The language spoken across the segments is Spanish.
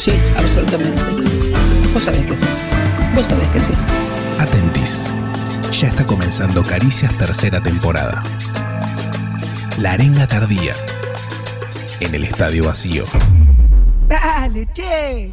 Sí, absolutamente. Vos sabés que sí. Vos sabés que sí. Atentis. Ya está comenzando Caricias tercera temporada. La arenga tardía. En el estadio vacío. Dale, che.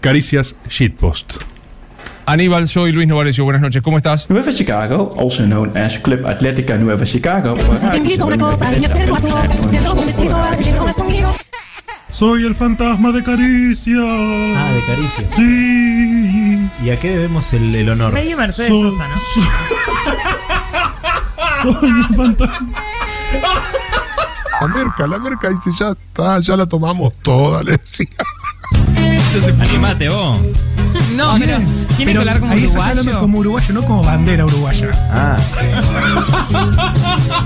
Caricias Shitpost. Aníbal, soy Luis Novarecio. Buenas noches, ¿cómo estás? Nueva Chicago, also known as Club Atlética Nueva Chicago. Soy el fantasma de Caricia. Ah, de caricia. Sí. ¿Y a qué debemos el, el honor? Medio Mercedes Soy- Sosa, ¿no? Soy el fantasma. La merca, la merca dice ya está, ya la tomamos toda, le decía. Animate vos. No, pero tiene que hablar como ahí estás uruguayo. hablando como uruguayo, no como bandera uruguaya. Ah.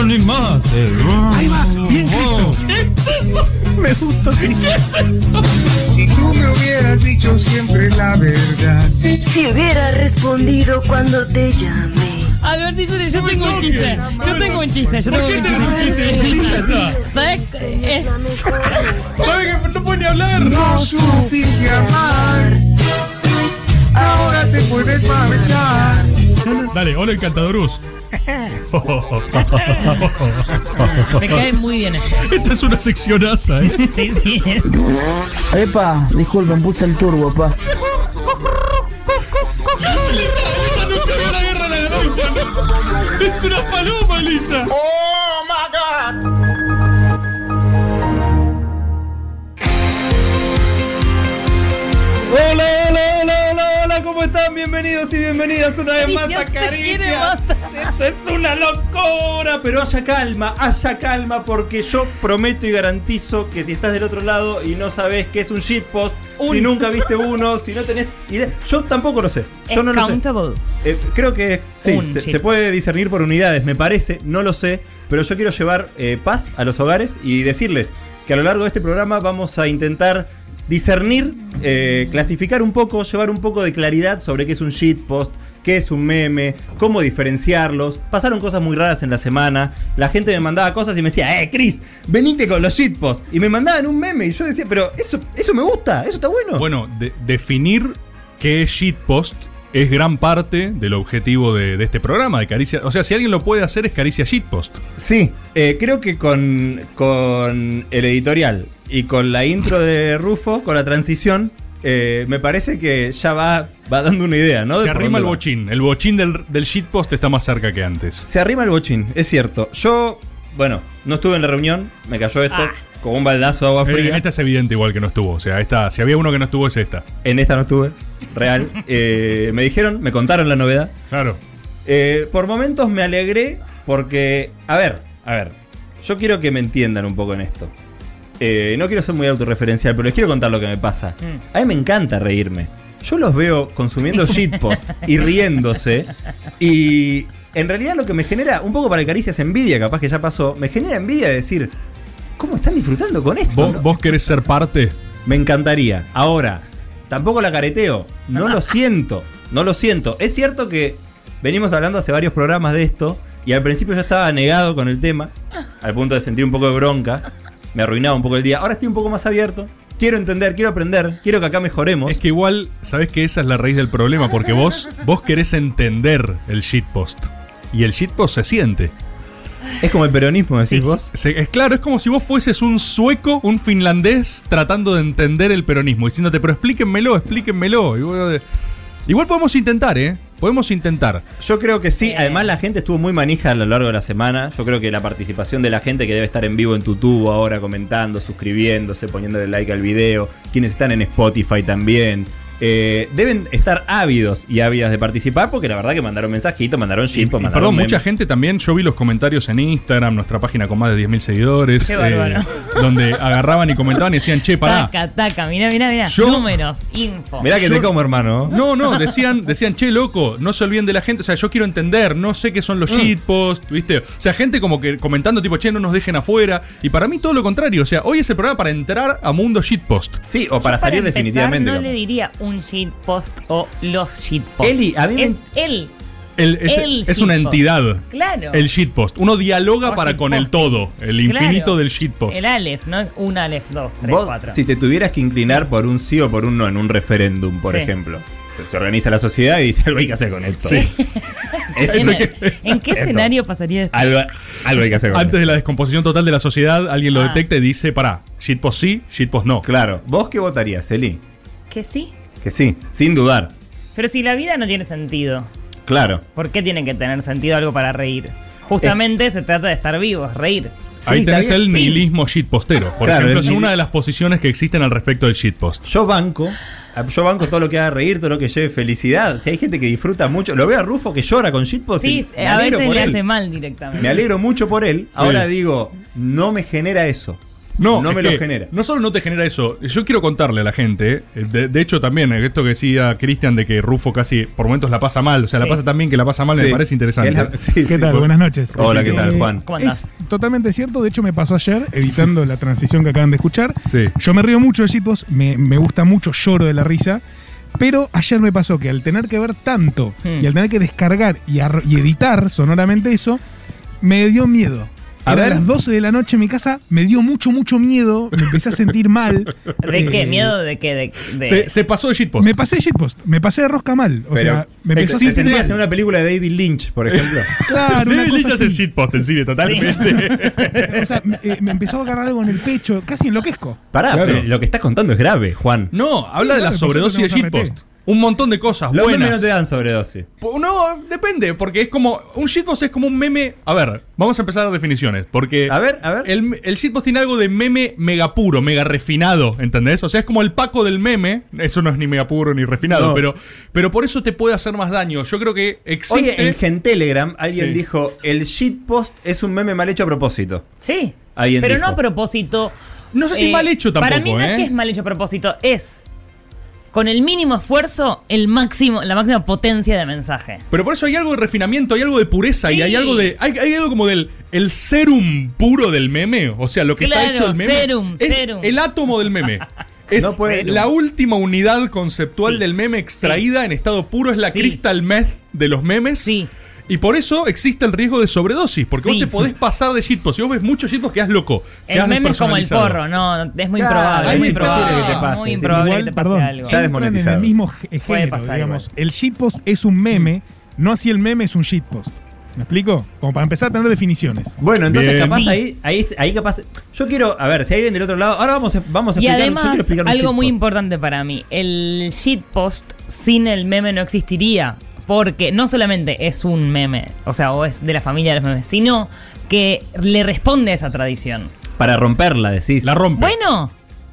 Animate. Ahí va, bien Cristo. Me gustó. ¿Qué es eso? Si tú me hubieras dicho siempre la verdad. Si hubiera respondido cuando te llamé. Albertito, yo tengo un chiste. Yo tengo un chiste. Yo tengo un chiste. ¿Sabes? Eh, ¿Sabe que no puede ni hablar? No supiste amar. Ahora te puedes marchar. Dale, hola encantadorus. me cae muy bien esto. Esta es una seccionaza, ¿eh? Sí, sí. Epa, disculpen, puse el turbo, pa. guerra a la granja, ¿no? Es una paloma, Elisa. Oh my god. Hola, hola, Bienvenidos y bienvenidas una vez más a Caricias. Esto es una locura, pero haya calma, haya calma, porque yo prometo y garantizo que si estás del otro lado y no sabes qué es un shitpost, si Un- nunca viste uno, si no tenés idea, yo tampoco lo sé. Yo no lo sé. Accountable. Eh, creo que sí, se puede discernir por unidades, me parece, no lo sé, pero yo quiero llevar eh, paz a los hogares y decirles que a lo largo de este programa vamos a intentar discernir, eh, clasificar un poco, llevar un poco de claridad sobre qué es un shitpost, qué es un meme, cómo diferenciarlos. Pasaron cosas muy raras en la semana, la gente me mandaba cosas y me decía, eh, Chris, venite con los shitposts. Y me mandaban un meme y yo decía, pero eso, eso me gusta, eso está bueno. Bueno, de- definir qué es shitpost es gran parte del objetivo de, de este programa, de Caricia. O sea, si alguien lo puede hacer es Caricia Shitpost. Sí, eh, creo que con, con el editorial y con la intro de Rufo, con la transición, eh, me parece que ya va, va dando una idea, ¿no? De Se arrima el va. bochín. El bochín del, del shitpost está más cerca que antes. Se arrima el bochín, es cierto. Yo, bueno, no estuve en la reunión, me cayó esto Ah. Con un baldazo de agua Eh, fría. esta es evidente igual que no estuvo. O sea, esta, si había uno que no estuvo es esta. En esta no estuve, real. Eh, me dijeron, me contaron la novedad. Claro. Eh, por momentos me alegré porque, a ver, a ver, yo quiero que me entiendan un poco en esto. Eh, no quiero ser muy autorreferencial, pero les quiero contar lo que me pasa. A mí me encanta reírme. Yo los veo consumiendo shitpost y riéndose. Y en realidad lo que me genera, un poco para caricias envidia, capaz que ya pasó, me genera envidia de decir, ¿cómo están disfrutando con esto? ¿Vos, no? vos querés ser parte? Me encantaría. Ahora, tampoco la careteo. No lo siento. No lo siento. Es cierto que venimos hablando hace varios programas de esto. Y al principio yo estaba negado con el tema. Al punto de sentir un poco de bronca. Me arruinaba un poco el día. Ahora estoy un poco más abierto. Quiero entender, quiero aprender. Quiero que acá mejoremos. Es que igual, sabés que esa es la raíz del problema, porque vos, vos querés entender el shitpost. Y el shitpost se siente. Es como el peronismo, decís vos. Se- es claro, es como si vos fueses un sueco, un finlandés, tratando de entender el peronismo, diciéndote, pero explíquenmelo, explíquenmelo. Eh, Igual podemos intentar, ¿eh? Podemos intentar. Yo creo que sí. Además, la gente estuvo muy manija a lo largo de la semana. Yo creo que la participación de la gente que debe estar en vivo en tu tubo ahora, comentando, suscribiéndose, poniéndole like al video, quienes están en Spotify también. Eh, deben estar ávidos y ávidas de participar porque la verdad que mandaron mensajitos, mandaron Y mandaron perdón, mucha gente también, yo vi los comentarios en Instagram, nuestra página con más de 10.000 seguidores, Qué bárbaro. donde agarraban y comentaban y decían, che, pará. Taca, taca, mira, mira, mira. Números, info. Mirá que te como, hermano. No, no, decían, decían, che, loco, no se olviden de la gente. O sea, yo quiero entender, no sé qué son los Mm. shitposts, ¿viste? O sea, gente como que comentando, tipo, che, no nos dejen afuera. Y para mí todo lo contrario. O sea, hoy es el programa para entrar a mundo shitpost. Sí, o para Yo salir empezar, definitivamente. No le diría un shitpost o los shitposts. Eli, a mí me- Es él. El- es, El es una entidad. Claro. El shitpost. Uno dialoga O para con el todo. El infinito Claro. del shitpost. El Aleph, no es un Aleph, dos, tres, Vos, cuatro. si te tuvieras que inclinar por un sí o por un no en un referéndum, por Sí. ejemplo, se organiza la sociedad y dice algo hay que hacer con esto. Sí. Es- ¿En, Esto en qué Esto. escenario pasaría esto? algo, algo hay que hacer con Antes de la descomposición total de la sociedad, alguien lo Ah. detecta y dice, pará, shitpost sí, shitpost no. Claro. ¿Vos qué votarías, Eli? Que sí. Que sí, sin dudar. Pero si la vida no tiene sentido, Claro. ¿por qué tiene que tener sentido algo para reír? Justamente se trata de estar vivos, reír. Ahí Sí, tenés el Sí. nihilismo shitpostero. Por Claro, ejemplo, es una de las posiciones que existen al respecto del shitpost. Yo banco. Yo banco todo lo que haga reír, todo lo que lleve felicidad. Si hay gente que disfruta mucho, lo veo a Rufo que llora con shitpost. Sí, y me a veces por le él. hace mal directamente. Me alegro mucho por él. Ahora digo, no me genera eso. No, No me lo genera. No solo no te genera eso, yo quiero contarle a la gente, eh, de, de hecho también, eh, esto que decía Cristian de que Rufo casi por momentos la pasa mal, o sea, Sí. la pasa también que la pasa mal, Sí. me parece interesante. La- sí, ¿Qué sí. tal? Buenas noches. Hola, ¿qué tal, Eh, Juan? ¿Cómo andás? Es totalmente cierto, de hecho me pasó ayer, evitando la transición que acaban de escuchar. Sí. Yo me río mucho de shitpost, me, me gusta mucho, lloro de la risa. Pero ayer me pasó que al tener que ver tanto Hmm. y al tener que descargar y, y editar sonoramente eso, me dio miedo. A Era ver. las 12 de la noche en mi casa, me dio mucho, mucho miedo, me empecé a sentir mal. ¿De qué? Eh, ¿Miedo de qué? De, de- Se, se pasó de shitpost. Me pasé de shitpost, me pasé de rosca mal. O Pero sea, me empezó a sentir sentías en mal. una película de David Lynch, por ejemplo. Claro, una David Lynch cosa hace así. shitpost en cine, totalmente. O sea, me, eh, me empezó a agarrar algo en el pecho, casi enloquezco. Pará, Claro. pero lo que estás contando es grave, Juan. no, habla de claro, la sobredosis de shitpost. Un montón de cosas Los memes buenas. no te dan sobredosis. Po- No, depende, porque es como. Un shitpost es como un meme. A ver, vamos a empezar las definiciones. Porque. A ver, a ver. El, el shitpost tiene algo de meme mega puro, mega refinado, ¿entendés? O sea, es como el paco del meme. Eso no es ni mega puro ni refinado, No. pero, pero por eso te puede hacer más daño. Yo creo que existe. Oye, en Gentelegram alguien Sí. dijo, el shitpost es un meme mal hecho a propósito. Sí. Alguien Pero dijo. no a propósito. No sé si eh, mal hecho tampoco. Para mí no ¿eh? es que es mal hecho a propósito, es con el mínimo esfuerzo, el máximo, la máxima potencia de mensaje. Pero por eso hay algo de refinamiento, hay algo de pureza y hay algo de. Hay, hay algo como del. El serum puro del meme. O sea, lo que Claro, está hecho el meme. serum, es serum. El átomo del meme. Es No puede- la última unidad conceptual Sí. del meme extraída en estado puro, es la Sí. crystal meth de los memes. Sí. Y por eso existe el riesgo de sobredosis, porque Sí. vos te podés pasar de shitpost. Si vos ves muchos shitpost, quedás loco. El quedás meme es como el porro, no, no, es muy Claro, improbable. es muy improbable que te pase, Muy improbable Igual, que te pase perdón, algo. Ya desmonetizado. el mismo Puede pasar digamos. igual. El shitpost es un meme, no así el meme es un shitpost. ¿Me explico? Como para empezar a tener definiciones. Bueno, entonces Bien. capaz Sí. ahí, ahí, ahí capaz. Yo quiero, a ver, si hay alguien del otro lado, ahora vamos a, vamos a Y explicar. yo además, quiero explicar un algo muy importante para mí, el shitpost sin el meme no existiría, porque no solamente es un meme, o sea, o es de la familia de los memes, sino que le responde a esa tradición. Para romperla, decís. La rompe. Bueno,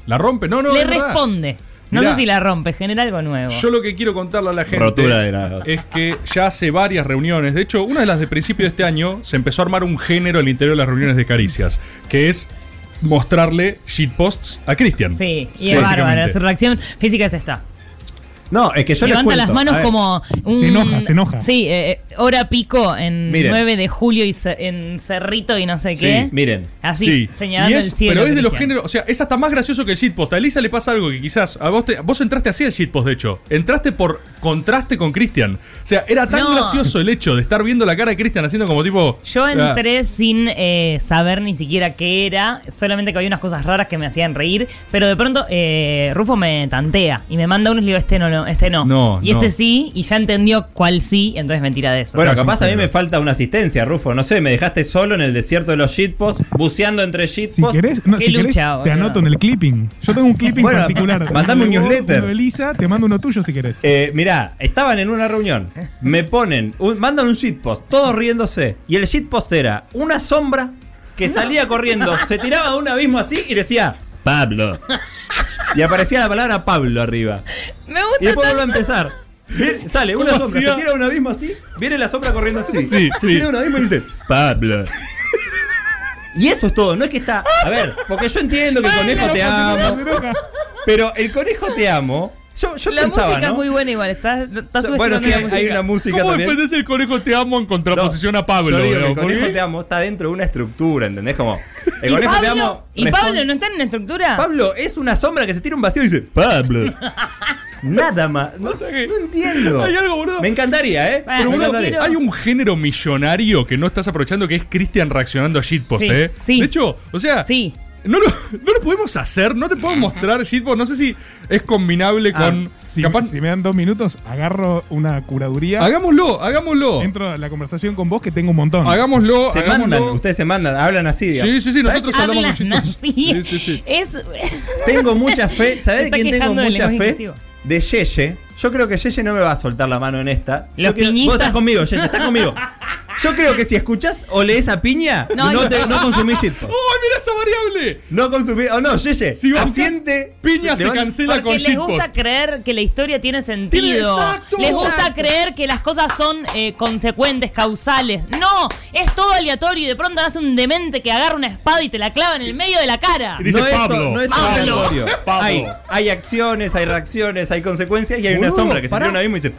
La rompe. No, no, le es verdad. responde. No Mirá. sé si la rompe, genera algo nuevo. Yo lo que quiero contarle a la gente Rotura de la- es que ya hace varias reuniones, de hecho, una de las de principio de este año se empezó a armar un género al interior de las reuniones de caricias, que es mostrarle shitposts a Cristian. Sí, y Sí, es bárbaro. Su reacción física es esta. No, es que yo les Levanta cuento. las manos como un. Se enoja, se enoja. Sí, eh, eh, hora pico en Miren. 9 de julio y en Cerrito y no sé Sí, qué. Miren. Así, Sí, señalando y es- el cielo. Pero es de los Cristian. géneros, o sea, es hasta más gracioso que el shitpost. A Elisa le pasa algo que quizás a vos te- vos entraste así al shitpost, de hecho. Entraste por contraste con Cristian. O sea, era tan No. gracioso el hecho de estar viendo la cara de Cristian haciendo como tipo. Yo ah, entré sin eh, saber ni siquiera qué era, solamente que había unas cosas raras que me hacían reír, pero de pronto eh, Rufo me tantea y me manda unos y le digo, este no lo no, este no. No, y no. este sí, y ya entendió cuál sí, entonces mentira de eso. Bueno, capaz a mí me falta una asistencia, Rufo. No sé, me dejaste solo en el desierto de los shitposts, buceando entre Si shitposts. querés, no, si querés, te anoto en el clipping. Yo tengo un clipping Bueno, particular. mandame un Uno de vos, newsletter. uno de Elisa, te mando uno tuyo si querés. Eh, mirá, estaban en una reunión, me ponen, un- mandan un shitpost, todos riéndose, y el shitpost era una sombra que salía corriendo, se tiraba de un abismo así y decía, Pablo. Y aparecía la palabra Pablo arriba. Me gusta Y después tanto. vuelve a empezar. Viene- Sale una ¿Cómo sombra, hacía? se tira un abismo así, viene la sombra corriendo así. Sí, se sí. tira un abismo y dice, Pablo. Y eso es todo, no es que está. A ver, porque yo entiendo que el conejo te amo. Pero el conejo te amo. Yo, yo la pensaba, música ¿no? es muy buena igual, está, está Bueno, sí, la hay, hay una música ¿Cómo también. defendés el conejo te amo en contraposición a Pablo? Yo digo que bro? el ¿Por conejo qué? te amo está dentro de una estructura, ¿entendés? Como, el ¿Y conejo te Pablo? amo. ¿Y Pablo no está en una estructura? Pablo es una sombra que se tira un vacío y dice, Pablo. Nada más. No, no entiendo. Hay algo, boludo. Me encantaría, ¿eh? Bueno, Pero, Me boludo, encantaría. hay un género millonario que no estás aprovechando que es Cristian reaccionando a shitpost, Sí, ¿eh? sí. De hecho, o sea, Sí. No, lo, no lo podemos hacer, no te puedo mostrar shitpost, no sé si es combinable Ah, con... si, capaz- si me dan dos minutos, agarro una curaduría. Hagámoslo, hagámoslo. Entro a la conversación con vos que tengo un montón. Hagámoslo, Se hagámoslo. mandan, ustedes se mandan, hablan así. digamos. Sí, sí, sí, ¿Sabés nosotros hablamos con así. Sí, sí, sí. Es. Tengo mucha fe. Se ¿Sabés de está quién tengo quejando del mucha lenguaje fe? inclusivo. De Yeye. Yo creo que Yeye no me va a soltar la mano en esta. Los piñistas- Vos estás conmigo, Yeye, estás conmigo. Yo creo que si escuchás o lees a piña, No, no, yo- te- no consumís shitpost. ¡Oh, mira esa variable! No consumís. Oh, no, Yeye. Si asiente. Piña se cancela con Porque les gusta shitpost. creer que la historia tiene sentido. exacto, les gusta exacto. creer que las cosas son eh, consecuentes, causales. No, es todo aleatorio y de pronto nace un demente que agarra una espada y te la clava en el medio de la cara. Y dice no es to- Pablo. no es todo Pablo. aleatorio. Pablo. Hay, hay acciones, hay reacciones, hay consecuencias y hay una Boludo, sombra que se tira un abismo y.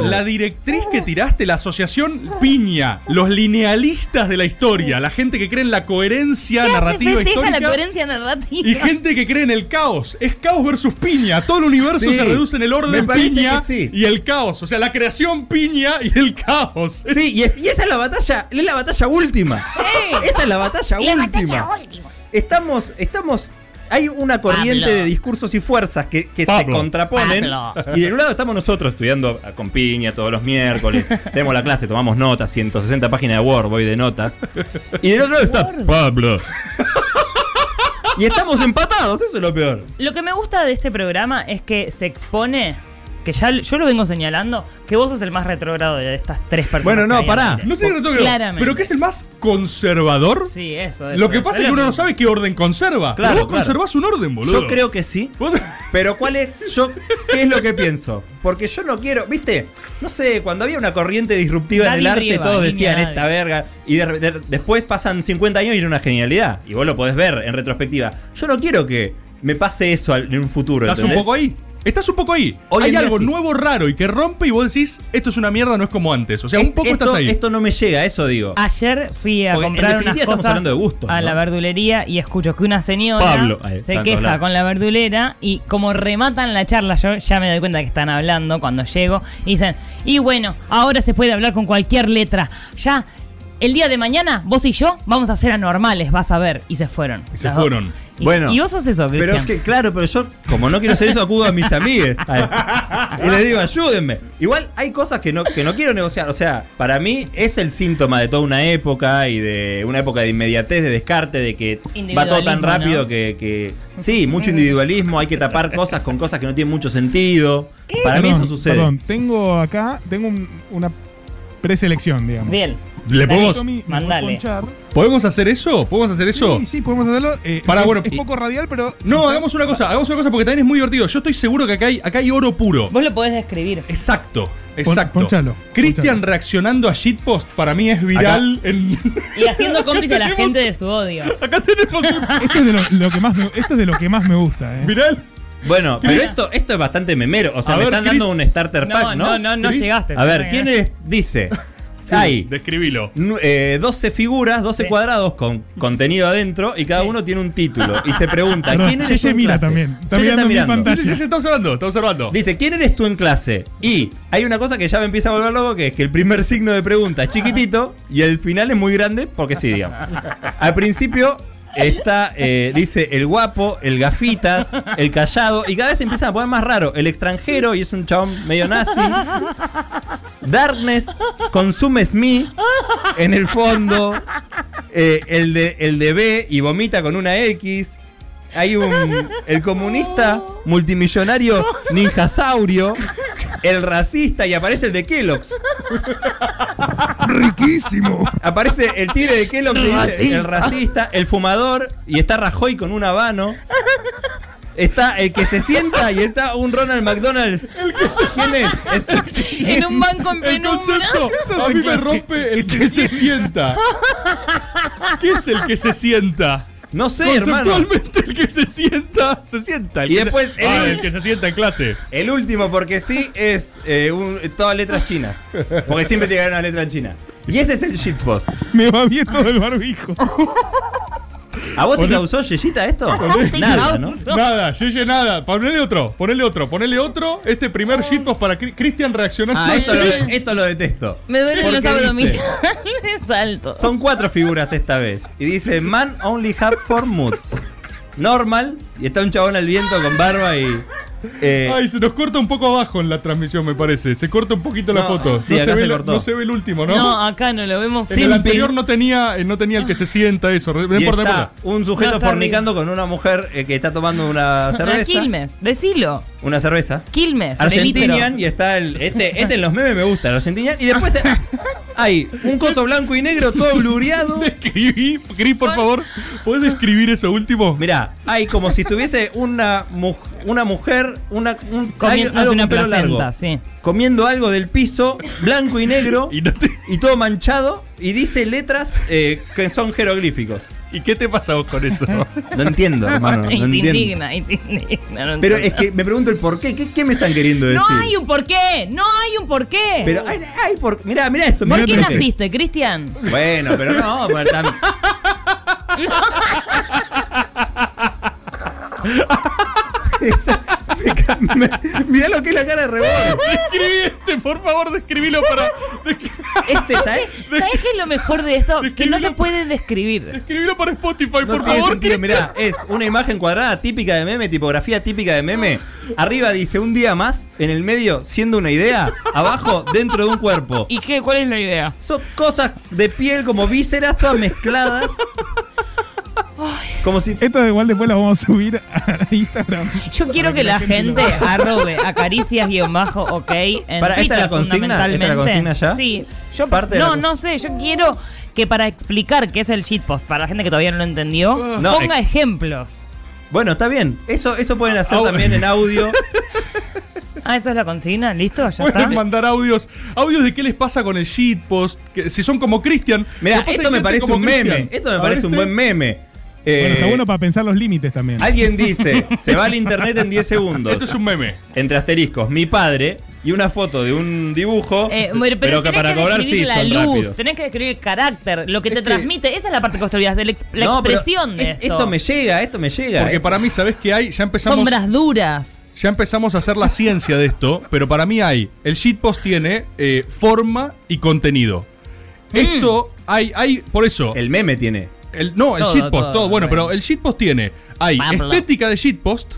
La directriz que tiraste, la asociación Piña, los linealistas de la historia, la gente que cree en la coherencia ¿Qué hace narrativa histórica. la coherencia narrativa? Y gente que cree en el caos. Es caos versus piña. Todo el universo Sí, se reduce en el orden piña sí. y el caos. O sea, la creación piña y el caos. Es- Sí, y, es- y esa es la batalla, es la batalla última. Esa es la batalla La última. batalla última. Estamos, estamos. Hay una corriente Pablo. de discursos y fuerzas que, que se contraponen. Pablo. Y de un lado estamos nosotros estudiando con piña todos los miércoles. Tenemos la clase, tomamos notas, 160 páginas de Word, voy de notas. Y del otro lado está Pablo. Y estamos empatados, eso es lo peor. Lo que me gusta de este programa es que se expone, que ya yo lo vengo señalando, que vos sos el más retrógrado de estas tres personas. Bueno, no, pará. No sé retrógrado, Claramente. pero que es el más conservador. Sí, eso, eso Lo que pasa es que uno no sabe qué orden conserva. Claro, Pero vos claro. conservás un orden, boludo. Yo creo que sí. Vos- Pero ¿cuál es? Yo, ¿qué es lo que pienso? Porque yo no quiero, ¿viste? No sé, cuando había una corriente disruptiva en el arte, todos decían esta verga. Y de- de- después pasan 50 años y era una genialidad. Y vos lo podés ver en retrospectiva. Yo no quiero que me pase eso en un futuro. Estás un poco ahí. Estás un poco ahí. Hoy Hay algo sí. nuevo, raro y que rompe y vos decís, esto es una mierda, no es como antes. O sea, un poco esto, estás ahí. Esto no me llega, eso digo. Ayer fui a Porque comprar unas cosas hablando de gustos, a ¿no? la verdulería y escucho que una señora Pablo, ahí, se queja hablar. con la verdulera y como rematan la charla, yo ya me doy cuenta que están hablando cuando llego y dicen, y bueno, ahora se puede hablar con cualquier letra. Ya, el día de mañana, vos y yo vamos a ser anormales, vas a ver. Y se fueron. Y se fueron. Y, Bueno, y vos sos eso, Pero Cristian. es que, claro, pero yo, como no quiero hacer eso, acudo a mis amigues. Y les digo, ayúdenme. Igual hay cosas que no, que no quiero negociar. O sea, para mí es el síntoma de toda una época y de una época de inmediatez, de descarte, de que va todo tan rápido ¿no? que, que- Sí, mucho individualismo, hay que tapar cosas con cosas que no tienen mucho sentido. Para mí eso sucede. Perdón, tengo acá, tengo un- una preselección, digamos. Bien. ¿Le podemos, Tommy, me Mandale. ponchar. ¿Podemos hacer eso? ¿Podemos hacer eso? Sí, sí, podemos hacerlo. Eh, Pará, es, bueno, es poco radial, pero. No, quizás- hagamos una cosa, hagamos una cosa porque también es muy divertido. Yo estoy seguro que acá hay, acá hay oro puro. Vos lo podés describir. Exacto, exacto. ponchalo, Cristian ponchalo. reaccionando a shitpost para mí es viral en. Y haciendo cómplice a la tenemos- gente de su odio. Acá tenemos un Esto es de lo, lo que más me, esto es de lo que más me gusta, eh. viral. Bueno, pero esto, esto es bastante memero. O sea, A me ver, están Chris. dando un starter pack, No, ¿no? no, no, no Chris. llegaste. A ver, ¿quién es? Dice. Hay Describilo. eh, 12 figuras, 12 Sí. cuadrados con contenido adentro y cada uno tiene un título. Y se pregunta, Perdón, ¿quién eres Yeye tú en mira clase? también. Está Yeye mirando mi pantalla. Sí, sí, sí, está observando, está observando. Dice, ¿quién eres tú en clase? Y hay una cosa que ya me empieza a volver loco, que es que el primer signo de pregunta es chiquitito y el final es muy grande, porque sí, digamos. Al principio Está, eh, dice, el guapo, el gafitas, el callado. Y cada vez empiezan a poner más raro. El extranjero, y es un chabón medio nazi. Darkness, consumes me, en el fondo. Eh, el, de, el de B y vomita con una X. Hay un. El comunista multimillonario ninjasaurio. El racista y aparece el de Kellogg's. Riquísimo. Aparece el tigre de Kellogg's, y dice, Racista. el racista, el fumador, y está Rajoy con un habano. Está el que se sienta y está un Ronald McDonald's. ¿Quién es? Es- En un banco en El penumbra. a mí me rompe el que se sienta. ¿Qué es el que se sienta? No sé, hermano. El que se sienta, se sienta. El Y que se- después el- Ah, el que se sienta en clase. El último, porque sí, es eh, un- todas letras chinas. Porque siempre tiene que haber una letra en China. Y ese es el shitpost. Me va bien todo el barbijo. ¿A vos te causó Yeyita esto? Poné- Nada, ¿no? Nada, Yeye nada. Ponele otro, ponele otro, ponele otro. Este primer shitpost para Cri- Cristian reaccionando. Ah, esto lo, esto lo detesto. Me duelen los abdominales altos. Son cuatro figuras esta vez. Y dice, man only have four moods. Normal, y está un chabón al viento con barba y... eh, Ay, se nos corta un poco abajo en la transmisión, me parece. Se corta un poquito la No, foto. sí, no, acá se ve, cortó. no se ve el último, ¿no? No, acá no lo vemos. en el anterior no tenía, eh, no tenía el que se sienta eso. No y importa, está un sujeto No, está fornicando con una mujer eh, que está tomando una cerveza. Quilmes, decilo. Una cerveza. Quilmes, Argentinian y está el. Este, este en los memes me gusta, el Argentinian. Y después hay un coso blanco y negro todo blureado. Escribí, Cris, por favor. ¿Puedes describir eso último? Mirá, hay como si tuviese una, mu- una mujer, una, un, Comiendo algo una con pelo placenta, largo, sí. comiendo algo del piso, blanco y negro, y, todo manchado, y dice letras eh, que son jeroglíficos. ¿Y qué te pasa vos con eso? No entiendo, hermano, no y te entiendo. indigna, y te indigna. no Pero entiendo. es que me pregunto el por qué. ¿Qué, qué me están queriendo decir? No hay un porqué, no hay un porqué. Pero hay, hay por. Mirá, mirá esto. ¿Por mirá qué naciste, Cristian? Bueno, pero no, bueno, tam- Me- mirá lo que es la cara de Rebord. Describí este, por favor, describilo para. Este, ¿sabes? ¿Sabes qué es lo mejor de esto? Que no se puede describir. Describilo para Spotify, No por tiene favor. sentido, mirá, es una imagen cuadrada típica de meme, tipografía típica de meme. Arriba dice un día más, en el medio siendo una idea, abajo dentro de un cuerpo. ¿Y qué? ¿Cuál es la idea? Son cosas de piel como vísceras, todas mezcladas. Como si. Esto igual después lo vamos a subir a Instagram. Yo quiero que la gente arrobe acaricias guion bajo ok en Para, ¿esta la consigna? ¿Esta es la consigna ya? Sí. Yo Parte no, la- no sé, yo quiero que para explicar qué es el shitpost, para la gente que todavía no lo entendió, No, ponga ex- ejemplos. Bueno, está bien. Eso, eso pueden hacer también en audio. Ah, eso es la consigna, listo, ya Pueden está. mandar audios, audios de qué les pasa con el shitpost, que si son como Cristian. Mira, hay esto me parece un meme. Esto me parece un este. buen meme. Bueno, está Eh, bueno para pensar los límites también. Alguien dice, se va al internet en 10 segundos. Esto es un meme. Entre asteriscos, mi padre y una foto de un dibujo. Eh, pero, pero que para que cobrar sí la son luz, rápidos. tenés que describir el carácter, lo que te transmite. Esa es la parte que vos te olvidás, de la, ex- la No, pero expresión de es- esto. Esto me llega, esto me llega. Porque eh. para mí, ¿sabes qué hay? Ya empezamos. Sombras duras. Ya empezamos a hacer la ciencia de esto, pero para mí hay. El shitpost tiene eh, forma y contenido. Esto hay, hay, por eso. El meme tiene. El, no, el Todo, shitpost, todo. todo, Bueno, pero el shitpost tiene. Hay Pablo. estética de shitpost.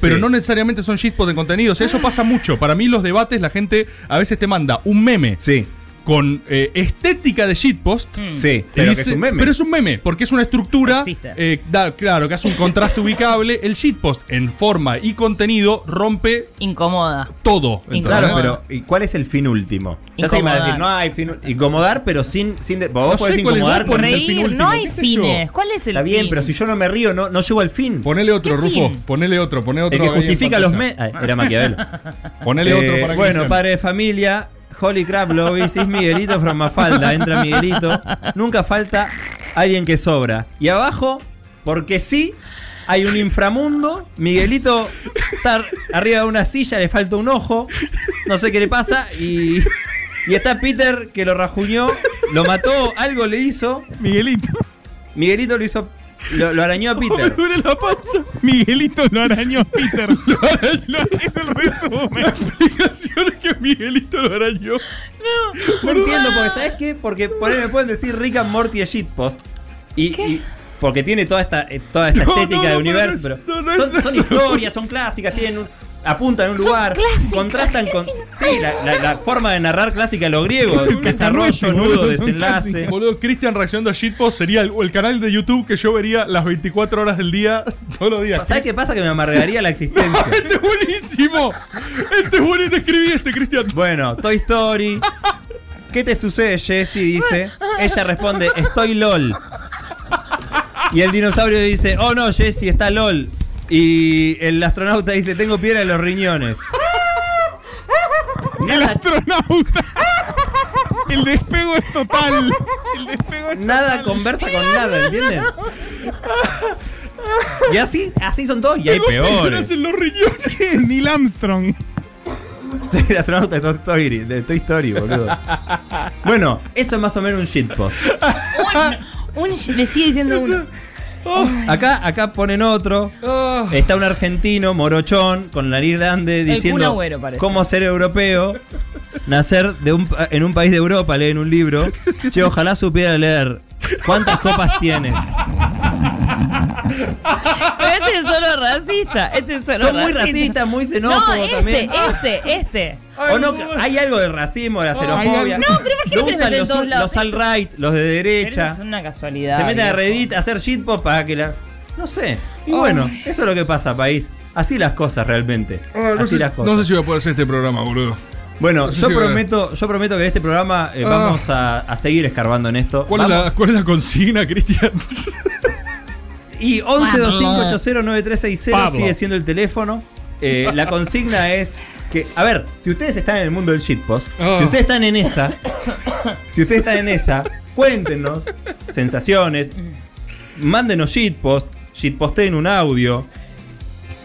Pero Sí. no necesariamente son shitpost de contenido. O sea, eso pasa mucho. Para mí, los debates, la gente a veces te manda un meme Sí, con eh, estética de shitpost. sí. y Pero que es un meme. Pero es un meme, porque es una estructura. Existe. eh, da- claro, que hace un contraste ubicable. El shitpost, en forma y contenido, rompe Incomoda. todo. Claro, pero ¿y cuál es el fin último? Ya sé que me va a decir, no Incomodar. hay fin Incomodar, pero sin. sin de- vos No podés incomodar con el fin último, no hay fines. yo. ¿Cuál es el Está bien, fin? pero si yo no me río, no, no llego al fin. Ponele otro, ¿Qué Rufo. fin? Ponele otro, ponele otro. El que justifica los memes. Era Maquiavelo. Ponele otro Eh, para Bueno, padre de familia, Holy Crap Lobbies, es Miguelito from Mafalda. Entra Miguelito. Nunca falta alguien que sobra. Y abajo, porque sí, hay un inframundo. Miguelito está arriba de una silla, le falta un ojo. No sé qué le pasa. Y, y está Peter que lo rajuñó, lo mató, algo le hizo. Miguelito. Miguelito lo hizo. Lo, lo arañó a Me Peter. duele la panza. Miguelito lo arañó a Peter. Lo- es el resumen. La explicación es que Miguelito lo arañó. No entiendo, porque ¿sabes qué? Porque por ahí me pueden decir Rick and Morty es shitpost. Y, y porque tiene toda esta, eh, toda esta No, estética no, de no, universo. pero no no, son, no es son historias, son clásicas, tienen un- apuntan en un lugar, clásicas. contrastan con. Sí, la, la- la forma de narrar clásica de los griegos, desarrollo, nudo, desenlace. Boludo, Cristian reaccionando a Shitpost sería el, el canal de YouTube que yo vería las 24 horas del día, todos los días. ¿Sabes qué pasa? Que me amargaría la existencia. ¡Este es buenísimo! Este es buenísimo, escribí este, Cristian. Bueno, Toy Story. ¿Qué te sucede, Jesse? Dice. Ella responde, estoy LOL. Y el dinosaurio dice, oh no, Jesse, está LOL. Y el astronauta dice, tengo piedra en los riñones. El astronauta. El despego es total. El despego es nada conversa con nada, ¿entienden? Y así, así son todos. Y hay peores. en los riñones. total. Neil Armstrong. El astronauta de Toy Story, de Toy Story, boludo. Bueno, eso es más o menos un shitpost. Un, un- le sigue diciendo uno. Acá, acá ponen otro. Ah. Está un argentino, morochón, con nariz grande, diciendo Agüero cómo ser europeo. Nacer de un, pa- en un país de Europa, leen un libro. Che, ojalá supiera leer. ¿Cuántas copas tienes? Pero este es solo racista. Este es solo Son muy racista. racistas, muy No, xenófobos este, también. este, este. ¿O no? Hay algo del racismo, de la xenofobia. No, pero ¿por qué Lo no usan los, todos lados? los alt-right, los de Pero derecha. eso es una casualidad. Se meten a. Reddit a hacer shitpost para que la. No sé. Y bueno, eso es lo que pasa, país. Así las cosas realmente. Ah, no, Así sé, las cosas. no sé si voy a poder hacer este programa, boludo. Bueno, No sé yo si prometo, yo prometo que en este programa eh, Ah. vamos a, a seguir escarbando en esto. ¿Cuál es, la, ¿Cuál es la consigna, Cristian? Y 1125809360 Pablo. sigue siendo el teléfono. Eh, la consigna es que, a ver, si ustedes están en el mundo del shitpost, Ah. si ustedes están en esa, si ustedes están en esa, cuéntenos sensaciones, mándenos shitpost, shitposteen un audio.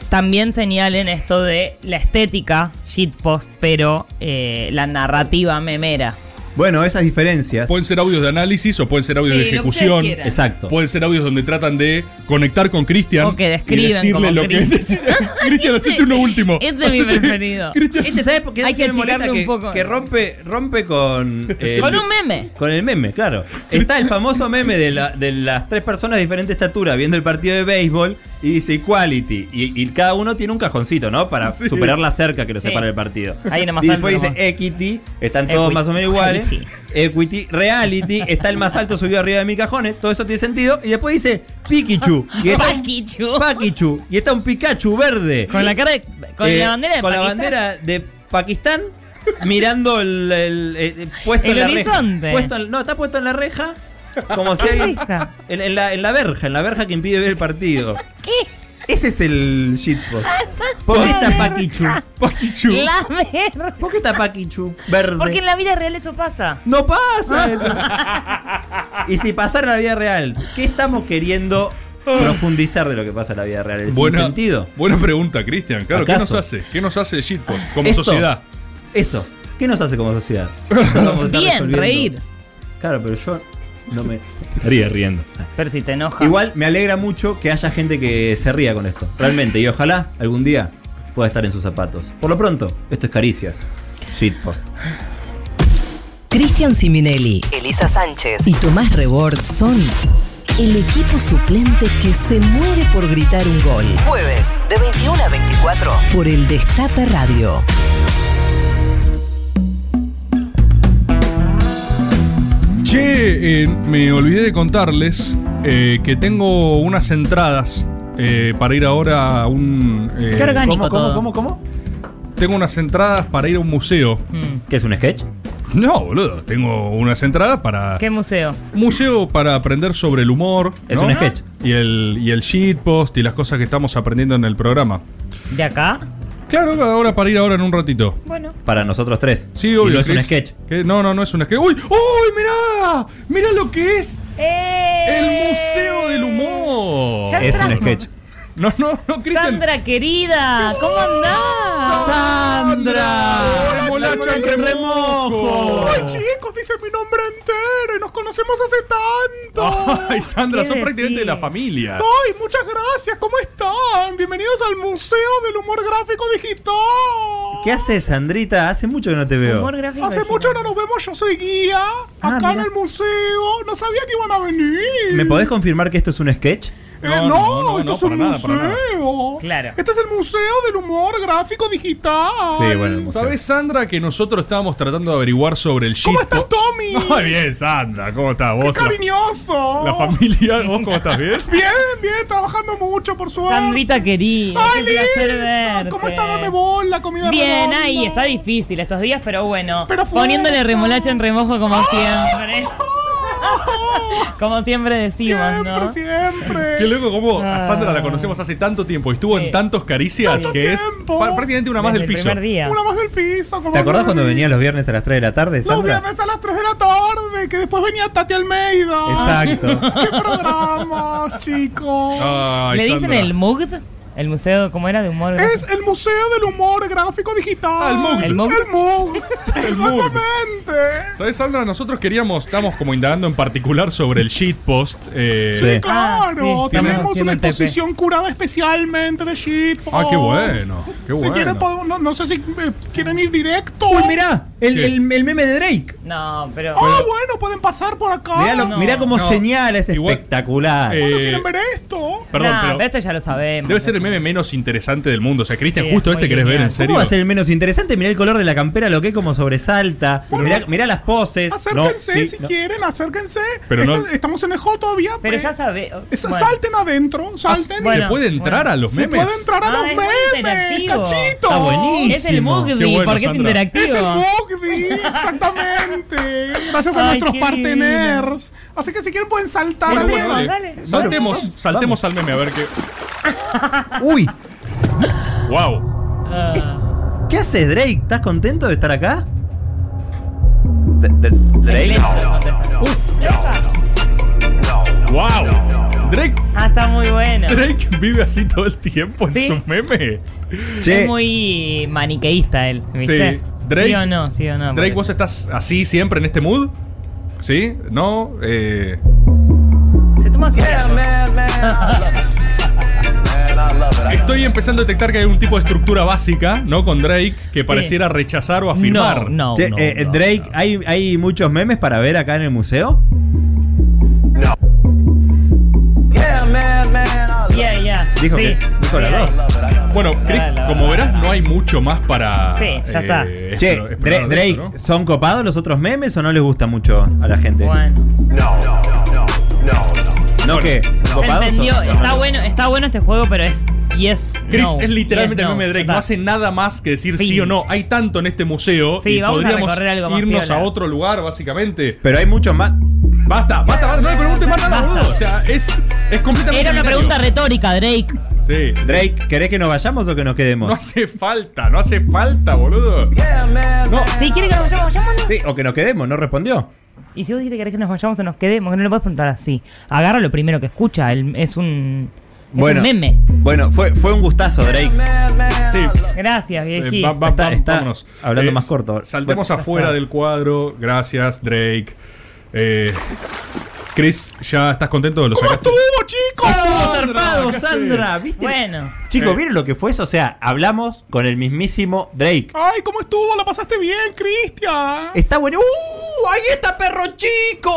También señalen esto de la estética shitpost, pero eh, la narrativa memera. Bueno, esas diferencias. Pueden ser audios de análisis o pueden ser audios Sí, de lo que ejecución. Exacto. Pueden ser audios donde tratan de conectar con Cristian. O que describen y decirle como lo que Cristian. Hacete uno último. Este es mi preferido. Este, ¿sabes por qué Hay que me molesta? un Que, poco. que rompe, rompe con. el- Con un meme. Con el meme, claro. Está el famoso meme de, la- de las tres personas de diferente estatura viendo el partido de béisbol y dice equality. Y, y cada uno tiene un cajoncito, ¿no? Para Sí. superar la cerca que lo Sí. separa del partido. Hay uno más y después dice equity, están todos más o menos iguales. Equity. Equity, reality, está el más alto subido arriba de mil cajones. Todo eso tiene sentido. Y después dice Pikachu. Y está un- Paquichu. Paquichu. Y está un Pikachu verde. Con la cara de, con Eh, la bandera de con la bandera de Pakistán mirando el, el- eh, puesto El en la horizonte. reja. Puesto no, está puesto en la reja. Como si ¿Qué alguien. En, en la, en la verja, en la verja que impide ver el partido. ¿Qué? Ese es el shitpost. ¿Por qué está Paquichu? Paquichu. La ver. ¿Por qué está Paquichu? Verde. Porque en la vida real eso pasa. No pasa. esto. y si pasara en la vida real, ¿qué estamos queriendo profundizar de lo que pasa en la vida real? ¿El Buena, sentido? buena pregunta, Cristian. Claro, ¿qué nos hace? ¿Qué nos hace el shitpost como Esto. sociedad? Eso. ¿Qué nos hace como sociedad? Bien, reír. Claro, pero yo no me estaría riendo. Pero si te enoja. Igual me alegra mucho que haya gente que se ría con esto. Realmente. Y ojalá algún día pueda estar en sus zapatos. Por lo pronto, esto es Caricias. Shitpost. Cristian Siminelli, Elisa Sánchez y Tomás Rebord son el equipo suplente que se muere por gritar un gol. Jueves, de 21 a 24, por el Destape Radio. Che, eh, me olvidé de contarles eh, que tengo unas entradas eh, para ir ahora a un. eh, Qué orgánico ¿Cómo, cómo, todo. cómo, cómo? tengo unas entradas para ir a un museo. Mm. ¿Qué es un sketch? No, boludo, tengo unas entradas para. ¿Qué museo? Un museo para aprender sobre el humor. Es ¿no? un sketch. Y el, y el shitpost y las cosas que estamos aprendiendo en el programa. ¿De acá? Claro, ahora para ir ahora en un ratito. Bueno. Para nosotros tres. Sí, Y obvio. no es un sketch. ¿Qué? No, no, no es un sketch. ¡Uy! ¡Uy! ¡Mirá! ¡Mirá lo que es! ¡Eh! ¡El Museo del Humor! Ya Es un sketch. No, no, no, Cristian. Sandra querida, ¿cómo andás? ¡Sandra! ¡Molacha en remojo! ¡Ay, chicos! Dice mi nombre entero y nos conocemos hace tanto. Ay, Sandra, ¿Qué son prácticamente de la familia. ¡Ay, muchas gracias! ¿Cómo están? Bienvenidos al Museo del Humor Gráfico Digital. ¿Qué haces, Sandrita? Hace mucho que no te veo. Humor gráfico. Hace mucho no nos vemos, yo soy guía. Ah, acá en el museo. No sabía que iban a venir. ¿Me podés confirmar que esto es un sketch? Eh, no, esto es un nada, museo. Claro. Este es el Museo del Humor Gráfico Digital. ¿Sabes, Sandra, que nosotros estábamos tratando de averiguar sobre el ¿Cómo shitpost? estás, Tommy? Muy bien, Sandra. ¿Cómo estás ¡Qué vos? La, cariñoso! la familia, ¿vos cómo estás? ¿Bien? Bien, bien, trabajando mucho, por suerte. Sandrita querida, ¡Ay, qué Lisa! ¿Cómo está? Dame bola, comida Bien, redonda. ahí, está difícil estos días, pero bueno. Pero fue poniéndole eso. remolacha en remojo como siempre. como siempre decimos, ¿no? Siempre. Qué loco como a Ah. Sandra la conocemos hace tanto tiempo y estuvo en tantos caricias Tanto que tiempo. es pa- prácticamente una más Desde del el piso. primer día. Una más del piso. como ¿Te acordás cuando venía los viernes a las 3 de la tarde, Los Sandra? viernes a las 3 de la tarde, que después venía Tati Almeida. Exacto. ¡Qué programa, chicos! Ay, ¿Le dicen Sandra. el MUGD? El museo, ¿cómo era? De humor. Es el Museo del Humor Gráfico Digital. Ah, el MUG. ¿El MUG? El MUG. Exactamente. ¿Sabes, Sandra? Nosotros queríamos, estamos como indagando en particular sobre el shitpost. eh, Sí. Ah, Claro, sí, tenemos una exposición curada especialmente de shitpost. Ah, qué bueno. Qué Si bueno. quieren, podemos- no, no sé si eh, quieren ir directo. ¡Uy, mirá! El, el- el meme de Drake. No, pero. Ah, bueno, pueden pasar por acá. Mirá, lo- No. mirá cómo No. señala, es Igual- espectacular. Eh, Bueno, ¿quieren ver esto? Perdón, Nah, pero pero esto ya lo sabemos. debe ser el meme menos interesante del mundo. O sea, Cristian, Sí, justo es este querés ver en serio. ¿Cómo va a ser el menos interesante? Mirá el color de la campera, lo que como sobresalta. Mirá, mirá las poses. Acérquense No, sí, si no. quieren, acérquense. Pero no- Este- Estamos en el hall todavía. Pero eh, ya sabe. es- bueno. Salten adentro, salten. bueno. ¿Se puede entrar bueno. a los Se memes? puede entrar a Ah, los es memes, interactivo. cachito. Está buenísimo. Es el bueno, porque es Sandra. Es el exactamente. Gracias a Ay, nuestros qué parteners. Así que si quieren pueden saltar Bueno, al bueno, meme. dale. dale. Saltemos, Vamos, saltemos al meme a ver qué. Uy, ¡Wow! Ah. ¿qué haces, Drake? ¿Estás contento de estar acá? D- d- Drake. ¡Wow! Drake, Ah, está muy bueno. Drake vive así todo el tiempo en Sí. sus memes. Es muy maniqueísta él, ¿viste? Sí. Drake- ¿Sí o no? ¿Sí o no? Drake, ¿vos estás así siempre en este mood? ¿Sí? ¿No? Eh, Se toma su estoy empezando a detectar que hay un tipo de estructura básica, ¿no? Con Drake que pareciera rechazar o afirmar. No, no, che, no, eh, no, Drake, no. ¿hay, ¿hay muchos memes para ver acá en el museo? Dijo Sí. que dijo las dos. Bueno, Crick, como verás, no hay mucho más para. Sí, ya está. Che, Drake, esto, ¿no? ¿son copados los otros memes o no les gusta mucho a la gente? Bueno. ¿No qué? ¿Son Se copados? o- entendió. o Está no? bueno, está bueno este juego, pero es. Y es. Chris no, es literalmente y el meme de Drake, no hace nada más que decir sí o no. Hay tanto en este museo Sí, y vamos a podríamos recorrer algo más irnos piola. a otro lugar, básicamente. Pero hay muchos más. Basta, basta, basta, no le preguntes más nada, Basta. boludo. O sea, es, es completamente. Era una binario. pregunta retórica, Drake. Sí. Drake, ¿querés que nos vayamos o que nos quedemos? No hace falta, no hace falta, boludo. No, Si quiere que nos vayamos, vayámonos. Sí, o que nos quedemos, no respondió. Y si vos dijiste que querés que nos vayamos o nos quedemos, que no le puedes preguntar así. Agarra lo primero que escucha. el- es un. Es Bueno. un meme. Bueno, fue, fue un gustazo, Drake. sí. Gracias, Eh, viejí. va- va- Está- está hablando Eh, más corto. Saltemos Bueno, afuera está. del cuadro. Gracias, Drake. Eh, Chris, ¿ya estás contento de los ¿Cómo sacaste? estuvo, chicos? Estuvo zarpado. Sandra, ¿viste? Bueno. Chicos, Eh. ¿vieron lo que fue eso? O sea, hablamos con el mismísimo Drake. Ay, ¿cómo estuvo? ¿La pasaste bien, Cristian? Está bueno. ¡Uh! ¡Ahí está perro chico!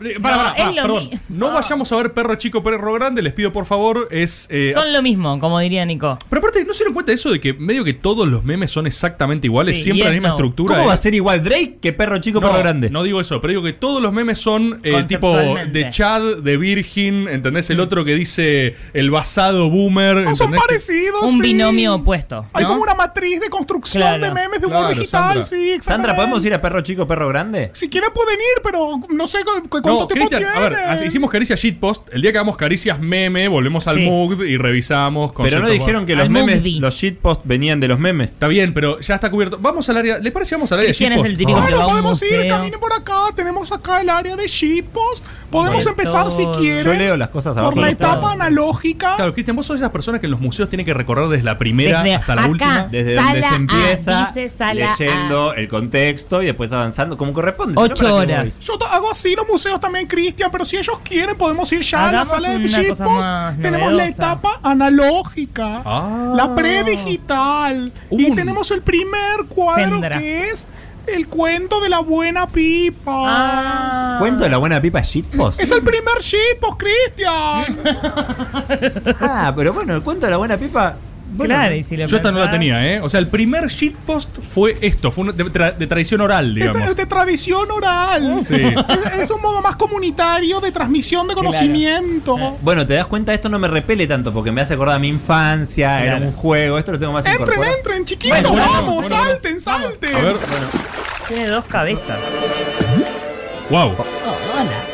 No, eh, para, No, para, es para, lo perdón. mi- No Ah. vayamos a ver perro chico, perro grande. Les pido por favor. Es. eh, Son lo mismo, como diría Nico. Pero aparte, ¿no se dieron cuenta de eso de que medio que todos los memes son exactamente iguales? Sí, siempre la misma no. estructura. ¿Cómo va a ser igual Drake que perro chico, no, perro grande? no digo eso, pero digo que todos los memes son eh, tipo Conceptualmente. de Chad, de Virgin, ¿entendés? El otro que dice el basado boomer. No, son ¿entendés? Parecidos, Un sí. binomio opuesto. Hay ¿no? como una matriz de construcción Claro. de memes de humor Claro, digital, Sandra. sí. Sandra, ¿podemos ir a perro chico, perro grande? Si quieren pueden ir, pero no sé cu- cu- cuánto No, tiempo Cristian, a ver, tienen. hicimos caricias shitpost. El día que hagamos caricias meme, volvemos al Sí. MUG y revisamos. Pero no dijeron que los memes, los shitposts venían de los memes. Está bien, pero ya está cubierto. Vamos al área. ¿Les parece que vamos al área de Cristian es shitpost? el típico que Bueno, podemos ir, caminen por acá. Tenemos acá el área de shitpost. Podemos empezar si quieren. Yo leo las cosas abajo. Por la etapa analógica. Claro, Cristian, vos sos esas personas que en los museos anuncios tiene que recorrer desde la primera Desde hasta la acá, última. Desde donde se A, empieza dice sala leyendo el contexto y después avanzando como corresponde. si no, Ocho ¿para qué horas. Yo hago así los museos también, Cristian, pero si ellos quieren podemos ir ya a la Hagamos sala de shitpost. Tenemos la etapa analógica, Ah. la predigital y tenemos el primer cuadro Sendra. que es el cuento de la buena pipa. Ah. ¿Cuento de la buena pipa shitpost? Es el primer shitpost, Cristian. Ah, pero bueno, el cuento de la buena pipa. Bueno, claro, y si lo Yo esta no la tenía, ¿eh? O sea, el primer shitpost fue esto, fue de, tra- de tradición oral, Es digamos. de, de tradición oral. Sí. Es, es un modo más comunitario de transmisión de conocimiento. Bueno, te das cuenta, esto no me repele tanto porque me hace acordar a mi infancia, era un juego, esto lo tengo más Entren, incorporado. entren, chiquitos, Bueno, bueno, vamos, bueno, bueno. salten, salten. A ver, Tiene dos cabezas. wow. Hola,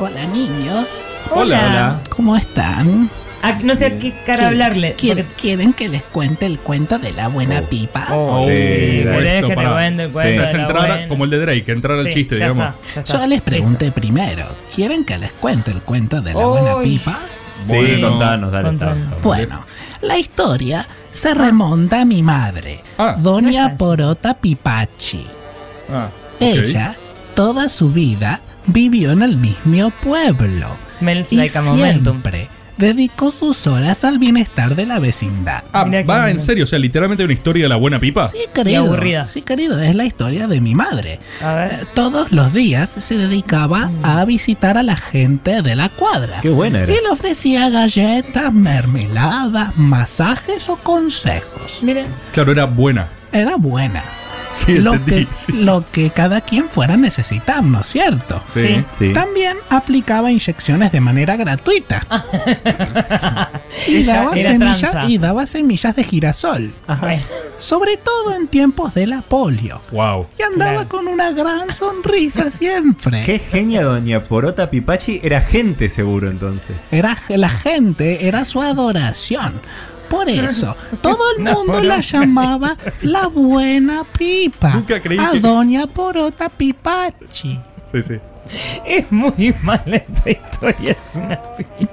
hola niños. Hola. Hola. ¿Cómo están? Ah, no sé a qué cara ¿Quieren- hablarle. ¿quieren, porque- quieren que les cuente el cuento de la buena pipa? Oh, Sí, sí, que te pará. cuente el Sí. cuento Es de la entrar buena. como el de Drake, entrar al Sí, chiste, ya digamos. está, ya está. Yo les pregunté primero, ¿quieren que les cuente el cuento de la buena pipa? Sí, Bueno. contanos, dale. Contanos. está, está. Bueno, la historia se remonta a mi madre, Ah. Doña Porota Pipachi. Ah. Ella, toda su vida, vivió en el mismo pueblo. Smells Y like a momentum. siempre dedicó sus horas al bienestar de la vecindad. Ah, Mirá que va en serio, o sea, literalmente una historia de la buena pipa. Sí, querido. aburrida. Sí, querido, es la historia de mi madre. A Eh, ver. Todos los días se dedicaba Mm. a visitar a la gente de la cuadra. Qué buena era. Y le ofrecía galletas, mermeladas, masajes o consejos. Miren. Claro, era buena. Era buena. Sí, lo, entendí. que, sí. lo que cada quien fuera a necesitar, ¿no es cierto? Sí. Sí. Sí. También aplicaba inyecciones de manera gratuita. y, daba semillas, y daba semillas de girasol. Bueno, Sobre todo en tiempos de la polio. Wow. Y andaba Claro. con una gran sonrisa siempre. Qué genia doña Porota Pipachi. Era gente seguro entonces. Era la gente, era su adoración. Por eso, todo el mundo la llamaba la buena pipa. Nunca creí a que- Doña Porota Pipachi. Sí, sí. es muy mala esta historia. Es una pila.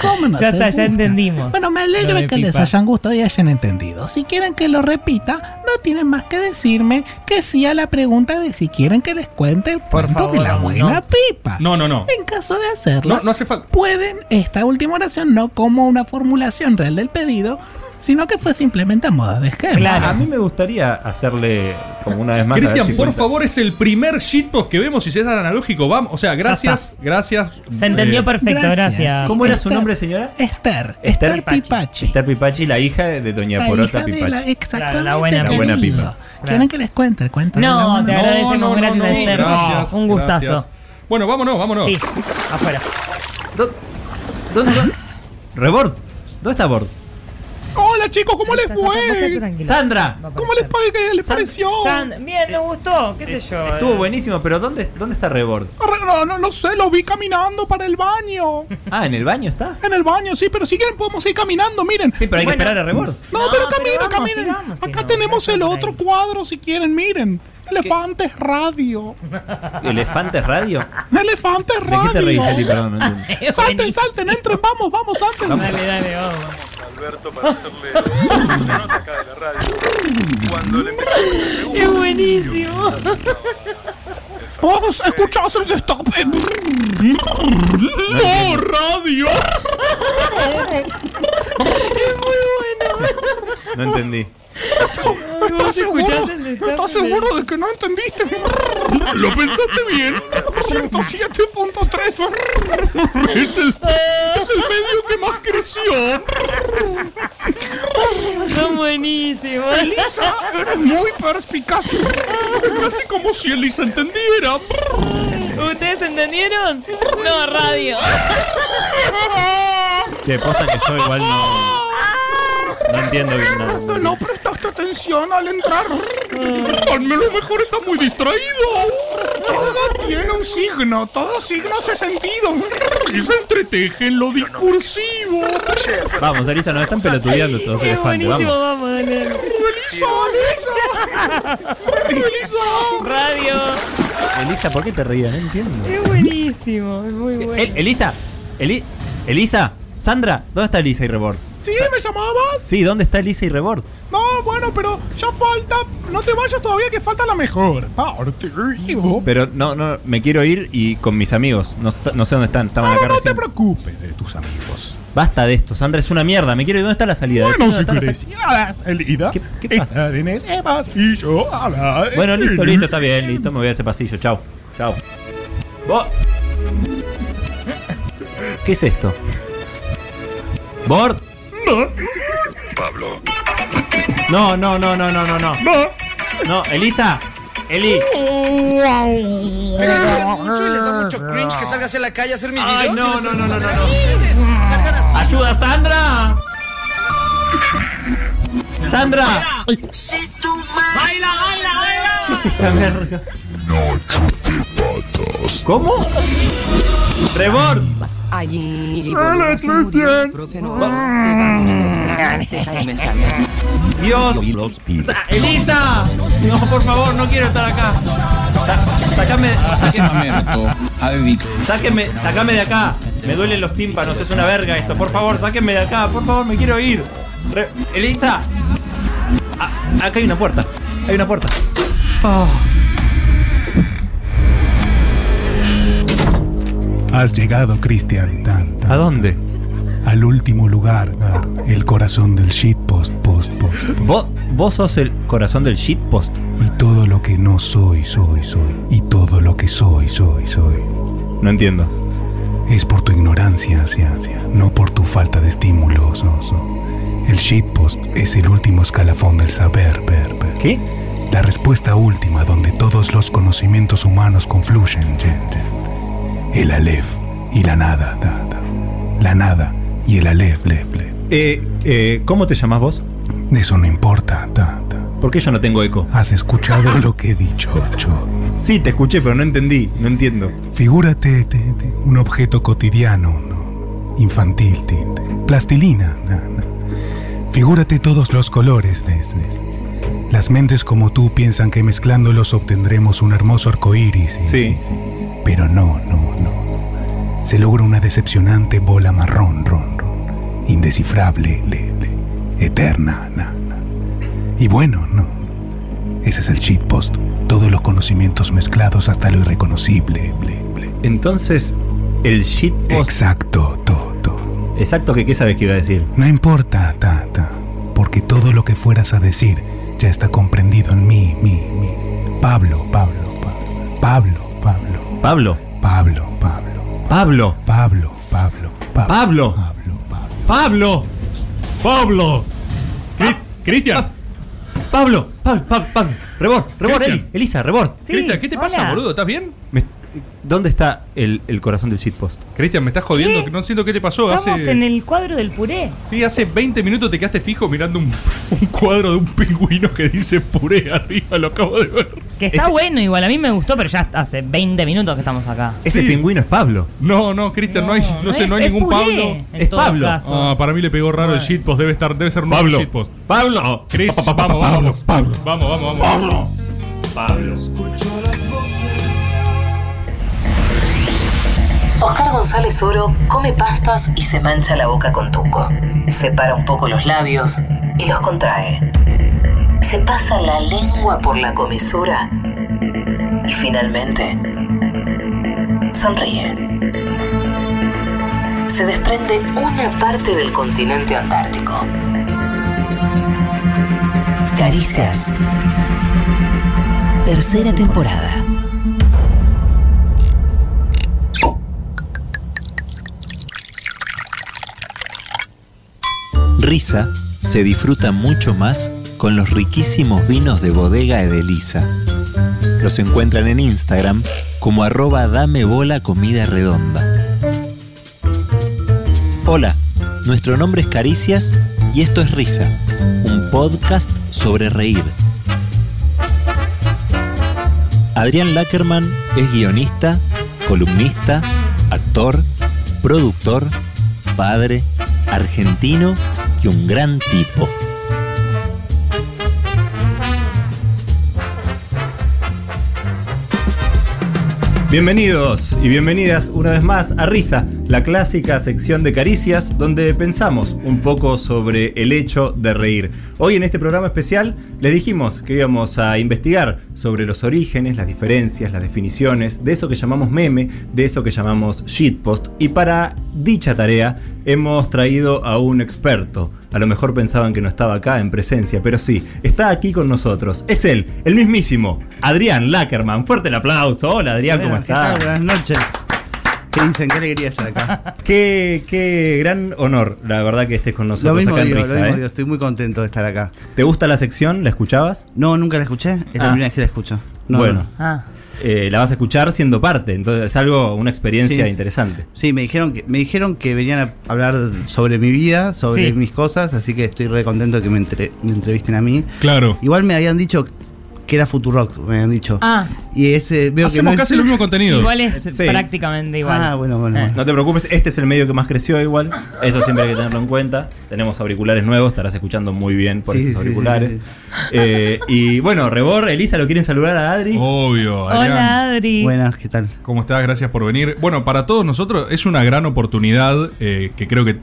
¿Cómo no Ya te está, ya entendimos. Bueno, me alegra que les hayan gustado y hayan entendido. Si quieren que lo repita, no tienen más que decirme que sí a la pregunta de si quieren que les cuente el Por cuento favor, de la no. buena pipa. No, no, no. En caso de hacerlo, No, no hace falta. pueden esta última oración no como una formulación real del pedido, sino que fue simplemente a modo de esquema. Claro. A mí me gustaría hacerle como una vez más. Cristian, si por cuenta. favor, es el primer shitpost que vemos y si es analógico. Vamos, o sea, gracias, gracias. Se entendió eh, perfecto, gracias. gracias. ¿Cómo era su nombre, señora? Esther, Esther Esther Pipachi. Esther Pipachi, la hija de doña La Porota hija de Pipachi. la- exactamente, Claro, la buena La buena pipa. ¿Quieren que les cuente el cuento No, te agradecemos. no, no, gracias, no, Esther. gracias, Un gustazo. gracias. Bueno, vámonos, vámonos. Sí, afuera. ¿Dó- ¿Dónde? ¿Rebord? ¿Dónde está Bord? Hola chicos, ¿cómo les fue? ¡Sandra! ¿Cómo les, les San- pareció? San- bien, nos gustó, qué sé yo. Estuvo eh. buenísimo, pero ¿dónde, dónde está Rebord? No, no, no sé, lo vi caminando para el baño. Ah, ¿en el baño está? En el baño, sí, pero si quieren podemos ir caminando, miren. Sí, pero hay Bueno. que esperar a Rebord. No, No, pero pero caminen, vamos, caminen. sí, vamos, sí, Acá no, tenemos el otro cuadro si quieren, miren. Elefantes Radio. ¿Elefantes Radio? Elefantes ¿De qué te reís, Eli? Radio. Perdón, no entiendo. Salten, salten, entren, vamos, vamos, salten. Dale, dale, vamos. Alberto para hacerle una nota acá de la radio. Cuando le empecé a Es buenísimo. Vos escuchás el destape. No, radio. No entendí. ¿Estás seguro? ¿Estás seguro de que no entendiste? ¿Lo pensaste bien? 107.3 Es el, es el medio que más creció. Son buenísimos. Elisa, eres muy perspicaz. Casi como si Elisa entendiera. ¿Ustedes entendieron? No, radio. Che, posta que yo igual no. No entiendo bien nada. No, no prestaste atención al entrar. Al menos mejor está muy distraído. Todo tiene un signo, todo signo hace sentido. Y se entreteje en lo discursivo. Vamos, Elisa, nos están pelotudeando estos Es elefantes. buenísimo, Vamos. vamos. Elisa, Elisa. Elisa. Radio. Elisa, ¿por qué te reías? No entiendo. Es buenísimo, es muy bueno. El- Elisa, Eli- Elisa, Sandra, ¿dónde está Elisa y Rebord? ¿Sí? ¿Me llamabas? Sí, ¿dónde está Elisa y Rebord? No, bueno, pero ya falta. No te vayas todavía, que falta la mejor parte. Pero no, no, me quiero ir y con mis amigos. No, no sé dónde están, estaban No, acá no, no te preocupes de tus amigos. Basta de esto, Sandra, es una mierda. Me quiero ir. ¿Dónde está la salida? Bueno, si querés ir a la salida, estar en ese pasillo a la Bueno, listo, listo, está bien, listo. Me voy a ese pasillo. Chao. Chao. Vos. ¿Qué es esto? ¿Bord? No. Pablo. No, no, no, no, no, no, no. No, Elisa. Eli. Pero le da mucho les da mucho cringe que salga hacia la calle a hacer mis Ay, videos. no, les no, no, no, no, no. ¡Ayuda, Sandra! ¡Sandra! ¡Baila, baila, baila! ¿Qué es esta verga? ¿Cómo? ¡Rebord! Allí. ¡Dios! Sa- ¡Elisa! No, por favor, no quiero estar acá. Sa- sácame. Sáqueme, sáqueme, sácame de acá. Me duelen los tímpanos, es una verga esto. Por favor, sáquenme de acá. Por favor, me quiero ir. Re- Elisa. Ah, acá hay una puerta. Hay una puerta. Oh. Has llegado, Cristian. ¿A dónde? Al último lugar, ah, el corazón del shitpost, post, post. ¿Vos, vos sos el corazón del shitpost. Y todo lo que no soy, soy, soy. Y todo lo que soy, soy, soy. No entiendo. Es por tu ignorancia, ciencia, no por tu falta de estímulos. no, no. El shitpost es el último escalafón del saber, ver, ver. ¿Qué? La respuesta última donde todos los conocimientos humanos confluyen, yen, yen. El alef y la nada, da, da. La nada y el alef, lef, lef. Eh, eh, ¿Cómo te llamas vos? Eso no importa, da, da. ¿Por qué yo no tengo eco? ¿Has escuchado lo que he dicho, Cho? Sí, te escuché, pero no entendí, no entiendo. Figúrate te- te- un objeto cotidiano, ¿no? infantil, te- plastilina. na, na. Figúrate todos los colores, ¿ves? ¿ves? Las mentes como tú piensan que mezclándolos obtendremos un hermoso arco iris. Sí. Pero no, no, no. Se logra una decepcionante bola marrón, ron, ron. Indescifrable, le, le, eterna, na, na. Y bueno, no. Ese es el shitpost. Todos los conocimientos mezclados hasta lo irreconocible. ble, ble. Entonces, el shitpost. Exacto, todo. Exacto, que qué sabes que iba a decir. No importa, ta, ta, porque todo lo que fueras a decir ya está comprendido en mí, mí, mí. Pablo, Pablo, Pablo, Pablo, Pablo. Pablo, Pablo, Pablo. Pablo, Pablo, Pablo. Pablo. Pablo. Cristian. Pablo. Pablo. Pablo. Pablo. Rebord. Rebord, Cristian. Eli. Elisa, Rebord. Cristian, ¿qué te pasa, boludo? ¿Estás bien? ¿Dónde está el, el corazón del shitpost? Cristian, me estás jodiendo, que no entiendo qué te pasó. Estamos Hace, en el cuadro del puré. Sí, hace 20 minutos te quedaste fijo mirando un, un cuadro de un pingüino que dice puré arriba, lo acabo de ver. Que está bueno igual, a mí me gustó, pero ya hace 20 minutos que estamos acá. Ese pingüino es Pablo. No, no, Cristian, no, hay, no, no sé, es- no hay ningún puré, Pablo. Es Pablo. Ah, para mí le pegó raro el shitpost, debe estar, debe ser un Pablo. shitpost. Pablo. Chris, Pa- pa- pa- vamos, Pablo, vamos. Pablo. Vamos, vamos, vamos. Pablo. Oscar González Oro come pastas y se mancha la boca con tuco. Separa un poco los labios y los contrae. Se pasa la lengua por la comisura y finalmente sonríe. Se desprende una parte del continente antártico. Caricias. Tercera temporada. Risa se disfruta mucho más con los riquísimos vinos de bodega Edelisa. Los encuentran en Instagram como arroba dame bola comida redonda. Hola, nuestro nombre es Caricias y esto es Risa, un podcast sobre reír. Adrián Lackerman es guionista, columnista, actor, productor, padre, argentino un gran tipo. Bienvenidos y bienvenidas una vez más a Risa, la clásica sección de caricias donde pensamos un poco sobre el hecho de reír. Hoy en este programa especial les dijimos que íbamos a investigar sobre los orígenes, las diferencias, las definiciones de eso que llamamos meme, de eso que llamamos shitpost y para dicha tarea hemos traído a un experto. A lo mejor pensaban que no estaba acá en presencia, pero sí, está aquí con nosotros. Es él, el mismísimo, Adrián Lackerman. Fuerte el aplauso. Hola Adrián, ¿cómo estás? Buenas noches. ¿Qué dicen? Qué alegría estar acá. Qué, qué gran honor, la verdad, que estés con Lo nosotros mismo acá en digo, lo Risa. mismo ¿eh? digo, estoy muy contento de estar acá. ¿Te gusta la sección? ¿La escuchabas? No, nunca la escuché, es la Ah. primera vez que la escucho. No, bueno, no. Ah. eh, la vas a escuchar siendo parte, entonces es algo, una experiencia Sí. interesante. Sí, me dijeron que me dijeron que venían a hablar sobre mi vida, sobre Sí. mis cosas, así que estoy re contento de que me, entre- me entrevisten a mí. Claro. Igual me habían dicho que era Futurock, me habían dicho. Ah. Y ese veo que Hacemos no es- casi el mismo contenido. Igual es Sí. prácticamente igual. Ah, bueno, bueno. bueno. No te preocupes, este es el medio que más creció igual. Eso siempre hay que tenerlo en cuenta. Tenemos auriculares nuevos, estarás escuchando muy bien por Sí, estos sí, auriculares. sí, Eh, y bueno, Rebor, Elisa, ¿lo quieren saludar a Adri? Obvio, Adrián. Hola, Adri. Buenas, ¿qué tal? ¿Cómo estás? Gracias por venir. Bueno, para todos nosotros es una gran oportunidad eh, que creo que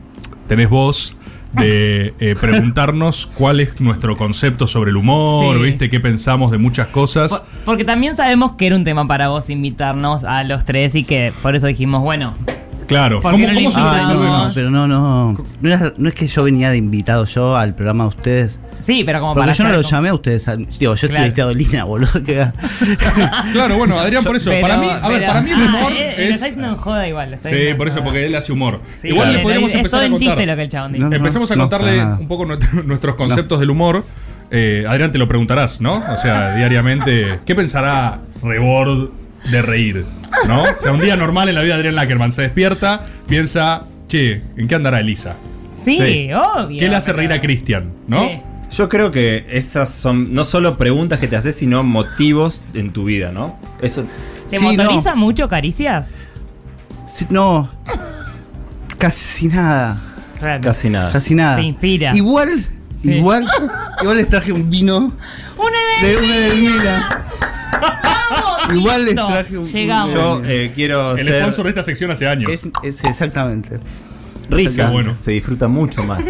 tenés vos de eh, preguntarnos cuál es nuestro concepto sobre el humor, Sí. ¿viste? ¿Qué pensamos de muchas cosas? Por- Porque también sabemos que era un tema para vos invitarnos a los tres y que por eso dijimos, bueno, Claro, ¿Por ¿cómo, no se lo Ah, no, resolvemos? pero no, no. No, era- no es que yo venía de invitado yo al programa de ustedes. Sí, pero como Porque para yo no lo como- llamé a ustedes. Digo, yo Claro. estoy a Dolina, boludo. que- Claro, bueno, Adrián, por eso. Pero- para mí, a ver, pero- para mí el Ah, humor Lo es. en joda igual. Sí, por eso, porque él hace humor. Sí, Igual le podríamos es empezar todo a contar. chiste lo que el chabón dice. No, no, Empecemos a no, contarle un poco nuestro- nuestros conceptos del humor. Eh, Adrián, te lo preguntarás, ¿no? O sea, diariamente, ¿qué pensará Rebord de reír? ¿No? O sea, un día normal en la vida de Adrián Lackerman se despierta, piensa, che, ¿en qué andará Elisa? Sí, Sí. obvio. ¿Qué le hace pero- reír a Cristian? ¿no? Sí. Yo creo que esas son no solo preguntas que te haces, sino motivos en tu vida, ¿no? Eso. ¿Te Sí, motoriza mucho caricias? Sí, no. Casi nada. Claro. Casi nada. Casi nada. Te inspira. Igual, Sí. igual, igual les traje un vino ¡Una de una Edelmira. ¡Vamos! Igual les listo, traje un- Llegamos. Yo eh, quiero El ser sponsor de esta sección hace años. Es, es exactamente. Risa. Bueno. Se disfruta mucho más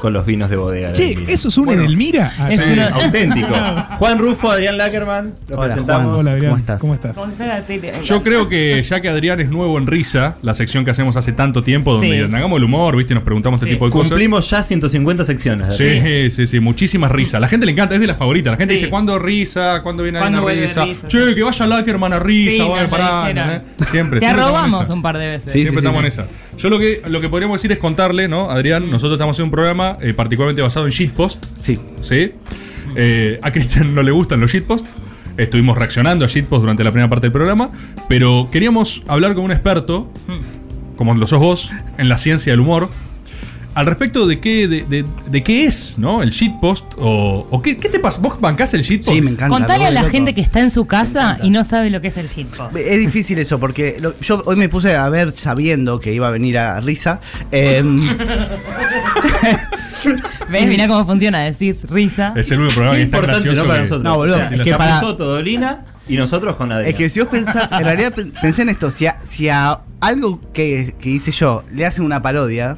con los vinos de bodega. de Che, Edelmira. ¿eso es un Edelmira? Ah, Es sí. una- Auténtico. Juan Rufo, Adrián Lackerman, los Hola, presentamos. Juan. Hola, Adrián. ¿Cómo estás? ¿Cómo estás? Yo creo que ya que Adrián es nuevo en Risa, la sección que hacemos hace tanto tiempo, donde Sí. hagamos el humor, ¿viste? Y nos preguntamos Sí. este tipo de cosas. Cumplimos ya 150 secciones. Sí, sí, sí, muchísimas risas. La gente le encanta, es de las favoritas. La gente Sí. dice, ¿cuándo risa? ¿Cuándo viene ¿Cuándo una risa? Risa? Che, que vaya Lackerman a risa, bueno, lo pará. dijeron. ¿no? Siempre, Te esa. un par de veces. Sí, Siempre sí, estamos sí. en esa. Yo lo que, lo que podríamos decir es contarle, ¿no? Adrián, nosotros estamos haciendo un programa eh, particularmente basado en shitpost, Sí. ¿sí? Eh, a Cristian no le gustan los shitposts. Estuvimos reaccionando a shitpost durante la primera parte del programa, pero queríamos hablar con un experto, como lo sos vos, en la ciencia del humor, al respecto de qué, de, de- de qué es, ¿no? El shitpost, o, o qué, qué te pasa. ¿Vos bancás el shitpost? Sí, me encanta. Contale a la gente loco. que está en su casa y no sabe lo que es el shitpost. Es difícil eso, porque lo- yo hoy me puse a ver sabiendo que iba a venir a Risa. em, ¿Ves? Mirá cómo funciona. Decís risa. Es el único programa Qué que importante gracioso ¿no? para que- nosotros. No, boludo, O sea, es si que para- puso Todolina y nosotros con Adrián. es que si vos pensás, en realidad pen- pensé en esto, si a, si a algo que, que hice yo le hacen una parodia,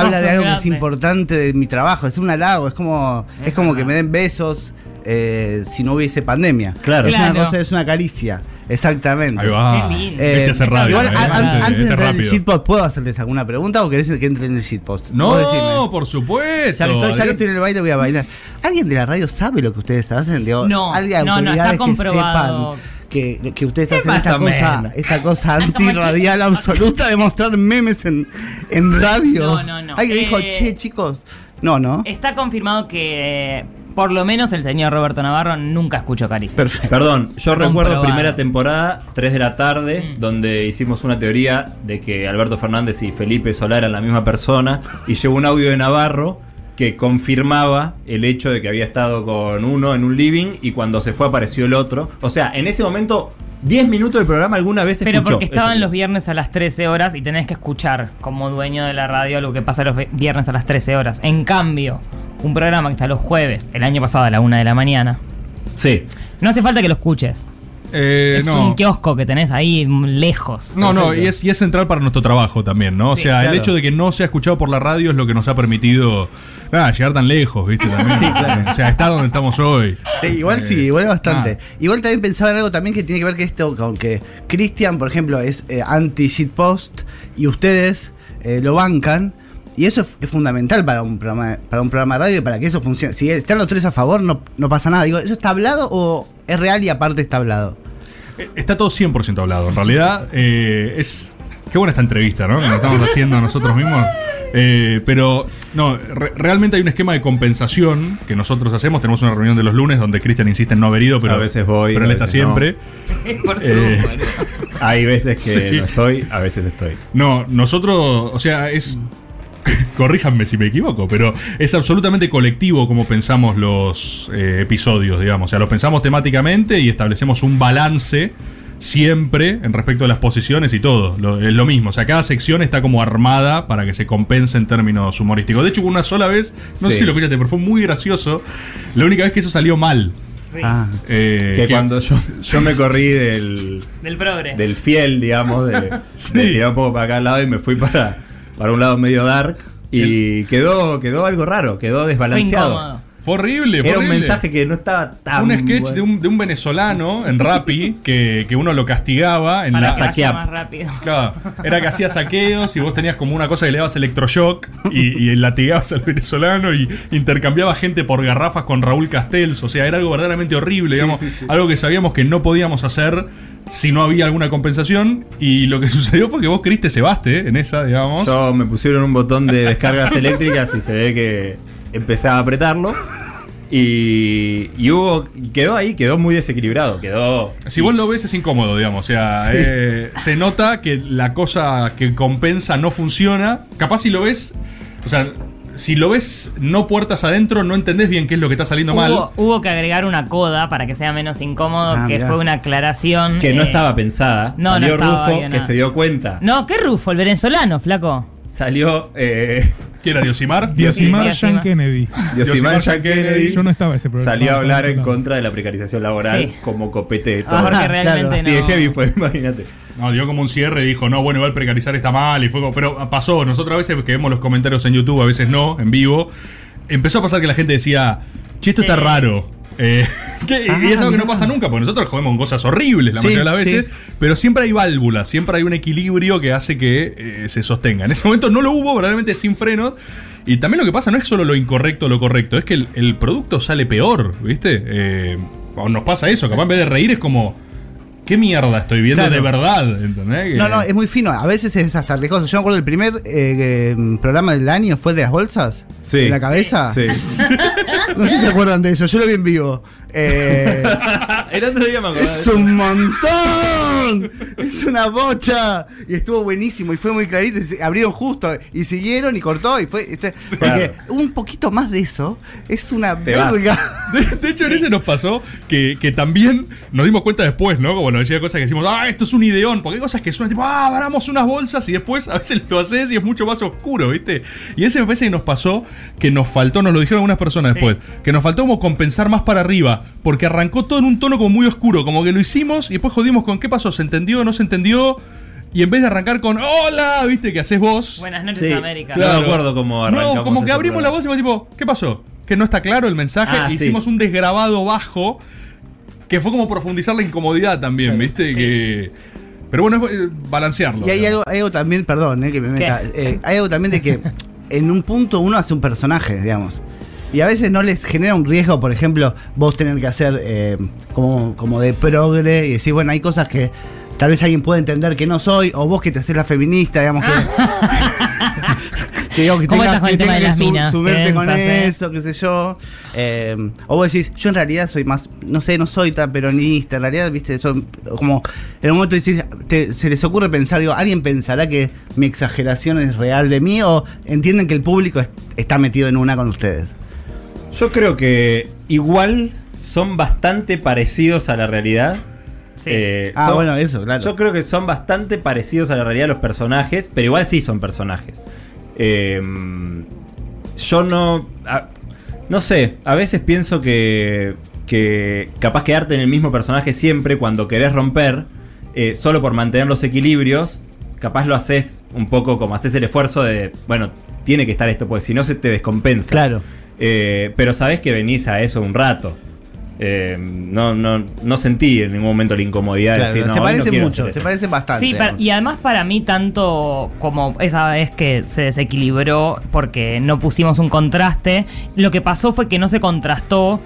habla de algo que es grande. importante de mi trabajo, es un halago, es como, es como que me den besos eh, si no hubiese pandemia. Claro. Es una Claro. cosa, es una caricia. Exactamente. Ahí va. Qué lindo. Eh, radio. igual, ¿eh? a- a- Viste- antes de entrar en el shitpost, ¿puedo hacerles alguna pregunta o querés que entre en el shitpost? No, por supuesto. Ya que, estoy, ya que Adrián. estoy en el baile voy a bailar. ¿Alguien de la radio sabe lo que ustedes hacen? Digo, No, ¿alguien no, no, está autoridades que comprobado. sepan que, que ustedes hacen esta cosa, esta cosa antirradial absoluta de mostrar memes en, en radio? No, no, no. Alguien dijo, Eh, che, chicos. No, no. Está confirmado que eh, por lo menos el señor Roberto Navarro nunca escuchó caricias. Perfecto. Perdón, yo Está recuerdo comprobado. primera temporada, 3 de la tarde, Mm. donde hicimos una teoría de que Alberto Fernández y Felipe Solá eran la misma persona, y llegó un audio de Navarro que confirmaba el hecho de que había estado con uno en un living y cuando se fue apareció el otro. O sea, en ese momento, 10 minutos del programa alguna vez Pero escuchó. porque estaban Eso. los viernes a las 13 horas y tenés que escuchar como dueño de la radio lo que pasa los viernes a las 13 horas. En cambio, un programa que está los jueves, el año pasado a la 1 de la mañana, Sí. no hace falta que lo escuches. Eh, es no. un kiosco que tenés ahí lejos. No, no, y es, y es central para nuestro trabajo también, ¿no? O sea, el hecho de que no sea escuchado por la radio es lo que nos ha permitido nada, llegar tan lejos, ¿viste? También. Sí, claro. O sea, estar donde estamos hoy. Sí, igual sí, Eh, igual bastante. ah. Igual también pensaba en algo también que tiene que ver que esto, con que Christian, por ejemplo, es eh, anti-shitpost y ustedes eh, lo bancan. Y eso es, es fundamental para un programa para un programa de radio, para que eso funcione. Si están los tres a favor, no, no pasa nada. Digo, ¿eso está hablado o es real y aparte está hablado? Eh, Está todo 100% hablado. En realidad, eh, es. Qué buena esta entrevista, ¿no? Que nos estamos haciendo nosotros mismos. Eh, pero, no, re- realmente hay un esquema de compensación que nosotros hacemos. Tenemos una reunión de los lunes donde Cristian insiste en no haber ido, pero A veces voy, Pero él está no. siempre. Por Eh, Hay veces que Sí. no estoy, a veces estoy. No, nosotros, o sea, es. Corríjanme si me equivoco, pero es absolutamente colectivo como pensamos los eh, episodios, digamos. O sea, los pensamos temáticamente y establecemos un balance siempre en respecto a las posiciones y todo. Lo- es lo mismo. O sea, cada sección está como armada para que se compense en términos humorísticos. De hecho, hubo una sola vez, no sé Sí. si lo escuchaste, pero fue muy gracioso. La única vez que eso salió mal. Ah. Eh, que cuando yo, yo me corrí del, Del progre. del fiel, digamos, de, Sí. de tirar un poco para acá al lado y me fui para, para un lado medio dark y quedó, quedó algo raro, quedó desbalanceado. Fue horrible. fue Era un mensaje que no estaba tan un sketch bueno. de, un, de un venezolano en Rappi que, que uno lo castigaba en Para la que vaya más rápido. Claro, era que hacía saqueos y vos tenías como una cosa que le dabas electroshock y, y latigabas al venezolano y intercambiaba gente por garrafas con Raúl Castells. O sea, era algo verdaderamente horrible, digamos. Algo que sabíamos que no podíamos hacer si no había alguna compensación. Y lo que sucedió fue que vos queriste cebaste en esa, digamos. Yo me pusieron un botón de descargas eléctricas y se ve que empecé a apretarlo. Y, y hubo. Quedó ahí, quedó muy desequilibrado. Quedó. Si vos lo ves es incómodo, digamos. O sea, Sí. eh, se nota que la cosa que compensa no funciona. Capaz si lo ves, o sea, si lo ves no puertas adentro, no entendés bien qué es lo que está saliendo mal. Hubo, que agregar una coda para que sea menos incómodo, Ah, que mirá. fue una aclaración. Que no eh, estaba pensada. no, no Salió estaba Rufo bien, que no. se dio cuenta. No, ¿qué Rufo? El venezolano, flaco. Salió. Eh, ¿Quién era Diosimar? Diosimar. Jean Kennedy. Diosimar Jean Kennedy. Yo no estaba ese programa. Salió a hablar en contra de la precarización laboral Sí. como copete de todo. porque realmente no. de heavy fue, imagínate. No, dio como un cierre y dijo, no, bueno, igual precarizar está mal. Y fue como- pero pasó, nosotros a veces que vemos los comentarios en YouTube, a veces no, en vivo. Empezó a pasar que la gente decía, che, esto está Eh. raro. Eh, que- y Ah, es algo que no pasa nunca, porque nosotros jodemos con cosas horribles la Sí, mayoría de las veces, sí. pero siempre hay válvulas, siempre hay un equilibrio que hace que eh, se sostenga. En ese momento no lo hubo, verdaderamente sin frenos. Y también lo que pasa no es solo lo incorrecto o lo correcto, es que el, el producto sale peor, ¿viste? Eh, nos pasa eso, capaz en vez de reír es como, ¿qué mierda estoy viendo Claro. de verdad? ¿Entendés? Que- No, no, es muy fino. A veces es hasta riesgoso. Yo me acuerdo el primer eh, eh, programa del año fue de las bolsas. Sí. ¿En la cabeza? Sí. No sé si se acuerdan de eso. Yo lo vi en vivo. Eh, El otro día me acordaba es eso. un montón. Es una bocha. Y estuvo buenísimo y fue muy clarito. y se- abrieron justo y siguieron y cortó y fue. este- porque un poquito más de eso es una Te vas. verga. De, de hecho, en ese nos pasó que, que también nos dimos cuenta después, ¿no? Como nos decía cosas que decimos, ah, esto es un ideón. Porque hay cosas que suenan tipo, ah, varamos unas bolsas y después a veces lo haces y es mucho más oscuro, ¿viste? Y ese me parece que nos pasó que nos faltó, nos lo dijeron algunas personas después, que nos faltó como compensar más para arriba. Porque arrancó todo en un tono como muy oscuro, como que lo hicimos y después jodimos con qué pasó, se entendió, no se entendió. Y en vez de arrancar con hola, ¿viste? Que haces vos. Buenas noches, Sí, América. claro. No me acuerdo cómo arrancamos No, como que abrimos la voz y fue tipo, ¿qué pasó? Que no está claro el mensaje. Ah, sí. Hicimos un desgrabado bajo que fue como profundizar la incomodidad también, ¿viste? Que. Pero bueno, es eh, balancearlo. Y hay algo, hay algo también, perdón, eh, que me meta. eh, hay algo también de que en un punto uno hace un personaje, digamos. Y a veces no les genera un riesgo, por ejemplo, vos tener que hacer eh, como, como de progre y decir, bueno, hay cosas que tal vez alguien puede entender que no soy, o vos que te haces la feminista, digamos que. que digo, que ¿Cómo tengas que, de que su- subirte con densas, eh. eso, qué sé yo. Eh, o vos decís, yo en realidad soy más, no sé, no soy tan peronista, en realidad, viste, son como, en un momento decís, te- se les ocurre pensar, digo, ¿alguien pensará que mi exageración es real de mí o entienden que el público es- está metido en una con ustedes? Yo creo que igual son bastante parecidos a la realidad. Sí. Eh, Ah, son- bueno, eso, claro. Yo creo que son bastante parecidos a la realidad los personajes, pero igual sí son personajes. Eh, yo no. a- no sé, a veces pienso que. que capaz quedarte en el mismo personaje siempre cuando querés romper, eh, solo por mantener los equilibrios, capaz lo haces un poco como haces el esfuerzo de, bueno, tiene que estar esto, porque si no se te descompensa. Claro. Eh, pero sabés que venís a eso un rato. Eh, no, no, no sentí en ningún momento la incomodidad de Claro, decir, no, se no parecen mucho, se esto". parecen bastante. Sí, para- y además para mí tanto como esa vez que se desequilibró porque no pusimos un contraste, lo que pasó fue que no se contrastó.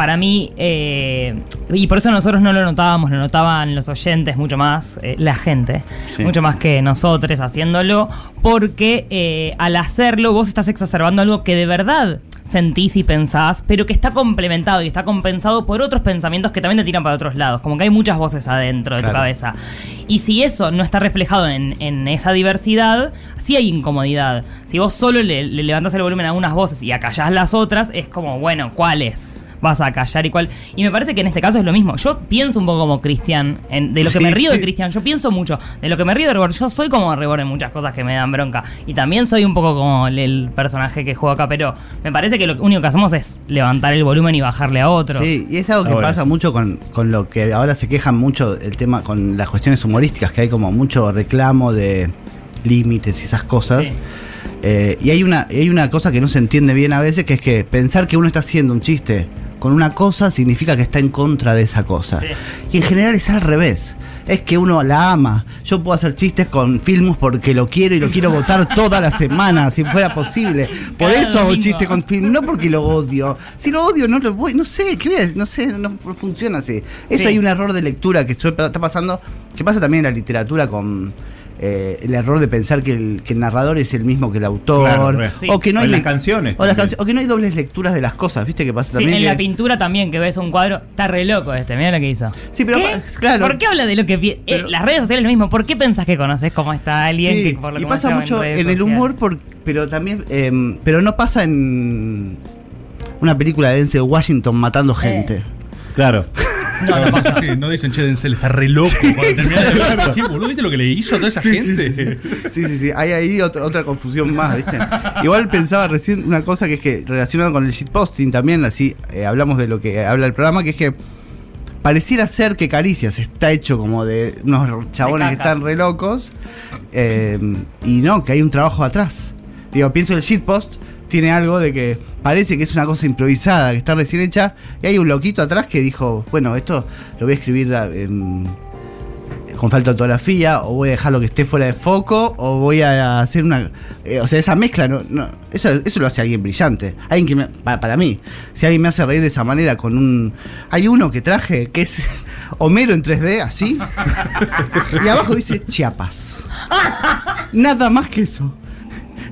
Para mí, eh, y por eso nosotros no lo notábamos, lo notaban los oyentes mucho más, eh, la gente, Sí. mucho más que nosotros haciéndolo, porque eh, al hacerlo vos estás exacerbando algo que de verdad sentís y pensás, pero que está complementado y está compensado por otros pensamientos que también te tiran para otros lados, como que hay muchas voces adentro de tu cabeza. Y si eso no está reflejado en, en esa diversidad, sí hay incomodidad. Si vos solo le, le levantás el volumen a unas voces y acallás las otras, es como, bueno, ¿cuáles? Vas a callar y cuál. Y me parece que en este caso es lo mismo. Yo pienso un poco como Cristian, de lo que Sí, me río de. Cristian. Yo pienso mucho de lo que me río de Rebor. Yo soy como Rebor en muchas cosas que me dan bronca. Y también soy un poco como el, el personaje que juego acá. Pero me parece que lo único que hacemos es levantar el volumen y bajarle a otro. Sí, y es algo que pasa sí. mucho con, con lo que ahora se quejan mucho el tema con las cuestiones humorísticas, que hay como mucho reclamo de límites y esas cosas. Sí. Eh, y hay una, hay una cosa que no se entiende bien a veces, que es que pensar que uno está haciendo un chiste con una cosa significa que está en contra de esa cosa. Sí. Y en general es al revés. Es que uno la ama. Yo puedo hacer chistes con Filmus porque lo quiero y lo quiero votar toda la semana, si fuera posible. Por Cada eso hago chistes con Filmus, no porque lo odio. Si lo odio, no lo voy. No sé, ¿qué voy a decir? No sé, no funciona así. Eso Sí. hay un error de lectura que está pasando, que pasa también en la literatura con. Eh, el error de pensar que el, que el narrador es el mismo que el autor Claro, re. Sí. o que no hay las canciones o, las que no hay dobles lecturas de las cosas viste que pasa Sí, también en que- la pintura también, que ves un cuadro, está re loco este, mira lo que hizo. Sí, pero claro. ¿Por qué habla de lo que eh, las redes sociales es lo mismo? ¿Por qué pensás que conoces cómo está alguien Sí, que por lo y que pasa mucho en el humor, por- pero también, eh, pero no pasa en una película de Denzel Washington matando gente. Claro. No, no pasa así, no dicen, che, Denzel está re loco cuando termina de hablar. Sí, boludo, ¿viste lo que le hizo a toda esa Sí, gente? Sí, sí, sí, hay ahí otra, otra confusión más, ¿viste? Igual pensaba recién una cosa que es que relacionado con el shitposting también, así eh, hablamos de lo que habla el programa, que es que pareciera ser que Caricias está hecho como de unos chabones que están re locos eh, y no, que hay un trabajo atrás. Digo, pienso el shitpost tiene algo de que parece que es una cosa improvisada, que está recién hecha, y hay un loquito atrás que dijo, bueno, esto lo voy a escribir en- con falta de ortografía, o voy a dejarlo que esté fuera de foco, o voy a hacer una... eh, o sea, esa mezcla, no, no, eso, eso lo hace alguien brillante. Alguien que me- pa- para, mí, si alguien me hace reír de esa manera con un... Hay uno que traje que es Homero en 3D, así, y abajo dice Chiapas. Nada más que eso.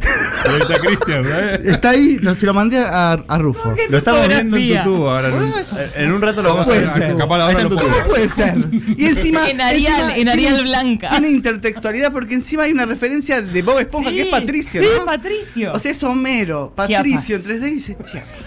Ahí está Cristian, ¿eh? Está ahí, lo- se lo mandé a, a Rufo. Lo estamos viendo en tu tubo ahora. En un, en un rato lo vamos a ver. ¿Cómo puede ser? Y encima. En Arial, encima en Arial tiene- blanca. Tiene intertextualidad porque encima hay una referencia de Bob Esponja Sí, que es Patricio, sí, ¿no? Patricio. O sea, es Homero, Patricio en 3D y dice.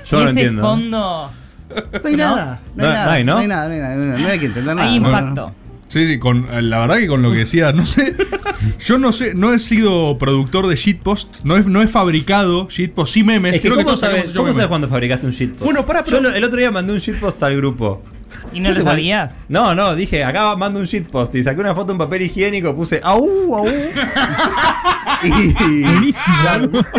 Yo no entiendo. fondo. No hay nada. No, hay nada. no hay, nada, no hay nada, no hay que nada. Impacto. Sí, sí, con, eh, la verdad que con lo que decía, no sé, yo no sé, no he sido productor de shitpost, no he, no he fabricado shitpost, sí memes. Es que creo ¿cómo, todos sabes, ¿cómo memes. sabes cuándo fabricaste un shitpost? Bueno, pará, Yo lo- el otro día mandé un shitpost al grupo. ¿Y no lo sé cuál- sabías? No, no, dije, acá mando un shitpost y saqué una foto en papel higiénico, puse au, au. y,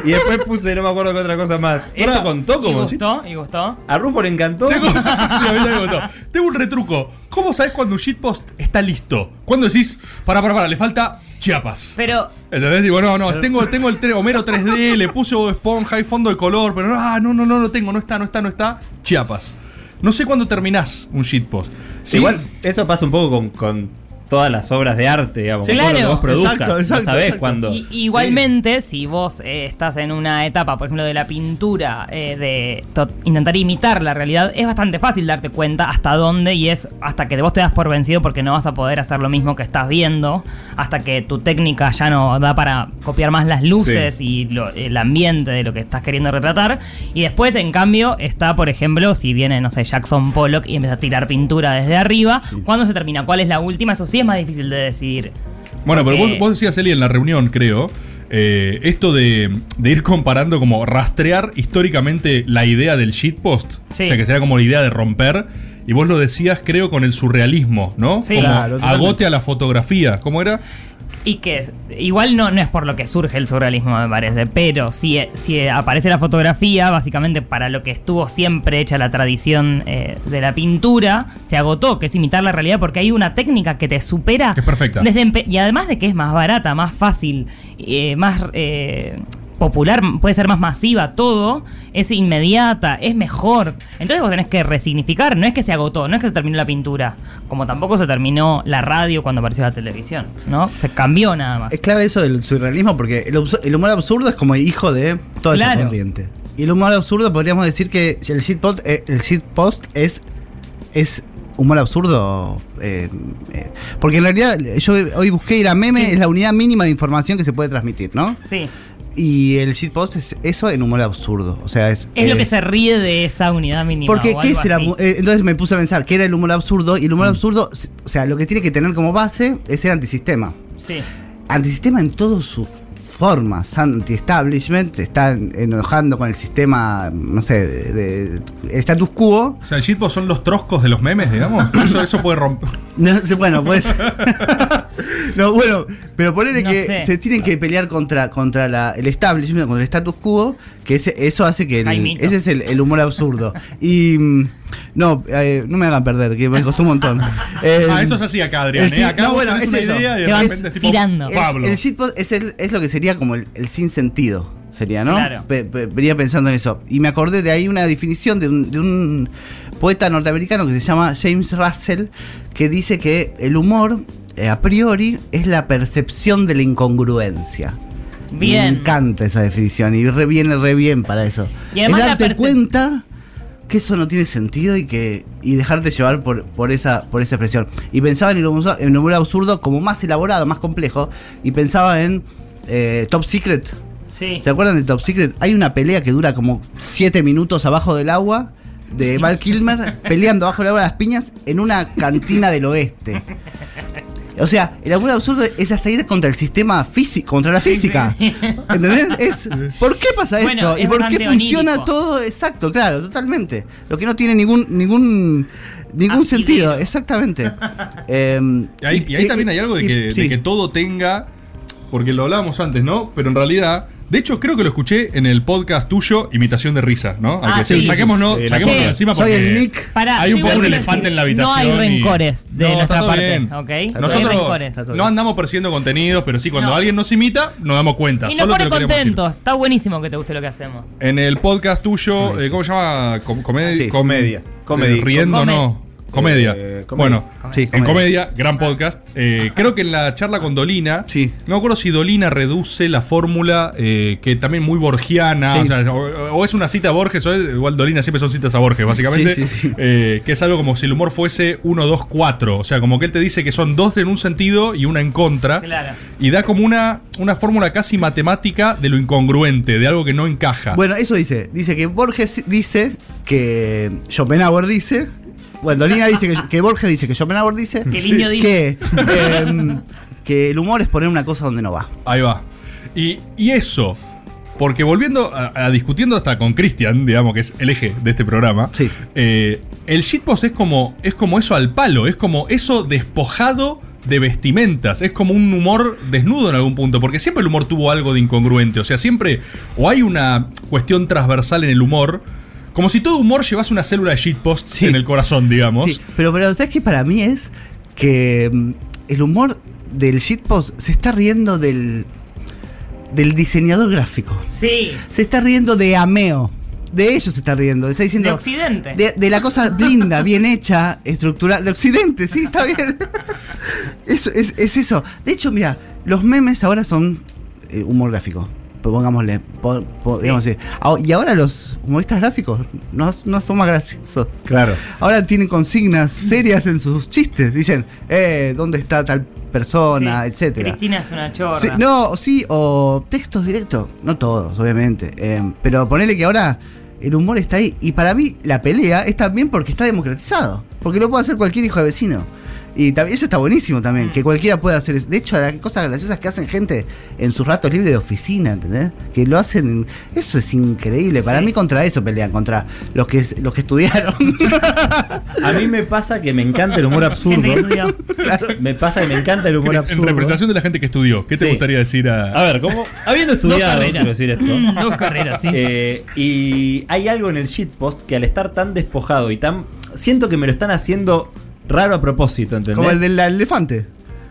y después puse, no me acuerdo qué otra cosa más. Eso contó ¿Y como shit- gustó? ¿Y gustó? A Rufo le encantó. Sí, a mí también me gustó. Tengo un retruco. ¿Cómo sabes cuando un shitpost está listo? Cuando decís, para, para, para, le falta Chiapas. Pero ¿Entendés? Digo, no, no, tengo, tengo el Homero 3D, le puse esponja, hay fondo de color, pero no, ah, no, no, no lo tengo, no está, no está, no está. Chiapas. No sé cuándo terminás un shitpost. Sí, Igual, eso pasa un poco con, con todas las obras de arte, digamos, Sí, todo lo que claro. vos produzcas. Exacto, exacto, no sabés cuándo. Y- igualmente, si vos eh, estás en una etapa, por ejemplo, de la pintura, eh, de intentar imitar la realidad, es bastante fácil darte cuenta hasta dónde y es hasta que vos te das por vencido porque no vas a poder hacer lo mismo que estás viendo, hasta que tu técnica ya no da para copiar más las luces y lo- el ambiente de lo que estás queriendo retratar. Y después, en cambio, está, por ejemplo, si viene, no sé, Jackson Pollock y empieza a tirar pintura desde arriba, ¿cuándo se termina? ¿Cuál es la última? Eso sí es más difícil de decidir. Bueno, pero vos, vos decías, Eli, en la reunión, creo, eh, esto de, de ir comparando, como rastrear históricamente la idea del shitpost. Sí. O sea, que sería como la idea de romper. Y vos lo decías, creo, con el surrealismo, ¿no? Sí. Como Claro, agote a la fotografía. ¿Cómo era? Y que igual no, no es por lo que surge el surrealismo, me parece, pero si, si aparece la fotografía, básicamente para lo que estuvo siempre hecha la tradición eh, de la pintura, se agotó, que es imitar la realidad, porque hay una técnica que te supera. Que es perfecta. Desde y además de que es más barata, más fácil, eh, más eh, popular, puede ser más masiva, todo, es inmediata, es mejor. Entonces vos tenés que resignificar, no es que se agotó, no es que se terminó la pintura, como tampoco se terminó la radio cuando apareció la televisión, ¿no? Se cambió nada más. Es clave eso del surrealismo porque el, humor absurdo es como hijo de esa Claro. corriente. Y el humor absurdo podríamos decir que el shitpost, eh, el shitpost es, es humor absurdo. eh, eh, porque en realidad yo hoy busqué y la meme es la unidad mínima de información que se puede transmitir, ¿no? Sí. Y el shitpost es eso en humor absurdo. O sea, es. Es lo eh, que se ríe de esa unidad mínima. Porque, o ¿qué algo es el eh, Entonces me puse a pensar, ¿qué era el humor absurdo? Y el humor absurdo, s- o sea, lo que tiene que tener como base es ser antisistema. Sí. Antisistema en todas sus formas. Anti-establishment, se están enojando con el sistema, no sé, de, de- status quo. O sea, el shitpost son los troscos de los memes, digamos. Eso, eso puede romper. No sé, bueno, pues. no, bueno, pero ponerle No que sé. se tienen que pelear contra, contra la- el establishment, contra el status quo, que ese- eso hace que. el- ese es el, el humor absurdo. Y. mm, No, eh, no me hagan perder, que me costó un montón. Eh, ah, eso es así acá, Adrián. el ¿eh? sí- Acá no, bueno, es eso. idea y de repente es tipo, tirando. El- Pablo. El, shitpost es, el- es lo que sería como el, el sin sentido, sería, ¿no? Claro. Pe- pe- venía pensando en eso. Y me acordé de ahí una definición de un, de un poeta norteamericano que se llama James Russell, que dice que el humor, eh, a priori, es la percepción de la incongruencia. Bien. Me encanta esa definición y re viene re bien para eso. Y además es darte cuenta que eso no tiene sentido y que y dejarte llevar por, por esa por esa expresión. Y pensaba en el en humor absurdo como más elaborado, más complejo y pensaba en eh, Top Secret. Sí. ¿Se acuerdan de Top Secret? Hay una pelea que dura como 7 minutos abajo del agua de Val Kilmer peleando abajo del agua de las piñas en una cantina del oeste. O sea, el humor absurdo es hasta ir contra el sistema físico, contra la física. ¿Entendés? Es, ¿Por qué pasa esto? Bueno, ¿Y es por qué funciona onírico. todo? Exacto, claro, totalmente. Lo que no tiene ningún ningún ningún Asidero. sentido, exactamente. Em, Y ahí, y ahí y- también hay algo de y- que, de que todo tenga. Porque lo hablábamos antes, ¿no? Pero en realidad. De hecho, creo que lo escuché en el podcast tuyo, Imitación de Risa, ¿no? Al Ah, que sí. sí, saquémonos, Sí, saquémonos de encima soy porque el Nick. Pará, hay yo un poco quiero elefante decir, en la habitación. No hay y- rencores de No, está nuestra todo parte, bien. ¿ok? No hay Nosotros no andamos persiguiendo contenidos, pero sí, cuando No. alguien nos imita, nos damos cuenta. Y nos Solo te pone lo queremos decir. contentos. Está buenísimo que te guste lo que hacemos. En el podcast tuyo, eh, ¿cómo se llama? Com- comedia. Sí, com- comedia. eh, Comedia. riendo, Come- no. Comedia. Eh, comedia. Bueno, Sí, en comedia. comedia, gran podcast. Eh, creo que en la charla con Dolina, Sí. no me acuerdo si Dolina reduce la fórmula, eh, que también muy borgiana, Sí. o, sea, o- o es una cita a Borges, o es- igual Dolina siempre son citas a Borges, básicamente. Sí, sí, sí. eh, que es algo como si el humor fuese 1, 2, 4. O sea, como que él te dice que son dos en un sentido y una en contra. Claro. Y da como una, una fórmula casi matemática de lo incongruente, de algo que no encaja. Bueno, eso dice. Dice que Borges dice que Schopenhauer dice. Bueno, Dolina dice que, que Borges dice que Schopenhauer dice. Que el niño dice. Que, em, que el humor es poner una cosa donde no va. Ahí va. Y, y eso, porque volviendo a, a discutiendo hasta con Cristian, digamos que es el eje de este programa, Sí. eh, el shitpost es como, es como eso al palo, es como eso despojado de vestimentas, es como un humor desnudo en algún punto, porque siempre el humor tuvo algo de incongruente, o sea, siempre o hay una cuestión transversal en el humor, como si todo humor llevase una célula de shitpost Sí. en el corazón, digamos. Sí, pero, pero ¿sabes qué para mí es? Que mm, el humor del shitpost se está riendo del, del diseñador gráfico. Sí. Se está riendo de Ameo. De ellos se está riendo. Está diciendo. De Occidente. De, de la cosa linda, bien hecha, estructural. De Occidente, sí, está bien. Eso, es, es eso. De hecho, mira, los memes ahora son eh, humor gráfico. Pongámosle. po- po- Sí. digamos así. Y ahora los humoristas gráficos no, no son más graciosos. Claro. Ahora tienen consignas serias en sus chistes. Dicen, eh, ¿dónde está tal persona? Sí. etcétera. Cristina es una chorra. Sí, no, sí, o textos directos. No todos, obviamente. eh, pero ponele que ahora el humor está ahí. Y para mí la pelea es también porque está democratizado. Porque lo puede hacer cualquier hijo de vecino. Y eso está buenísimo también, que cualquiera pueda hacer eso. De hecho, las cosas graciosas que hacen gente en sus ratos libres de oficina, ¿entendés? Que lo hacen. Eso es increíble. Para mí, contra eso pelean, contra los que, los que estudiaron. A mí me pasa que me encanta el humor absurdo. Me pasa que me encanta el humor En absurdo. representación de la gente que estudió, ¿qué te Sí. gustaría decir a.? A ver, ¿cómo? Habiendo estudiado, carreras. quiero decir esto. Mm, dos carreras, sí. Eh, y hay algo en el shitpost que al estar tan despojado y tan. Siento que me lo están haciendo raro a propósito, ¿entendés? Como el del elefante.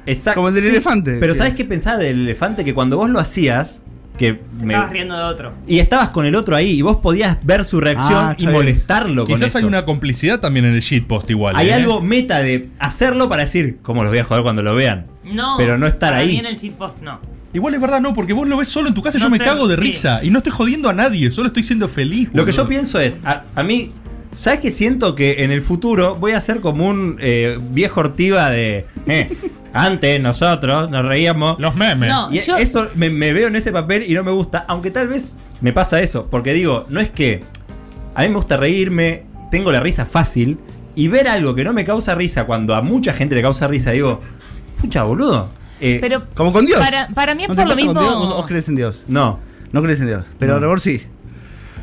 Exacto. como el del sí. elefante. Pero ¿sabes qué pensaba del elefante? Que cuando vos lo hacías, que me- Estabas riendo de otro. y estabas con el otro ahí y vos podías ver su reacción Ah, y molestarlo con Quizás eso. hay una complicidad también en el shitpost igual. Hay ¿eh? algo meta de hacerlo para decir, ¿cómo los voy a joder cuando lo vean? No. Pero no estar ahí. en el shitpost no. Igual es verdad, no, porque vos lo ves solo en tu casa y No yo me te- cago de sí. risa. Y no estoy jodiendo a nadie, solo estoy siendo feliz. Lo que yo pienso es, a, a mí, ¿sabes qué siento? Que en el futuro voy a ser como un eh, viejo ortiva de... eh, antes nosotros nos reíamos. Los memes. No, y yo- eso me, me veo en ese papel y no me gusta, aunque tal vez me pasa eso, porque digo, no es que a mí me gusta reírme, tengo la risa fácil, y ver algo que no me causa risa cuando a mucha gente le causa risa, digo, pucha boludo. Eh, Pero Como con Dios. Para, para mí es ¿No te por lo mismo. Vos crees en Dios? No. No crees en Dios. Pero No. Rebor sí.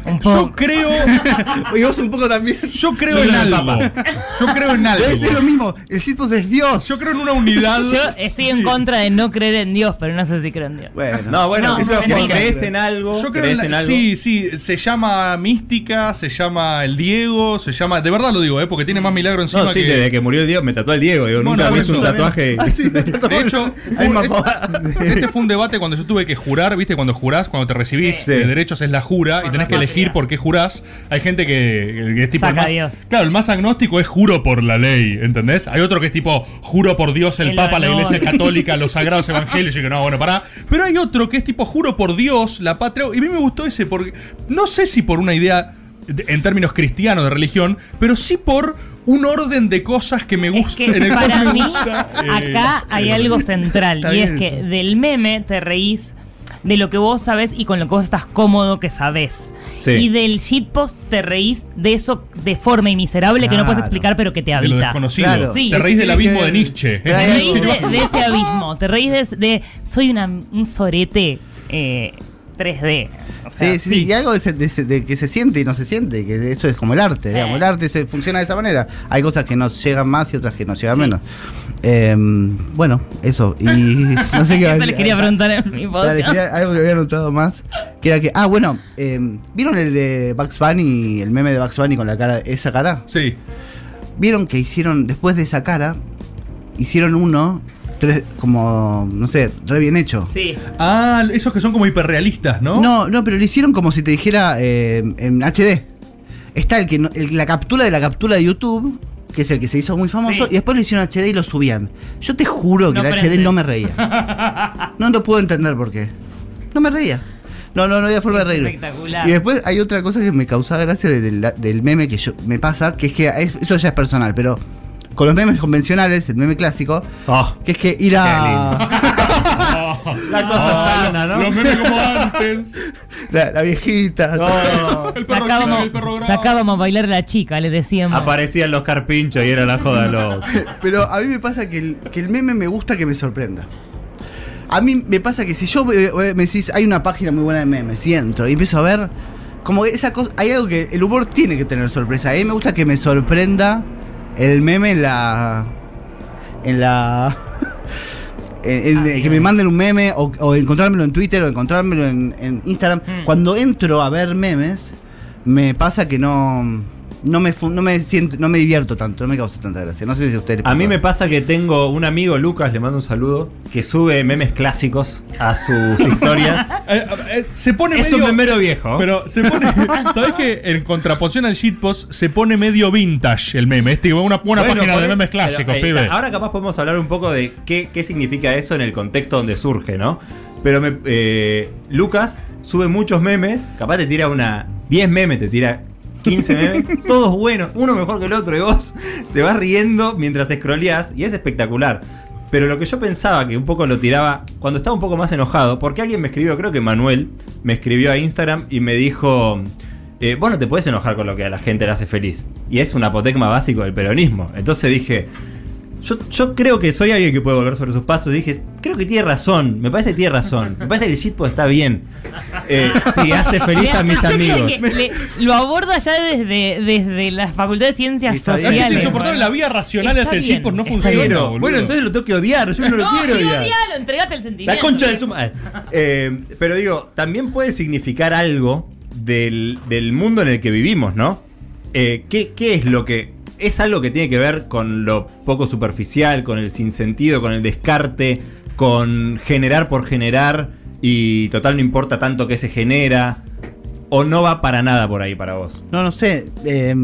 Un Yo creo. y vos un poco también. Yo creo Yo en algo. Papa. Yo creo en algo. Debe ser lo mismo. El shitpost es Dios. Yo creo en una unidad. Yo estoy en contra de no creer en Dios, pero no sé si creo en Dios. Bueno. No, bueno, No, eso no, crees en algo, Yo creo en, algo. Sí, sí, se llama mística, se llama el Diego, se llama. De verdad lo digo, ¿eh? porque tiene más milagro encima No, sí, que. desde que murió el Diego me tatuó el Diego. Digo, Bueno, nunca me hizo un tatuaje. Ah, sí, De hecho, un- este fue un debate cuando yo tuve que jurar, ¿viste? Cuando jurás, cuando te recibís Sí. de derechos es la jura y tenés que elegir por qué jurás. Hay gente que, que es tipo. el Saca más, a Dios. Claro, el más agnóstico es juro por la ley, ¿entendés? Hay otro que es tipo juro por Dios, el, El Papa, la. Iglesia Católica, los sagrados evangelios. Y que no, bueno, pará. Pero hay otro que es tipo juro por Dios, la patria. Y a mí me gustó ese porque. No sé si por una idea de- en términos cristianos de religión, pero sí por un orden de cosas que me Es gusta. que en el para me mí, gusta, eh, acá hay algo central. Y es que del meme te reís de lo que vos sabés y con lo que vos estás cómodo que sabés. Sí. Y del shitpost te reís de eso deforme y miserable que no puedes explicar, pero que te de lo habita. desconocido. Claro. Sí. Te reís del abismo de Nietzsche. Te reís de, de ese abismo, te reís de, de- soy una, un sorete eh, 3D. O sea, Sí, sí, y algo de, que se siente y no se siente, que eso es como el arte, digamos. El arte se funciona de esa manera. Hay cosas que nos llegan más y otras que nos llegan Sí. menos. Eh, bueno, eso. Y no sé qué Eso les quería preguntar en mi Dale, podcast. quería- algo que había notado más. Que era que. Ah, bueno. eh, ¿Vieron el de Bugs Bunny, el meme de Bugs Bunny con la cara, esa cara? Sí. ¿Vieron que hicieron, después de esa cara, hicieron uno, tres, como, no sé, re bien hecho? Sí. Ah, esos que son como hiperrealistas, ¿no? No, no, pero lo hicieron como si te dijera eh, en HD. Está el que no- el- la captura de la captura de YouTube, que es el que se hizo muy famoso, Sí. y después lo hicieron HD y lo subían. Yo te juro que No el HD no me reía. No lo puedo entender por qué. No me reía. No, no, no había forma de reírme. Espectacular. Y después hay otra cosa que me causaba gracia de- del, del meme que yo, me pasa, que es que es- eso ya es personal, pero con los memes convencionales, el meme clásico, Oh, que es que ir a la cosa sana, ¿no? Los memes como antes. la, la viejita, El perro Sacábamos, sacábamos a bailar a la chica, le decíamos. aparecían los carpinchos y era la joda loca. Pero a mí me pasa que el, que el meme me gusta que me sorprenda. A mí me pasa que si yo eh, eh, me decís, hay una página muy buena de memes, y entro y empiezo a ver, como que esa cosa, hay algo que el humor tiene que tener sorpresa. A mí me gusta que me sorprenda el meme en la. en la. en- en- que me manden un meme o, o encontrármelo en Twitter o encontrármelo en, en Instagram. Hmm. Cuando entro a ver memes, me pasa que no. No me, no me siento, no me divierto tanto, no me causa tanta gracia. No sé si a ustedes A mí me pasa que tengo un amigo, Lucas, le mando un saludo, que sube memes clásicos a sus historias. Eh, eh, se pone es medio. un memero viejo. Pero se pone. ¿Sabés que en contraposición al shitpost se pone medio vintage el meme? Es tipo una, una Bueno, página de memes pero, clásicos, eh, pibe. Ahora capaz podemos hablar un poco de qué, qué significa eso en el contexto donde surge, ¿no? Pero me- eh, Lucas sube muchos memes, capaz te tira una 10 memes, te tira 15 memes, todos buenos, uno mejor que el otro, y vos te vas riendo mientras scrolleás, y es espectacular. Pero lo que yo pensaba que un poco lo tiraba cuando estaba un poco más enojado, porque alguien me escribió, creo que Manuel, me escribió a Instagram y me dijo, eh, vos no te puedes enojar con lo que a la gente le hace feliz. Y es un apotecma básico del peronismo. Entonces dije, Yo, yo creo que soy alguien que puede volver sobre sus pasos. Dije, creo que tiene razón. Me parece que tiene razón. Me parece que el shitpost está bien. Eh, si hace feliz a mis Yo creo amigos. que le- lo aborda ya desde, desde la Facultad de Ciencias Está bien. Sociales. Es insoportable, la vía racional hacia el shitpost no funciona. Bueno, entonces lo tengo que odiar. Yo no lo quiero odiar. odialo, entregate el sentimiento. La concha de su madre. Eh, pero digo, también puede significar algo del, del mundo en el que vivimos, ¿no? Eh, ¿qué, qué es lo que.? Es algo que tiene que ver con lo poco superficial, con el sinsentido, con el descarte, con generar por generar y total no importa tanto que se genera. ¿O no va para nada por ahí para vos? No, no sé. eh,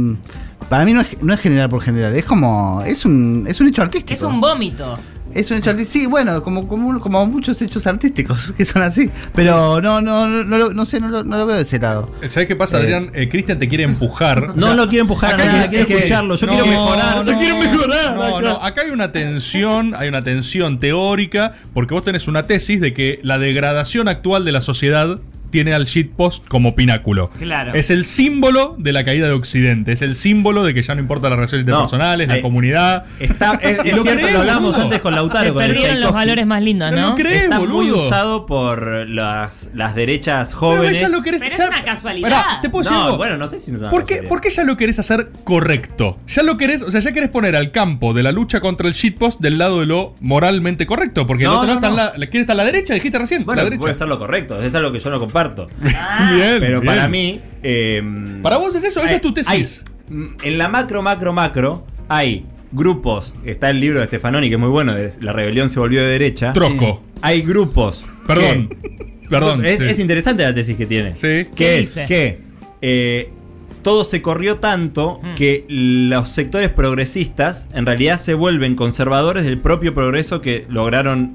para mí no es, no es general por general. Es como. Es un, es un hecho artístico. Es un vómito. Es un hecho artístico. Sí, bueno, como, como, como muchos hechos artísticos que son así. Pero no, no, no, no, lo- no sé, no lo, no lo veo de ese lado. ¿Sabes qué pasa, Eh. Adrián? Eh, Cristian te quiere empujar. No lo quiero empujar a acá quiero es que- escucharlo, yo quiero mejorar, yo quiero mejorar, No, acá. no, acá hay una tensión, hay una tensión teórica, porque vos tenés una tesis de que la degradación actual de la sociedad tiene al shitpost como pináculo. Claro. Es el símbolo de la caída de Occidente, es el símbolo de que ya no importan las relaciones No, interpersonales, la eh, comunidad. Está, es, es ¿Lo cierto, crees, lo hablamos boludo? antes con Lautaro. Se con el perdieron los valores más lindos, ¿no? Está muy usado por las, las derechas jóvenes. ya lo querés- Pero ya- es una casualidad. Pará, ¿te puedo decir No, algo? bueno, no sé si no ¿Por qué. ¿Por qué ya lo querés hacer correcto? Ya lo querés, o sea, ya querés poner al campo de la lucha contra el shitpost del lado de lo moralmente correcto. Porque el No, otro lado no, está, no. en la, ¿quién está a la derecha? Dijiste recién. Bueno, la derecha. puede ser lo correcto, es algo que yo no comparto. Bien, Pero bien. para mí. eh, Para vos es eso, esa hay- es tu tesis. hay- mm, en la macro, macro, macro, hay grupos. Está el libro de Stefanoni, que es muy bueno, de La rebelión se volvió de derecha. Trosco. Hay grupos. Perdón. que- Perdón, Es, sí. es interesante la tesis que tiene. Sí. Que ¿Qué es dice? que eh, todo se corrió tanto Mm. que los sectores progresistas en realidad se vuelven conservadores del propio progreso que lograron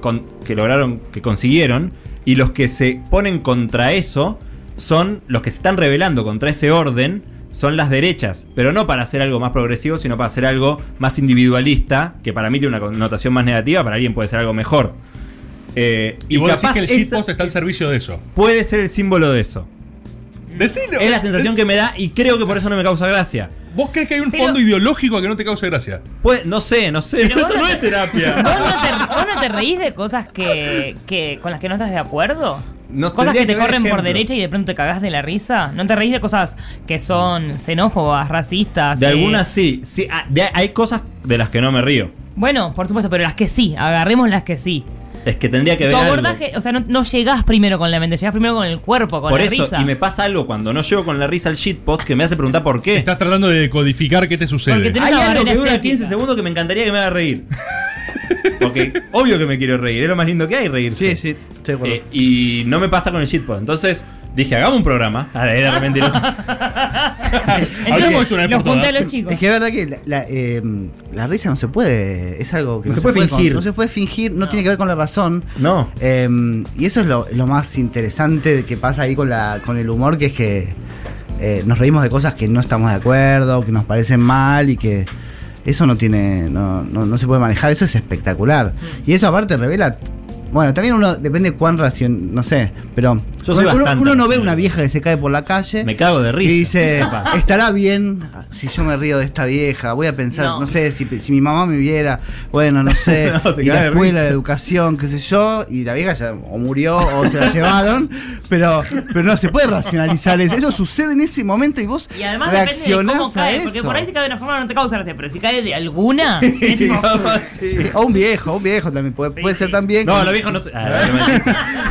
con- que lograron, que consiguieron, y los que se ponen contra eso son los que se están rebelando contra ese orden, son las derechas, pero no para hacer algo más progresivo, sino para hacer algo más individualista, que para mí tiene una connotación más negativa, para alguien puede ser algo mejor. Eh, Y, vos decís capaz que el shitpost está al servicio de eso. puede ser el símbolo de eso. Decilo. Es la sensación que me da y creo que por eso no me causa gracia. ¿Vos crees que hay un Pero- fondo ideológico que no te cause gracia? Pues, no sé, no sé. Pero vos no no es te- terapia. ¿Vos no, te, vos no te reís de cosas que, que con las que no estás de acuerdo? No, cosas tendría que te ver corren por ejemplos. derecha y de pronto te cagás de la risa. ¿No te reís de cosas que son xenófobas, racistas? De eh, algunas sí. sí ah, de- hay cosas de las que no me río. Bueno, por supuesto, pero las que sí, agarremos las que sí. Es que tendría que ver Tu algo. abordaje, o sea, no, no llegás primero con la mente, llegás primero con el cuerpo, con Por la eso, risa. y me pasa algo cuando no llego con la risa al shitpost que me hace preguntar por qué. Estás tratando de decodificar qué te sucede. Porque tenés Hay algo que dura estética. 15 segundos que me encantaría que me haga reír. Porque obvio que me quiero reír, es lo más lindo que hay reírse. Sí, sí, estoy de acuerdo. Eh, y no me pasa con el shitpost. Entonces dije, hagamos un programa. Ahora era re mentiroso. Entonces, los junté a los chicos. Es que es verdad que la, la, eh, la risa no se puede. Es algo que No se puede con- fingir. no se puede fingir, no, tiene que ver con la razón. No. Eh, y eso es lo, lo más interesante que pasa ahí con, la, con el humor, que es que eh, nos reímos de cosas que no estamos de acuerdo, que nos parecen mal y que eso no tiene. No, no, no se puede manejar. Eso es espectacular. Y eso aparte revela. Bueno, también uno depende cuán ración, no sé, pero Yo soy uno, bastante uno no ve racional. una vieja que se cae por la calle Me cago de risa. y dice, estará bien si yo me río de esta vieja, voy a pensar, no, No. sé, si, si mi mamá me viera, bueno, no sé, No, te y la de escuela, risa. la educación, qué sé yo, y la vieja ya o murió o se la llevaron, pero, pero no se puede racionalizar eso, eso sucede en ese momento y vos Y además depende de reaccionás cómo a cae, eso. porque por ahí si cae de una forma no te causa gracia, pero si cae de alguna, es Sí, tipo, sí. O un viejo, un viejo también puede, puede ser también. No, con- los viejos no se. Ah,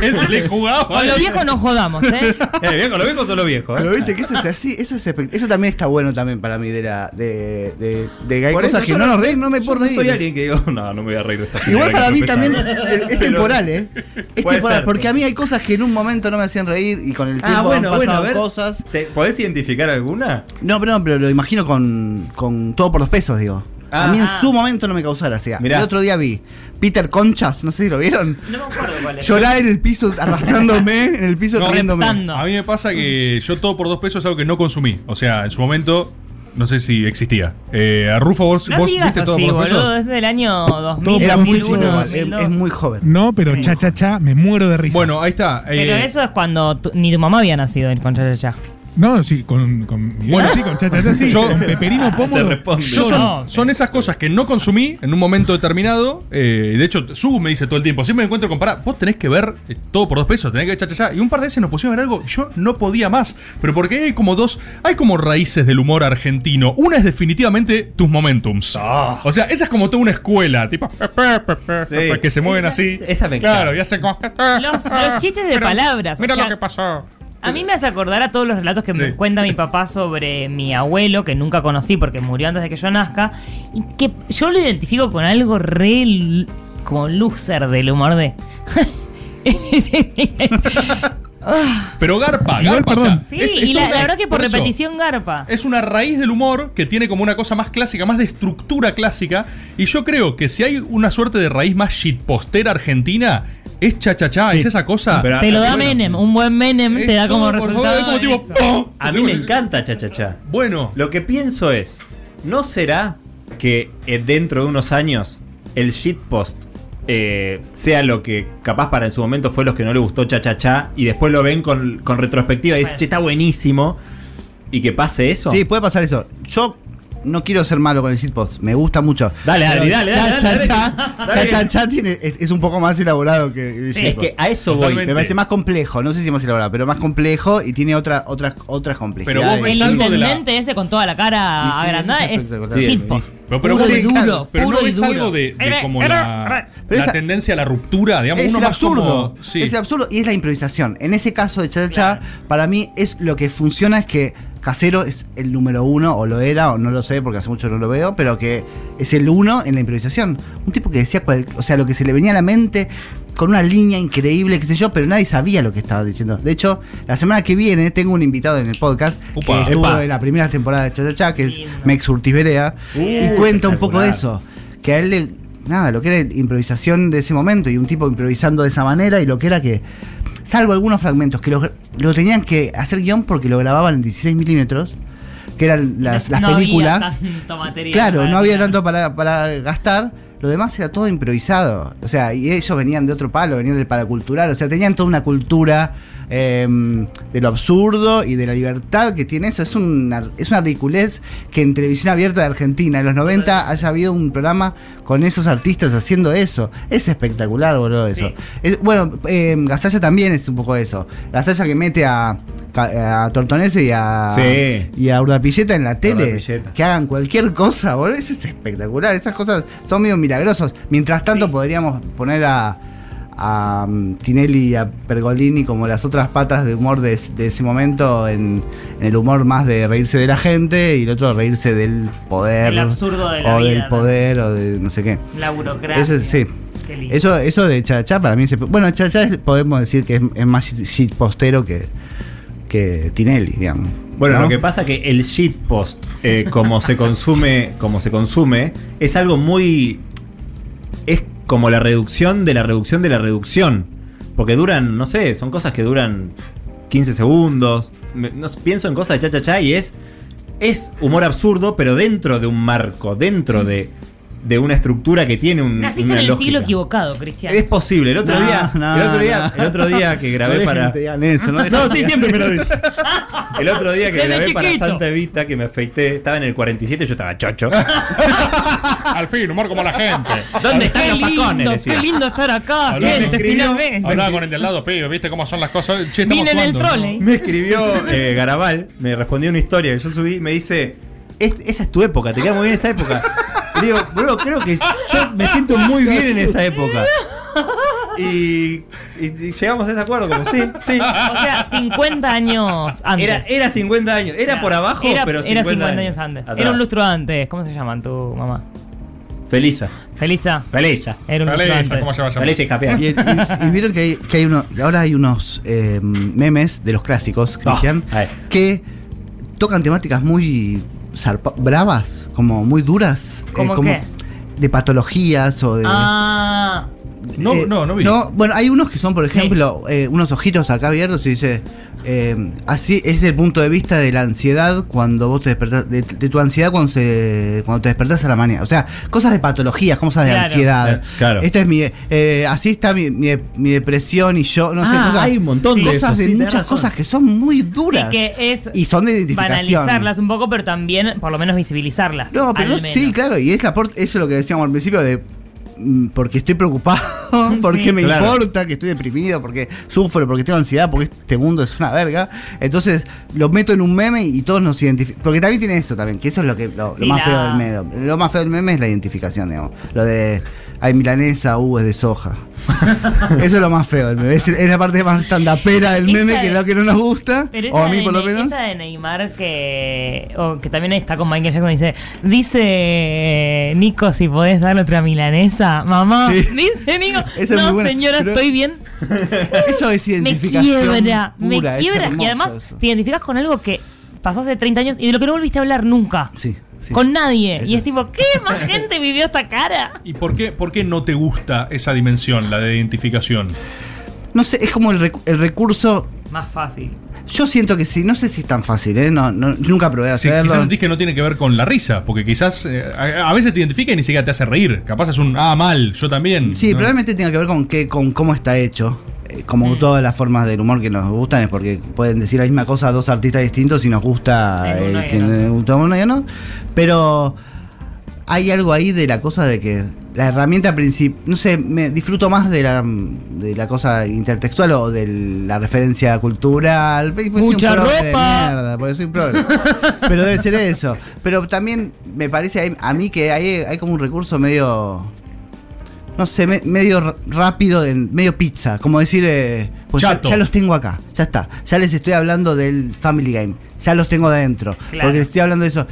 no, Ese le jugaba. con los viejos no jodamos, ¿eh? Eh, viejo, los viejos son los viejos. ¿eh? Pero viste que eso es así, eso es eso también está bueno también para mí de la de, de, de que hay Por cosas eso que no nos reír, no me puedo reír. soy alguien que digo, no, no me voy a reír de esta Igual para mí tropezaba". también es, Pero- temporal, ¿eh? Es temporal, ser. porque a mí hay cosas que en un momento no me hacían reír y con el tiempo Ah, bueno, han bueno, a pasado ver. cosas. ¿Te- ¿Podés identificar alguna? No, pero no, pero lo imagino con, con todo por los pesos, digo. Ah. a mí en Ah. su momento no me causó gracia. Mirá. El otro día vi Peter Conchas, no sé si lo vieron. No me acuerdo cuál es. Llorar en el piso, arrastrándome en el piso, No, riéndome. A mí me pasa que yo todo por dos pesos es algo que no consumí. O sea, en su momento, no sé si existía. Eh, a Rufo, vos, No vos digas viste todo así, por dos boludo, pesos. desde el año 2000, Era muy 2001, chico, es, 2002. es muy joven. No, pero cha cha cha, me muero de risa. Bueno, ahí está. Pero eh, eso es cuando tu- ni tu mamá había nacido en Concha de Ya. No, sí, con, con Bueno, sí, con chachacha, sí. yo- con peperino pomo. Yo son, son esas cosas que no consumí en un momento determinado. eh, de hecho, Su me dice todo el tiempo: siempre me encuentro con pará, vos tenés que ver eh, todo por dos pesos, tenés que ver cha-cha-cha. Y un par de veces nos pusimos a ver algo y yo no podía más. Pero porque hay como dos, hay como raíces del humor argentino. Una es definitivamente tus momentums. O sea, esa es como toda una escuela, tipo, que se mueven así. Esa me Claro, y hacen como. Los, los chistes de Pero palabras. Mira o sea, lo que pasó. A mí me hace acordar a todos los relatos que me cuenta mi papá sobre mi abuelo, que nunca conocí porque murió antes de que yo nazca, y que yo lo identifico con algo re como loser del humor de. Pero garpa, Igual, garpa. o perdón. sea, Sí, es- es y la, una- verdad que por, repetición garpa. Es una raíz del humor que tiene como una cosa más clásica, más de estructura clásica. Y yo creo que si hay una suerte de raíz más shitpostera argentina, es cha-cha-cha, es esa cosa. Te lo da Menem, un buen Menem te da como favor, resultado. es como tipo, eso. ¡pum! A mí me encanta cha-cha-cha. Bueno. Lo que pienso es, ¿no será que eh, dentro de unos años el shitpost eh, sea lo que capaz para en su momento fue los que no le gustó cha-cha-cha y después lo ven con, con retrospectiva y dicen, che, está buenísimo y que pase eso? Sí, puede pasar eso. Yo no quiero ser malo con el shitpost, me gusta mucho. Dale, Adri, Pero dale, cha, dale, cha, dale, cha, dale. cha, cha, cha tiene, es, es un poco más elaborado que el Sí. Es que a eso voy. Me parece más complejo, no sé si más elaborado, pero más complejo y tiene otra, otras, otras complejidades. El intendente ese con toda la cara Sí, sí, agrandada es es shitpost. Pero, pero puro vos y ves, duro, pero puro no ves algo de, de como la, Pero la esa- tendencia a la ruptura, digamos, es uno el más absurdo. como. Sí. Es el absurdo y es la improvisación. En ese caso de Cha Cha Cha, para mí es lo que funciona es que Casero es el número uno, o lo era, o no lo sé porque hace mucho no lo veo, pero que es el uno en la improvisación. Un tipo que decía, cual- o sea, lo que se le venía a la mente con una línea increíble, qué sé yo, pero nadie sabía lo que estaba diciendo. De hecho, la semana que viene tengo un invitado en el podcast Upa. que estuvo Epa. en la primera temporada de Cha Cha Cha, que es Mex Urtiz Berea, y Uh, cuenta un poco de eso. Que a él le, nada, lo que era improvisación de ese momento y un tipo improvisando de esa manera y lo que era que, salvo algunos fragmentos que lo, lo tenían que hacer guion porque lo grababan en 16 milímetros, que eran las, las No había películas. tanto material Claro, no había tanto para, para gastar. Lo demás era todo improvisado. O sea, y ellos venían de otro palo, venían del paracultural. O sea, tenían toda una cultura eh, de lo absurdo y de la libertad que tiene eso. Es una, es una ridiculez que en televisión abierta de Argentina en los 90 haya habido un programa con esos artistas haciendo eso. Es espectacular, boludo, eso. Es- bueno, eh, Gasalla también es un poco eso. Gasalla que mete a, a Tortonese y a, Sí. y a Urdapilleta en la tele. Urdapilleta. Que hagan cualquier cosa, boludo. Eso es espectacular. Esas cosas son medio milagrosos. Mientras tanto, podríamos poner a, a um, Tinelli y a Pergolini como las otras patas de humor de, de ese momento en, en el humor más de reírse de la gente y el otro reírse del poder. El absurdo de la o vida, del ¿no? poder o de no sé qué. La burocracia. Eso, sí. Qué lindo. Eso, eso de Chachá para mí se, Bueno, Chachá es- podemos decir que es, es más shit postero que, que Tinelli, digamos. Bueno, ¿no? lo que pasa que el shitpost, eh, como se consume, como se consume, es algo muy. es como la reducción de la reducción de la reducción. Porque duran, no sé, son cosas que duran 15 segundos. Pienso en cosas de cha cha cha y es. Es humor absurdo, pero dentro de un marco, dentro de, de una estructura que tiene un, Naciste una en el lógica. siglo equivocado, Cristian. Es posible. El otro No, día, no, el otro día, no. el otro día que grabé para. eso, no sí, siempre me lo dicen. El otro día que Desde grabé para. Santa Evita, que me afeité, estaba en el 47 y yo estaba chocho. Al fin, humor como la gente. ¿Dónde están los Decía. qué lindo estar acá, Hablaba- gente, escribió-. Hablaba con el de al lado, pibe, ¿viste cómo son las cosas? Che, Vine en el trole. Me escribió eh, Garabal, me respondió una historia que yo subí, me dice, "Es- esa es tu época, te queda muy bien esa época. Digo, bro, creo que yo me siento muy bien en esa época. Y, y- y llegamos a ese acuerdo, como sí, sí. O sea, 50 años antes. Era, era 50 años, era por abajo, Era- pero era 50, 50 años antes. atrás. Era un lustro antes. ¿Cómo se llaman tu mamá? Felisa. Felisa. Felisa. Era un lustro Felisa, antes. ¿cómo se va a llamar? Felisa y. Y, vieron que hay, que hay uno, ahora hay unos eh, memes de los clásicos, Cristian, a ver. que tocan temáticas muy bravas, como muy duras. eh, ¿Cómo como qué? De patologías o de. Ah. No, Eh, no, no vi. bueno, hay unos que son, por ejemplo, eh, unos ojitos acá abiertos y dice. eh, así es el punto de vista de la ansiedad cuando vos te despertás, de, de tu ansiedad cuando se cuando te despertás a la mañana. O sea, cosas de patologías, cosas de Claro. ansiedad. Claro. Esta es mi, así está mi, mi- mi depresión y yo, no sé, Ah, cosas, hay un montón de cosas eso, de sí, muchas cosas que son muy duras. Sí, que es y son de identificación. banalizarlas un poco, pero también por lo menos visibilizarlas. No, pero no- sí, claro, y es la eso es lo que decíamos al principio de porque estoy preocupado, porque Sí. me Claro. importa, que estoy deprimido, porque sufro, porque tengo ansiedad, porque este mundo es una verga. Entonces lo meto en un meme y todos nos identifican. Porque también tiene eso también, que eso es lo que lo, lo más la- feo del meme. Lo más feo del meme es la identificación, digamos. Lo de hay milanesa, uh, es de soja. eso es lo más feo del meme. Es, la parte más standapera del meme, que es lo que no nos gusta. O a mí de, por lo menos. esa de Neymar que, o que también está con Michael Jackson dice, dice Nico si podés darle otra milanesa, mamá. Sí. Dice Nico, Esa no buena, señora, pero- estoy bien. Eso es Me identificación. quiebra, pura, me quiebra. Y además eso. te identificas con algo que pasó hace 30 años y de lo que no volviste a hablar nunca. Sí. Sí. Con nadie. Eso y es, tipo, ¿qué más gente vivió esta cara? ¿Y por qué, por qué no te gusta esa dimensión, la de identificación? No sé, es como el, recu- el recurso. Más fácil. Yo siento que sí, no sé si es tan fácil, ¿eh? No, no, yo nunca probé a Sí, hacerlo. quizás sentís que no tiene que ver con la risa, porque quizás eh, a, a veces te identifica y ni siquiera te hace reír. Capaz es un, ah, mal, yo también. Sí, ¿no? probablemente tenga que ver con qué, con cómo está hecho. Eh, Como Mm. todas las formas del humor que nos gustan es porque pueden decir la misma cosa a dos artistas distintos y nos gusta el y que nos gusta uno y. Pero hay algo ahí de la cosa de que la herramienta principal, no sé, me disfruto más de la, de la cosa intertextual o de la referencia cultural. Pues un Mucha de ropa. mierda, porque soy un progre. Pero debe ser eso. Pero también me parece a mí que hay, hay como un recurso medio no sé, me- medio rápido, de- medio pizza, como decir, eh, pues ya, los tengo acá, ya está, ya les estoy hablando del Family Game, ya los tengo adentro, Claro. porque les estoy hablando de eso.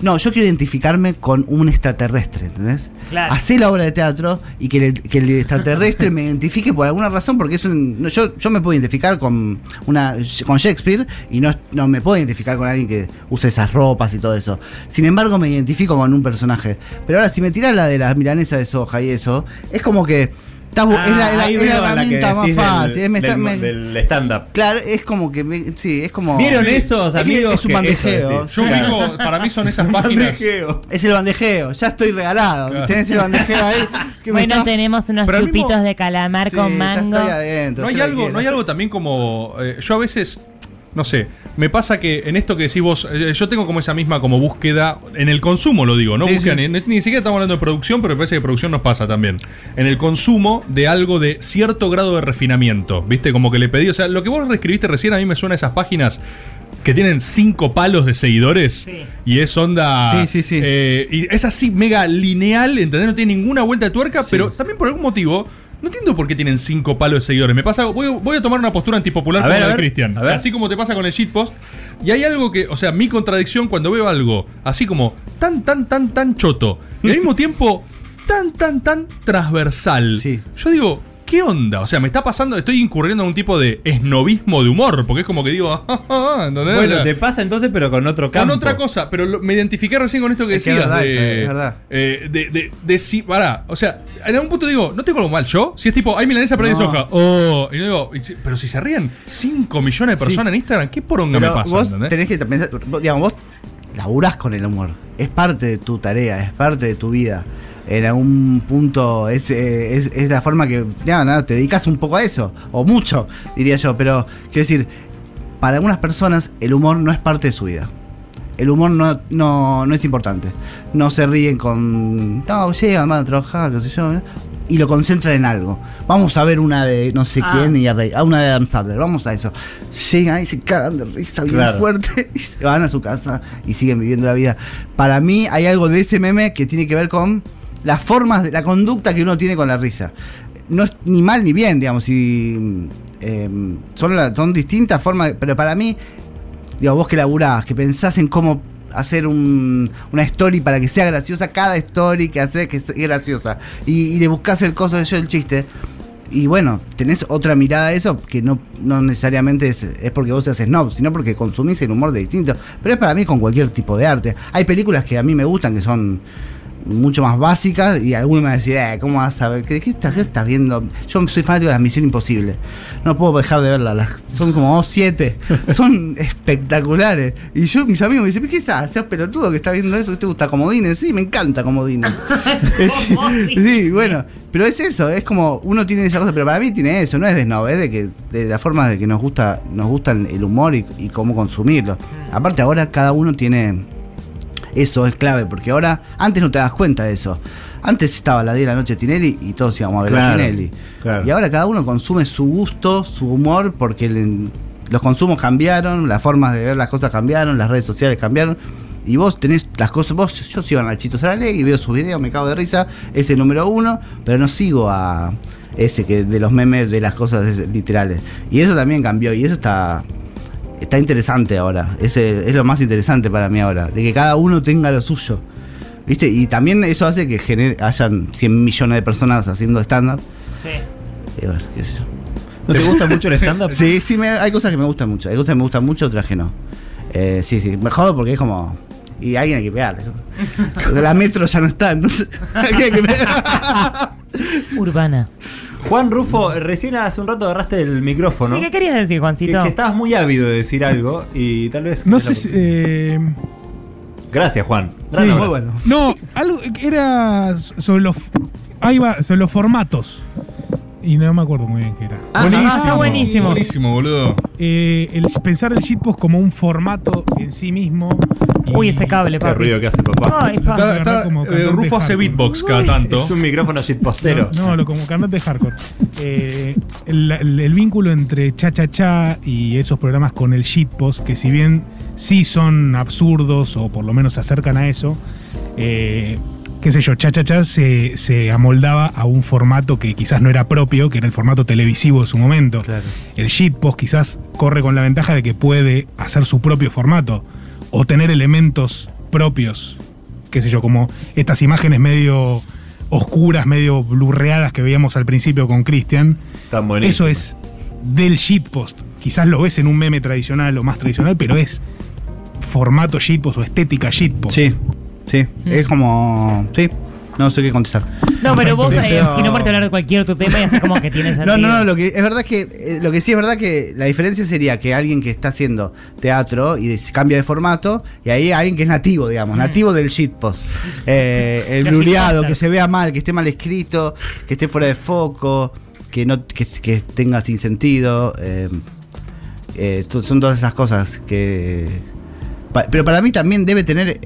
No, yo quiero identificarme con un extraterrestre, ¿entendés? Claro. Hacé la obra de teatro y que, el- que el extraterrestre me identifique por alguna razón, porque es un, no, yo, yo me puedo identificar con una con Shakespeare y no, no me puedo identificar con alguien que use esas ropas y todo eso. Sin embargo, me identifico con un personaje. Pero ahora, si me tiras la de las milanesas de soja y eso, es como que está es la, Ah, es la la herramienta más del- fácil. es me está- del- me- del stand-up. Claro, es como que me- sí, es como. ¿Vieron Sí. esos amigos Es un bandejeo. eso? Yo Claro. ubico, para mí son esas páginas. Bandejeo. Es el bandejeo, ya estoy regalado. Claro. Tenés el bandejeo ahí. que Bueno, está- tenemos unos Pero al mismo- chupitos de calamar Sí, con ya mango. estoy adentro. No hay algo, no hay algo también como. eh, yo a veces. No sé, me pasa que en esto que decís vos, eh, yo tengo como esa misma como búsqueda, en el consumo lo digo, no Sí, búsqueda, sí. Ni, ni siquiera estamos hablando de producción, pero me parece que producción nos pasa también. En el consumo de algo de cierto grado de refinamiento, ¿viste? Como que le pedí, o sea, lo que vos escribiste recién a mí me suena a esas páginas que tienen cinco palos de seguidores Sí. y es onda... Sí, sí, sí. eh, y es así mega lineal, ¿entendés? No tiene ninguna vuelta de tuerca, pero también por algún motivo... No entiendo por qué tienen cinco palos de seguidores. Me pasa, voy, voy a tomar una postura antipopular ver, la de Cristian. Así como te pasa con el shitpost. Y hay algo que, o sea, mi contradicción cuando veo algo así como tan, tan, tan, tan choto. Y al mismo tiempo tan, tan, tan transversal. Sí. Yo digo, ¿qué onda? O sea, me está pasando, estoy incurriendo en un tipo de esnobismo de humor. Porque es como que digo, "Ah, ¿entendés? O Bueno, sea, te pasa entonces, pero con otro campo. con otra cosa, pero lo- me identifiqué recién con esto que Es que es decías. verdad de, eso, es verdad. eh, de, de, de si, pará, o sea, en algún punto digo, ¿no tengo algo mal yo? Si es tipo, hay milanesa pero hay de No. soja. Oh, y yo digo, y si- pero si se ríen 5 millones de personas en Instagram, ¿qué poronga Pero me pasa? vos ¿entendés? tenés que pensar, vos, digamos, vos laburás con el humor. Es parte de tu tarea, es parte de tu vida. En algún punto es, eh, es, es la forma que ya, nada, te dedicas un poco a eso, o mucho, diría yo. Pero quiero decir, para algunas personas el humor no es parte de su vida. El humor no, no, no es importante. No se ríen con. No, llegan, van a trabajar, qué sé yo. ¿eh? Y lo concentran en algo. Vamos a ver una de no sé Ah. quién y a, reír. a una de Adam Sandler. Vamos a eso. Llegan y se cagan de risa bien Claro. fuerte y se van a su casa y siguen viviendo la vida. Para mí hay algo de ese meme que tiene que ver con las formas, de la conducta que uno tiene con la risa. No es ni mal ni bien, digamos. Si, eh, son, son distintas formas, pero para mí digo, vos que laburás, que pensás en cómo hacer un- una story para que sea graciosa, cada story que haces que sea graciosa, y, y le buscas el coso de yo el chiste, y bueno, tenés otra mirada a eso que no, no necesariamente es, es porque vos seas snob, sino porque consumís el humor de distinto. Pero es para mí con cualquier tipo de arte. Hay películas que a mí me gustan que son mucho más básicas y algunos me van a decir, eh, ¿cómo vas a ver? ¿Qué, qué estás, qué estás viendo? Yo soy fanático de las Misión Imposible. No puedo dejar de verlas. las- son como 7. son espectaculares. Y yo, mis amigos me dicen, ¿qué estás? ¿Seas pelotudo que estás viendo eso? ¿Qué te gusta Comodines? Sí, me encanta Comodines. Es- sí, bueno. Pero es eso, es como uno tiene esa cosa, pero para mí tiene eso, no es de snob, es de que de la forma de que nos gusta nos gusta el humor y, y cómo consumirlo. Aparte ahora cada uno tiene eso es clave, porque ahora, antes no te das cuenta de eso. Antes estaba la 10 de la noche Tinelli y todos íbamos a ver Claro, a Tinelli. claro. Y ahora cada uno consume su gusto, su humor, porque le- los consumos cambiaron, las formas de ver las cosas cambiaron, las redes sociales cambiaron. Y vos tenés las cosas, vos, yo sigo a Nachito Sarale y veo sus videos, me cago de risa, es el número uno, pero no sigo a ese que de los memes de las cosas es- literales. Y eso también cambió, y eso está, está interesante ahora. Ese es lo más interesante para mí ahora. De que cada uno tenga lo suyo. ¿Viste? Y también eso hace que genere, hayan 100 millones de personas haciendo stand-up. Sí. Y bueno, qué sé yo. ¿No te gusta mucho el stand-up? Sí, sí, me- hay cosas que me gustan mucho. Hay cosas que me gustan mucho, otras que no. Eh, sí, sí. Me jodo porque es como. Y alguien hay que pegarle. La metro ya no está, entonces. hay que pegar. Urbana. Juan Rufo, recién hace un rato agarraste el micrófono. Sí, ¿qué querías decir, que, Juancito? que estabas muy ávido de decir algo y tal vez. No sé si. eh, Gracias, Juan. sí, Gran abrazo. No, algo que era sobre los. Ahí va, sobre los formatos. Y no me acuerdo muy bien qué era. Ah, buenísimo. buenísimo. Buenísimo, boludo. Eh, el, pensar el shitpost como un formato en sí mismo. Uy, ese cable, papi. ruido que hace papá. Ay. Está- está- Como eh, Rufo hace beatbox cada tanto. Es un micrófono shitpostero. No, lo como cantante hardcore. Eh, el, el- el vínculo entre Cha Cha Cha y esos programas con el shitpost, que si bien sí son absurdos o por lo menos se acercan a eso, eh, qué sé yo, Cha Cha Cha se, se amoldaba a un formato que quizás no era propio, que era el formato televisivo de su momento. El shitpost quizás corre con la ventaja de que puede hacer su propio formato o tener elementos propios, qué sé yo, como estas imágenes medio oscuras, medio blurreadas que veíamos al principio con Christian. Tan buenísimo. Eso es del shitpost. Quizás lo ves en un meme tradicional o más tradicional, pero es formato shitpost o estética shitpost. Sí, sí. Es como. Sí. No sé qué contestar. No, pero vos, Sí, eh, si no parte hablar de cualquier otro tema, y así como que tiene sentido. No, no, no, lo que es verdad es que eh, lo que sí es verdad que la diferencia sería que alguien que está haciendo teatro y se cambia de formato y ahí alguien que es nativo, digamos, nativo del shitpost. Eh, el blureado, que se vea mal, que esté mal escrito, que esté fuera de foco, que no que, que tenga sin sentido. eh, eh, son todas esas cosas que pa- pero para mí también debe tener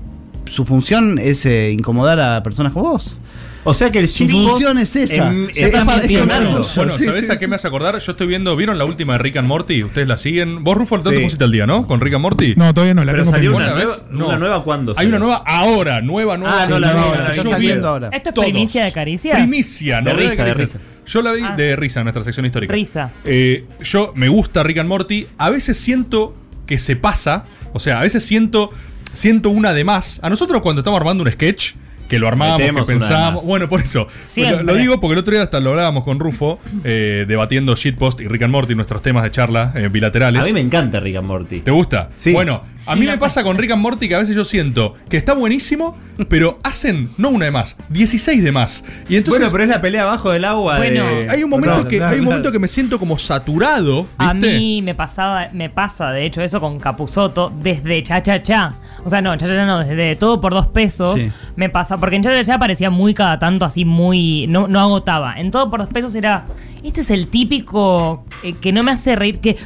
su función es eh, incomodar a personas como vos. O sea que el Su función es esa. em- para- es funcionando. para- Bueno, Sí, ¿sabés sí, a qué me hace acordar? Yo estoy viendo, ¿vieron la última de Rick and Morty? ¿Ustedes la siguen? Vos, Rufo, no te Sí. pusiste al día, ¿no? Con Rick and Morty. No, todavía no, la Pero tengo salió una ¿Buena nueva, vez? una No. nueva cuándo Hay una nueva ahora, nueva, nueva. Ah, no la vi, no la vi. Está Yo vi ahora. ¿Esto es todos. primicia de caricias? Primicia, De no risa, de risa. Yo la vi Ah. de risa en nuestra sección histórica. Risa. Eh, yo me gusta Rick and Morty. A veces siento que se pasa. O sea, a veces siento, siento una de más. A nosotros cuando estamos armando un sketch, que lo armamos, Metemos que más. Bueno, por eso. Lo digo porque el otro día hasta lo hablábamos con Rufo, eh, debatiendo shitpost y Rick and Morty, nuestros temas de charla eh, bilaterales. A mí me encanta Rick and Morty. ¿Te gusta? Sí. Bueno, a mí me pasa con Rick and Morty que a veces yo siento que está buenísimo, pero hacen no una de más, 16 de más. Y entonces bueno, pero es la pelea abajo del agua Bueno, de... hay un momento Claro, que claro, hay un claro. momento que me siento como saturado, A mí me pasaba, me pasa de hecho eso con Capuzoto desde Cha Cha Cha. O sea, no, Cha Cha Cha no, desde todo por dos pesos Sí. me pasa. Porque en Cha Cha Cha parecía muy cada tanto así, muy. No, no agotaba. En todo por dos pesos era. Este es el típico eh, que no me hace reír, que.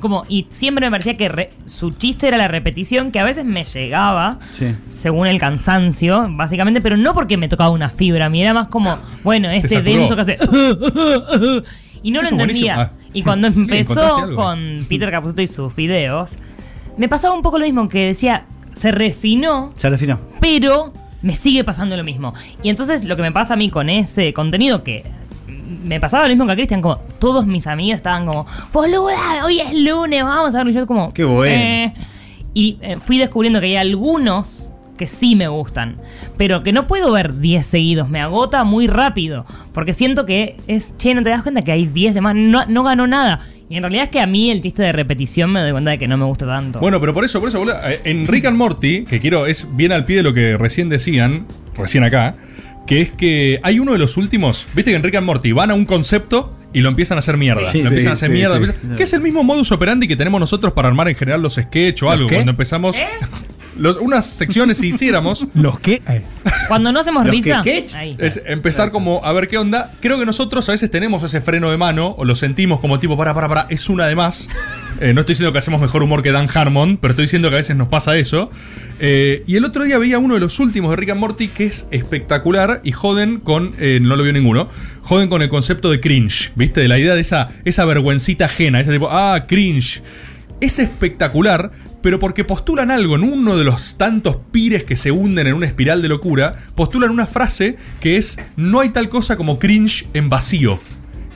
como, y siempre me parecía que re- su chiste era la repetición, que a veces me llegaba, Sí. según el cansancio, básicamente, pero no porque me tocaba una fibra. A mí era más como, bueno, este denso que hace. y no lo Eso entendía. Ah. Y cuando empezó con Peter Capuzotto y sus videos, me pasaba un poco lo mismo, que decía, se refinó, Se refinó. pero me sigue pasando lo mismo. Y entonces lo que me pasa a mí con ese contenido que me pasaba lo mismo que a Cristian, como todos mis amigas estaban como, boluda, hoy es lunes, vamos a ver. Y yo como, Qué bueno. "Eh". Y eh, fui descubriendo que hay algunos que sí me gustan, pero que no puedo ver 10 seguidos, me agota muy rápido, porque siento que es, che, no te das cuenta que hay 10 de más, no, no ganó nada. Y en realidad es que a mí el chiste de repetición me doy cuenta de que no me gusta tanto. Bueno, pero por eso, por eso, boludo, eh, en Rick and Morty, que quiero, es bien al pie de lo que recién decían, recién acá, que es que hay uno de los últimos, viste que en Rick and Morty van a un concepto y lo empiezan a hacer mierda. Sí, lo empiezan sí, a hacer sí, mierda. empiezan- Que es el mismo modus operandi que tenemos nosotros para armar en general los sketch o algo. qué? Cuando empezamos los- unas secciones si hiciéramos. ¿Los qué? Cuando no hacemos risa. Es empezar como a ver qué onda. Creo que nosotros a veces tenemos ese freno de mano o lo sentimos como tipo, para, para, para, es una de más. Eh, no estoy diciendo que hacemos mejor humor que Dan Harmon, pero estoy diciendo que a veces nos pasa eso. Eh, y el otro día veía uno de los últimos de Rick and Morty que es espectacular y joden con, eh, no lo vio ninguno, joden con el concepto de cringe, ¿viste? De la idea de esa, esa vergüencita ajena, ese tipo, ah, cringe. Es espectacular, pero porque postulan algo en uno de los tantos pires que se hunden en una espiral de locura, postulan una frase que es, no hay tal cosa como cringe en vacío.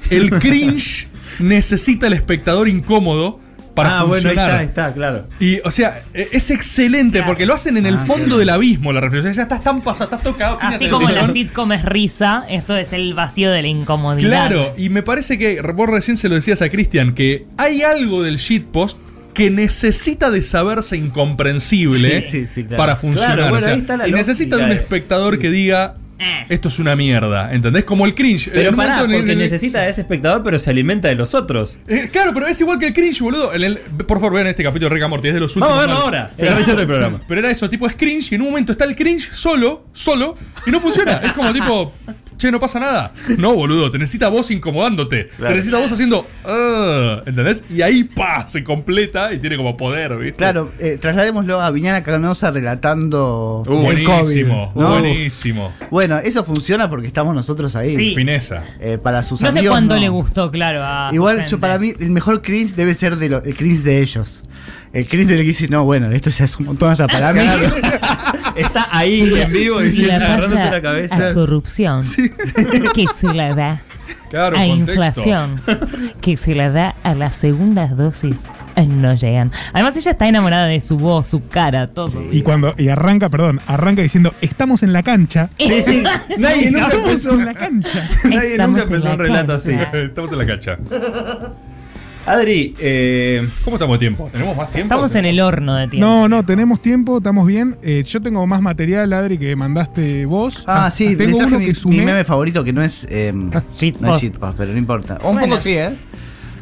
El cringe necesita el espectador incómodo para ah, bueno, ahí está, ahí está, claro. Y, o sea, e- es excelente porque lo hacen en el Ah, fondo claro. del abismo la reflexión. Ya estás tan pasado, estás tocado. Así como la sitcom es risa, esto es el vacío de la incomodidad. Claro, y me parece que vos recién se lo decías a Cristian, que hay algo del shitpost que necesita de saberse incomprensible Sí, sí, sí, claro. para funcionar. Claro, bueno, o sea, ahí está la y necesita de un lógica. espectador que diga, esto es una mierda, ¿entendés? Como el cringe. Pero un pará, el- porque en el- necesita de ese espectador, pero se alimenta de los otros. Eh, claro, pero es igual que el cringe, boludo. El- por favor, vean este capítulo de Rick and Morty, es de los últimos. Vamos a verlo ahora, fecha del programa. Pero era eso, tipo es cringe y en un momento está el cringe solo, solo, y no funciona. es como tipo, che, no pasa nada. No, boludo, te necesita vos incomodándote. Claro. Te necesita vos haciendo, "Ah", ¿entendés? Y ahí, pa, se completa y tiene como poder, ¿viste? Claro, eh, trasladémoslo a Viñana Canosa relatando Uh, el buenísimo, COVID, ¿no? buenísimo. Bueno, eso funciona porque estamos nosotros ahí. Sí. Fineza. Eh, para sus No sé amigos. cuánto no. le gustó, claro. a Igual yo para mí el mejor cringe debe ser de lo- el cringe de ellos. El del que dice, no, bueno, esto ya es un montón hasta para mí. Está ahí en vivo y la agarrándose la cabeza. A corrupción. Que se la da Claro, a contexto. inflación. Que se la da a las segundas dosis. eh, No llegan. Además, ella está enamorada de su voz, su cara, todo. Y cuando y arranca, perdón, arranca diciendo, estamos en la cancha. Sí, sí. Nadie nunca Estamos empezó. en la cancha. Nadie Estamos nunca en empezó un relato así. Estamos en la cancha. Adri, eh, ¿Cómo estamos de tiempo? ¿Tenemos más tiempo? Estamos en el horno de tiempo. No, no, tenemos tiempo, estamos bien. Eh, yo tengo más material, Adri, que mandaste vos. Ah, sí, les tengo uno mi, que sumé. mi meme favorito que no es. Eh, no es shitpost, pero no importa. O un Bueno. poco sí, ¿eh?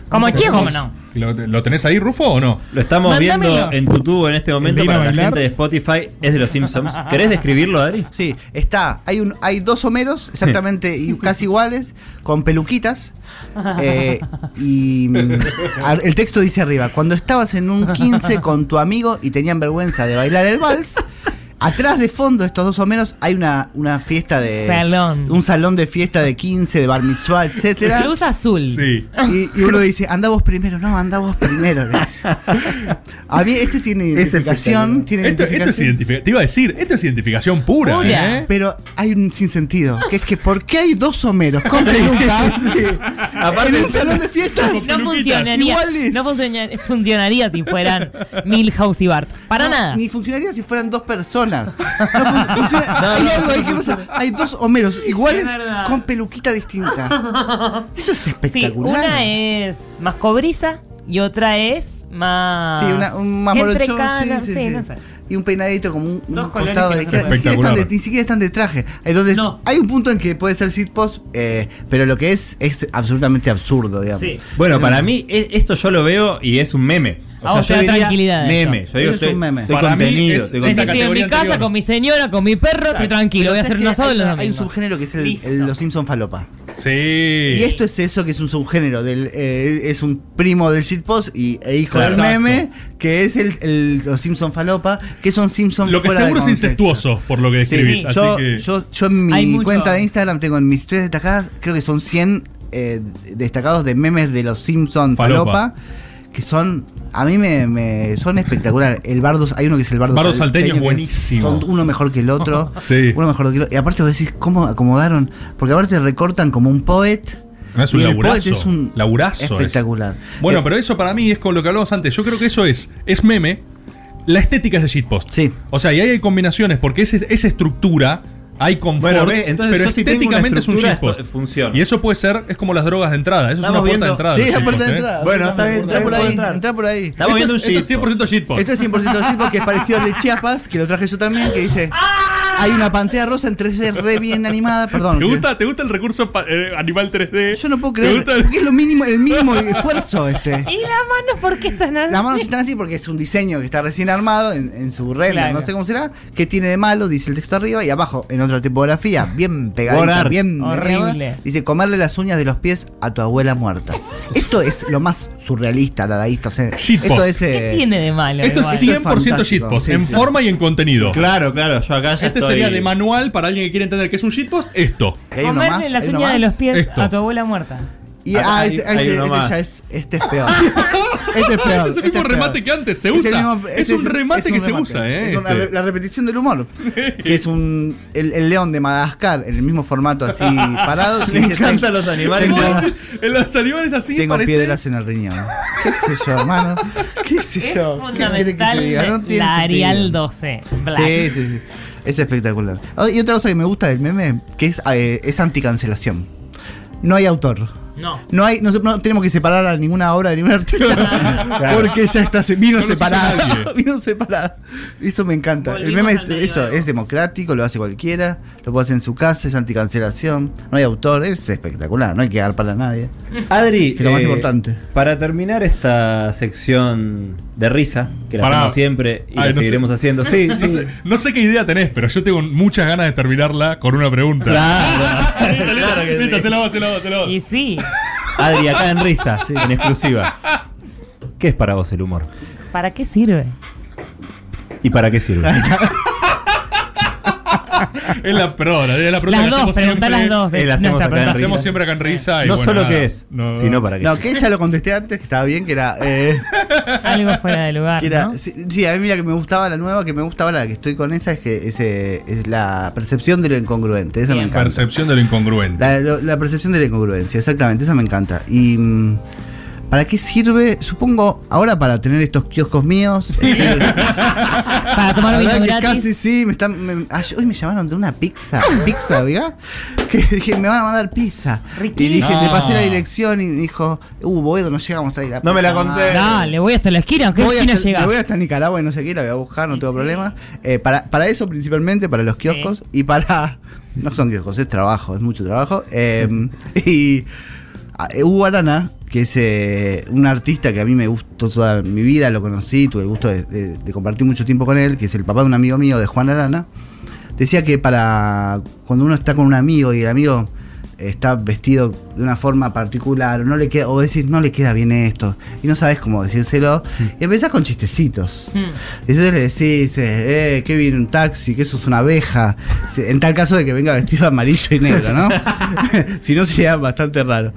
Como chico, ¿cómo no? ¿Lo, lo tenés ahí, Rufo, o no? lo estamos Mándamelo. viendo en tu tubo en este momento ¿El de ir a para la gente de Spotify. Es de los Simpsons. ¿Querés describirlo, Adri? Sí, está. Hay un, hay dos Homeros exactamente y casi iguales, con peluquitas. eh, y mm, el texto dice arriba: Cuando estabas en un 15 con tu amigo y tenían vergüenza de bailar el vals, atrás de fondo de estos dos Homeros hay una, una fiesta de. Salón. Un salón de fiesta de 15, de bar mitzvah, etcétera. Luz azul. Sí. Y, y uno dice, anda vos primero, no, anda vos primero. A mí este tiene identificación, tiene Esto, esto es identificación. identificación. Te iba a decir, esto es identificación pura, Pura. ¿eh? Pero hay un sinsentido, que es que ¿por qué hay dos Homeros con peluca Aparte en un salón de fiestas? No funcionaría, iguales? no funcionaría, funcionaría si fueran Milhouse y Bart. Para No, nada. Ni funcionaría si fueran dos personas. No fun- funciona- hay algo ahí que pasa. Hay dos Homeros iguales con peluquita distinta. Eso es Sí, espectacular. una es más cobriza y otra es más. Sí, una, un más entre morochón, sí, sí, sí, sí. no sé. Y un peinadito como un, un Dos colores costado de izquierda. Ni siquiera, están de, Espectacular. ni siquiera están de traje. Entonces, No. hay un punto en que puede ser sitpost, eh, pero lo que es es absolutamente absurdo, digamos. Sí. Bueno, para mí e- esto yo lo veo y es un meme. O A vos te yo da diría tranquilidad meme. esto. Yo digo, Eso es estoy, un meme. estoy Para mí contenido. es- estoy es Estoy en mi casa anterior. con mi señora, con mi perro, estoy tranquilo, voy a hacer un asado ¿sabes los hay, un domingos. subgénero que es el, Listo. el- los Simpson falopa. Sí. Y esto es eso que es un subgénero del eh, es un primo del shitpost y e hijo del Exacto. meme que es el, el- los Simpson falopa que son Simpson Lo que fuera de seguro es contexto. incestuoso, por lo que Sí, describís. así yo, que. yo, yo en Hay mi mucho- cuenta de Instagram tengo en mis historias destacadas, creo que son 100 eh, destacados de memes de los Simpson Falopa. falopa, que son, a mí me, me- son espectaculares. El bardo, hay uno que es el bardo, Bardo salteño es que buenísimo. Son uno mejor que el otro. Sí. Uno mejor que el otro. Y aparte vos decís, ¿cómo acomodaron? Porque aparte recortan como un poet. No, es un laburazo. es un laburazo. es. espectacular. Bueno, Eh, pero eso para mí es con lo que hablábamos antes. Yo creo que eso es, es meme. La estética es de shitpost. Sí. O sea, y ahí hay combinaciones, porque ese- esa estructura hay confort, Bueno, entonces pero yo si tengo una estéticamente es un shitpost. esto funciona. Y eso puede ser, es como las drogas de entrada. Eso Estamos es una puerta viendo- de entrada. Sí, del la puerta de shitpost, ¿eh? entrada. Bueno, está bien, Entrá está por ahí, entrá por ahí. Estamos viendo un es- esto es shitpost. 100% shitpost. Esto es 100% shitpost que es parecido al de Chiapas, que lo traje yo también, que dice hay una pantalla rosa en 3D re bien animada, perdón. ¿Te gusta, ¿Te gusta el recurso eh, animal 3D? Yo no puedo ¿Te creer, gusta el- porque es lo mínimo, el mínimo esfuerzo este. ¿Y las manos por qué están así? Las manos están así porque es un diseño que está recién armado en, en su render, Claro. no sé cómo será. ¿Qué tiene de malo? Dice el texto arriba y abajo, en otra tipografía, bien pegadita, Borar. bien Horrible. dice comerle las uñas de los pies a tu abuela muerta. Esto es lo más surrealista, dadaísta. O sea, esto es. ¿Qué eh, tiene de malo? Esto es igual? 100% fantástico, shitpost, sí, en sí. forma y en contenido. Claro, claro, yo acá ya Este estoy- sería de manual para alguien que quiere entender qué es un shitpost. Esto. Comerle las uñas de los pies Esto. a tu abuela muerta. Y, ah, hay- ese- hay este- uno este más. ya es, este es peor. este es peor. Es el este mismo es remate peor. que antes, se Es el usa. mismo- Es un remate un que se remate. usa, ¿eh? Es una Este. re- la repetición del humor. que es un. El, el león de Madagascar, en el mismo formato así parado. dice, encantan los animales. Tengo, En los animales así tengo parece. piedras en el riñón. ¿Qué sé yo, hermano? ¿Qué sé Es yo? ¿Qué querés que fundamental diga? No tiene la. Arial 12. Black. Sí, sí, sí. Es espectacular. Oh, Y otra cosa que me gusta del meme, que es, eh, es anticancelación. No hay autor. No. No hay, no, se- no tenemos que separar a ninguna obra de ningún artista porque ya está, se- vino separada. vino separada. Eso me encanta. Volvimos el meme es, eso, es democrático, lo hace cualquiera, lo puede hacer en su casa, es anticancelación, no hay autor, es espectacular, no hay que dar para nadie. Adri, Que lo más eh, importante. Para terminar esta sección de risa, que la Pará. hacemos siempre y Ay, la no seguiremos sé. haciendo. Sí, no, sí. Sé, no sé qué idea tenés, pero yo tengo muchas ganas de terminarla con una pregunta. Claro, listo, claro que sí. se la va, se la va, se la va. Y sí. Adri, acá en risa, en exclusiva. ¿Qué es para vos el humor? ¿Para qué sirve? ¿Y para qué sirve? Es la, perdón, es la pregunta Las que dos, hacemos preguntá siempre. las dos. Eh, es la hacemos acá en Risa. hacemos siempre acá en risa. y no bueno, solo nada, qué es, no- sino para qué. No, que ya lo contesté antes, que estaba bien, que era. eh, Algo fuera de lugar. que era ¿no? sí, sí, a mí mira que me gustaba la nueva, que me gustaba la que estoy con esa, es que es, eh, es la percepción de lo incongruente. Esa me encanta. Percepción de lo incongruente. La, lo- la percepción de la incongruencia, exactamente, esa me encanta. Y. mm, ¿Para qué sirve? Supongo, ahora para tener estos kioscos míos. Para tomar vino gratis. casi sí, me están. me- ay, hoy me llamaron de una pizza. Pizza, ¿verdad? Que dije, me van a mandar pizza. Y dije, No. le pasé la dirección y dijo, uh, Boedo, no llegamos hasta ahí. No me la conté. madre. No, le voy hasta la esquina. ¿Qué Voy esquina hasta, llega? me voy hasta Nicaragua y no sé qué, la voy a buscar, no Y tengo sí. problema. Eh, para, para eso principalmente, para los kioscos y para... No son kioscos, es trabajo, es mucho trabajo. Eh, y ah, eh, Hugo Arana, que es eh, un artista que a mí me gustó toda mi vida, lo conocí, tuve el gusto de, de- de compartir mucho tiempo con él, que es el papá de un amigo mío, de Juan Arana, decía que para cuando uno está con un amigo y el amigo está vestido de una forma particular, o no le queda, o decís, no le queda bien esto, y no sabes cómo decírselo, y empezás con chistecitos. Hmm. Y entonces le decís, eh, qué viene un taxi, que eso es una abeja. En tal caso de que venga vestido amarillo y negro, ¿no? si no sería bastante raro.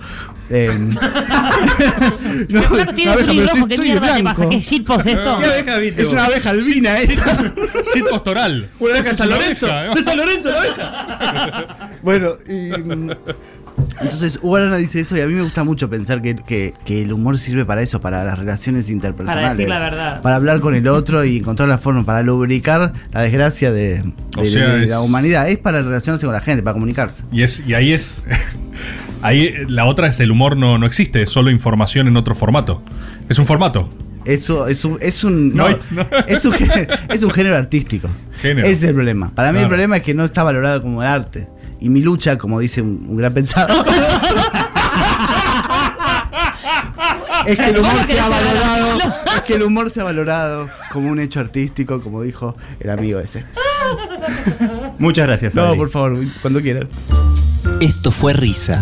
Eh, no, Claro, tiene abeja, pero rojo. ¿Qué mierda te pasa? ¿Qué shitpost esto? ¿Qué abeja viste Es vos? una abeja albina esta. Shitpost oral. Una abeja de San Es Lorenzo. ¿no? De San Lorenzo la abeja. Bueno, y, entonces Hugo Arana dice eso y a mí me gusta mucho pensar que, que- que el humor sirve para eso, para las relaciones interpersonales. Para decir la verdad. Para hablar con el otro y encontrar la forma, para lubricar la desgracia de, de- O sea, de es- la humanidad. Es para relacionarse con la gente, para comunicarse. Y, es, y ahí es. Ahí eh, la otra es el humor no, no existe, es solo información en otro formato. Es un formato. Eso es un, es un, No no, hay- no. es un, es un género artístico. Género. Ese es el problema. Para mí el Claro. problema es que no está valorado como el arte. Y mi lucha, como dice un, un gran pensador, es que el humor ¿Cómo sea querés valorado, es que el humor sea valorado como un hecho artístico, como dijo el amigo ese. Muchas gracias, No, Adri. por favor, cuando quieran. Esto fue Risa,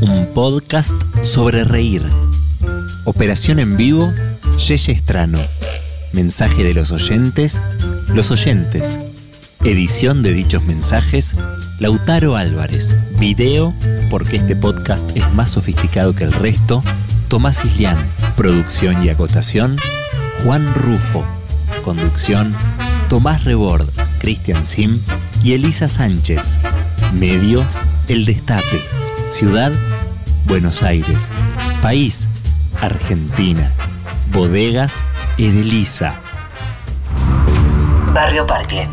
un podcast sobre reír. Operación en vivo, Yeye Estrano. Mensaje de los oyentes, los oyentes. Edición de dichos mensajes, Lautaro Álvarez. Video, porque este podcast es más sofisticado que el resto, Tomás Islián. Producción y acotación, Juan Rufo. Conducción, Tomás Rebord, Cristian Sim y Elisa Sánchez. Medio, El Destape. Ciudad, Buenos Aires. País, Argentina. Bodegas, Edelisa. Barrio Parque.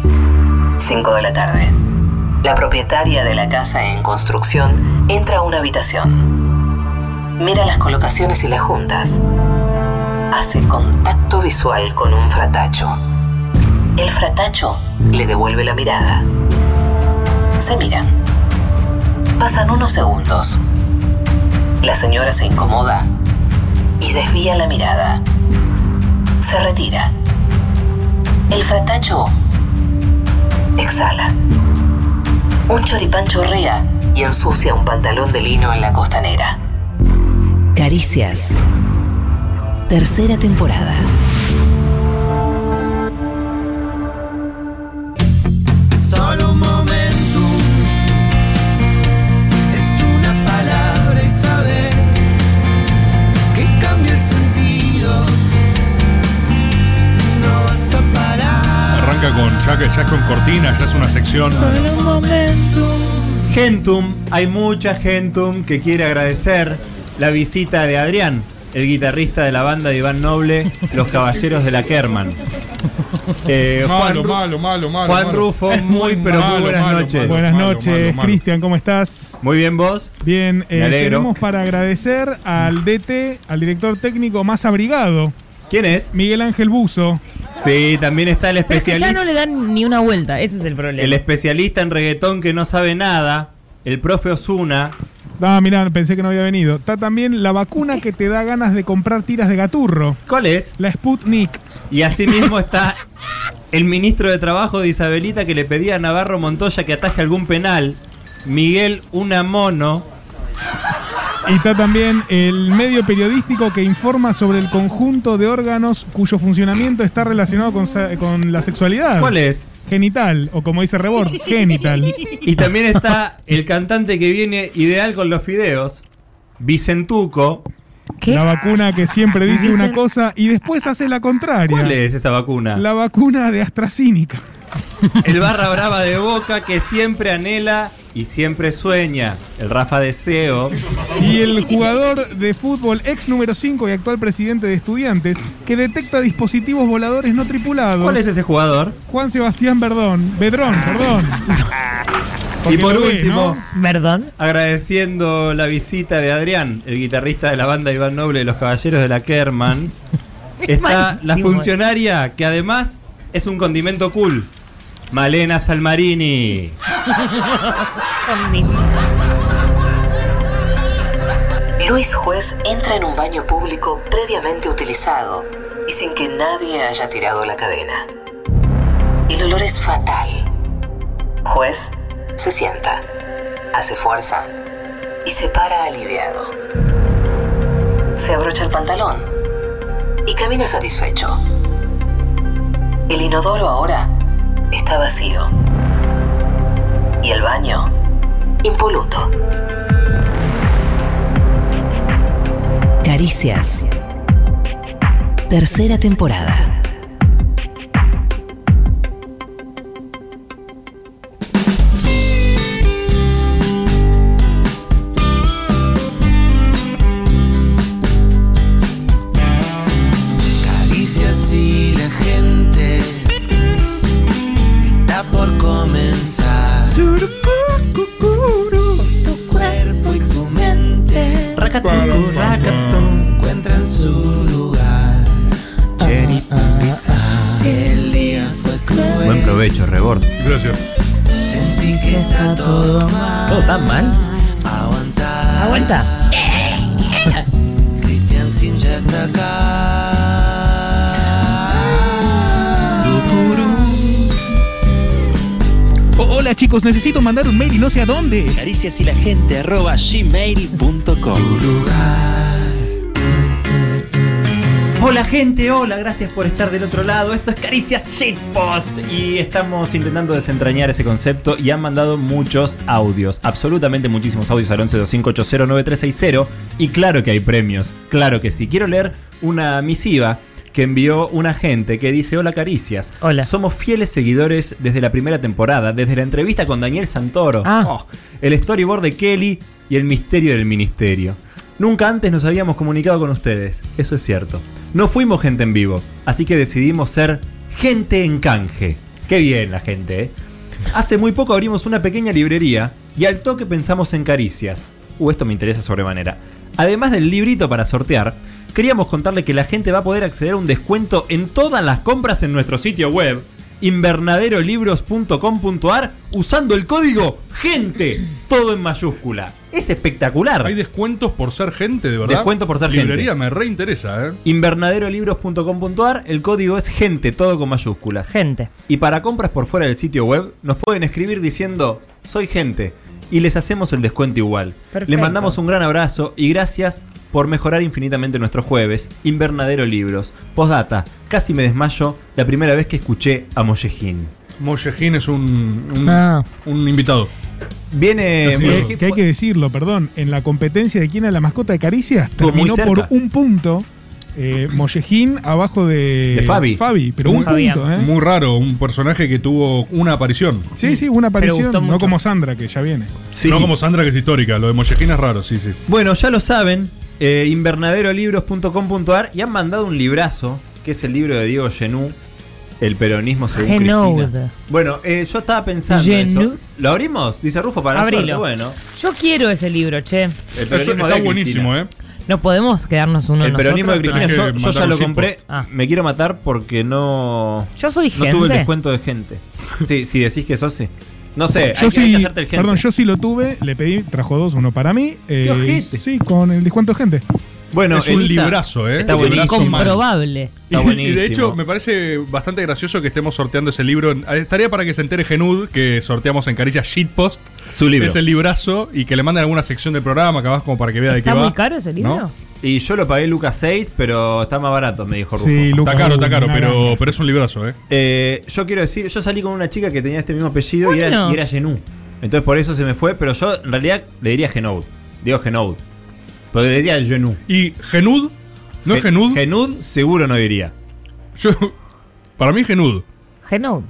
5 de la tarde. La propietaria de la casa en construcción entra a una habitación. Mira las colocaciones y las juntas. Hace contacto visual con un fratacho. El fratacho le devuelve la mirada. Se miran. Pasan unos segundos. La señora se incomoda y desvía la mirada. Se retira. El fratacho exhala. Un choripán chorrea y ensucia un pantalón de lino en la costanera. Caricias. Tercera temporada. Ya que ya es con cortina, ya es una sección. un momento. Gentum, hay mucha Gentum que quiere agradecer la visita de Adrián, el guitarrista de la banda de Iván Noble, Los Caballeros de la Kerman. Eh, Malo, Ru- malo, malo, malo. Juan. Rufo, muy pero muy buenas malo, noches. malo, Buenas noches. Cristian, ¿cómo estás? Muy bien, vos. Bien, eh, Me alegro. tenemos para agradecer al DT, al director técnico más abrigado. ¿Quién es? Miguel Ángel Buzo. Sí, también está el Pero es que ya especialista, no le dan ni una vuelta, ese es el problema. el especialista en reggaetón que no sabe nada, el profe Osuna. Ah, mirá, pensé que no había venido. Está también la vacuna que te da ganas de comprar tiras de gaturro. ¿Cuál es? La Sputnik. Y asimismo está el ministro de Trabajo de Isabelita que le pedía a Navarro Montoya que ataje algún penal. Miguel Unamono. Y está también el medio periodístico que informa sobre el conjunto de órganos cuyo funcionamiento está relacionado con, la sexualidad. ¿Cuál es? Genital, o como dice Rebord, genital. Y también está el cantante que viene ideal con los fideos, Vicentuco. La vacuna que siempre dice una cosa y después hace la contraria. ¿Cuál es esa vacuna? La vacuna de AstraZeneca. El barra brava de boca que siempre anhela y siempre sueña. El Rafa Deseo. Y el jugador de fútbol ex número 5 y actual presidente de estudiantes que detecta dispositivos voladores no tripulados. ¿Cuál es ese jugador? Juan Sebastián Verdón. Bedrón, perdón. Y por ve, último, ¿no? ¿Verdad? agradeciendo la visita de Adrián, el guitarrista de la banda Iván Noble de los Caballeros de la Kerman, está la funcionaria que además es un condimento cool, Malena Salmarini. Luis Juez entra en un baño público previamente utilizado y sin que nadie haya tirado la cadena. El olor es fatal. Juez se sienta, hace fuerza y se para aliviado. Se abrocha el pantalón y camina satisfecho. El inodoro ahora está vacío y el baño impoluto. Caricias. Tercera temporada. Gracias. sentí que está todo mal. ¿Todo tan mal? Aguantar. Aguanta. Cristian Sin ya está acá. Oh, hola chicos, necesito mandar un mail y no sé a dónde. Caricias y la gente arroba gmail.com. Hola gente, hola, gracias por estar del otro lado. Esto es Caricias Shitpost y estamos intentando desentrañar ese concepto y han mandado muchos audios, absolutamente muchísimos audios al 1125809360 y claro que hay premios, claro que sí. Quiero leer una misiva que envió una gente que dice, hola Caricias, Hola. somos fieles seguidores desde la primera temporada, desde la entrevista con Daniel Santoro, Ah. Oh, el storyboard de Kelly y el misterio del ministerio. Nunca antes nos habíamos comunicado con ustedes, eso es cierto. No fuimos gente en vivo, así que decidimos ser gente en canje. Qué bien la gente, ¿eh? Hace muy poco abrimos una pequeña librería y al toque pensamos en caricias. Uh, esto me interesa sobremanera. Además del librito para sortear, queríamos contarle que la gente va a poder acceder a un descuento en todas las compras en nuestro sitio web. invernaderolibros.com.ar usando el código GENTE, todo en mayúscula. Es espectacular. Hay descuentos por ser gente, de verdad. Descuento por ser Librería gente. me reinteresa, ¿eh? Invernaderolibros.com.ar, el código es gente, todo con mayúsculas. Gente. Y para compras por fuera del sitio web, nos pueden escribir diciendo, soy gente, y les hacemos el descuento igual. Perfecto. Les mandamos un gran abrazo y gracias por mejorar infinitamente nuestro jueves, Invernadero Libros. Postdata, casi me desmayo la primera vez que escuché a Mollejín. Mollejín es un, un, Ah. un invitado. Viene Sí, que hay que decirlo, perdón. En la competencia de quién era la mascota de Caricias, terminó por un punto. Eh, Mollejín abajo de, De Fabi. Fabi, pero un Muy- punto, ¿eh? Muy raro, un personaje que tuvo una aparición. Sí, sí, una aparición. No mucho. como Sandra, que ya viene. No como Sandra, que es histórica. Lo de Mollejín es raro, sí, sí. Bueno, ya lo saben, eh, invernaderolibros.com.ar y han mandado un librazo, que es el libro de Diego Genú, El peronismo según Genoud. Cristina. Bueno, eh, yo estaba pensando Genoud. eso. ¿Lo abrimos? Dice Rufo para Abrilo. suerte. Bueno, Yo quiero ese libro, che. el peronismo de Cristina. ¿eh? No podemos quedarnos uno El peronismo de? Cristina, yo, yo ya lo compré. Ah. Me quiero matar porque no. Yo soy No tuve el gente. descuento de gente. Sí, si decís que sos, sí. No sé, yo hay, sí, hay que hacerte el gente. perdón, yo sí lo tuve, le pedí, trajo dos, uno para mí. eh, ojete. sí, con el descuento de gente. Bueno, es un Elisa, librazo, ¿eh? está Es buenísimo. Comprobable. Está buenísimo. Y de hecho, me parece bastante gracioso que estemos sorteando ese libro. Estaría para que se entere Genud que sorteamos en Caricia Shitpost. Su libro. Es el librazo y que le manden alguna sección del programa, que como para que vea de qué ¿Está va. muy caro ese libro? ¿No? Y yo lo pagué Lucas 6, pero está más barato, me dijo Rufo. Sí, Está caro, está caro, pero, pero es un librazo, ¿eh? Eh, yo quiero decir, yo salí con una chica que tenía este mismo apellido y era, Bueno. y era Genú. Entonces por eso se me fue, pero yo en realidad le diría Genoud. Digo Genoud. Porque le diría Genú. ¿Y Genud? ¿No es Genud? Genud seguro no diría. Yo, para mí Genud. Genoud.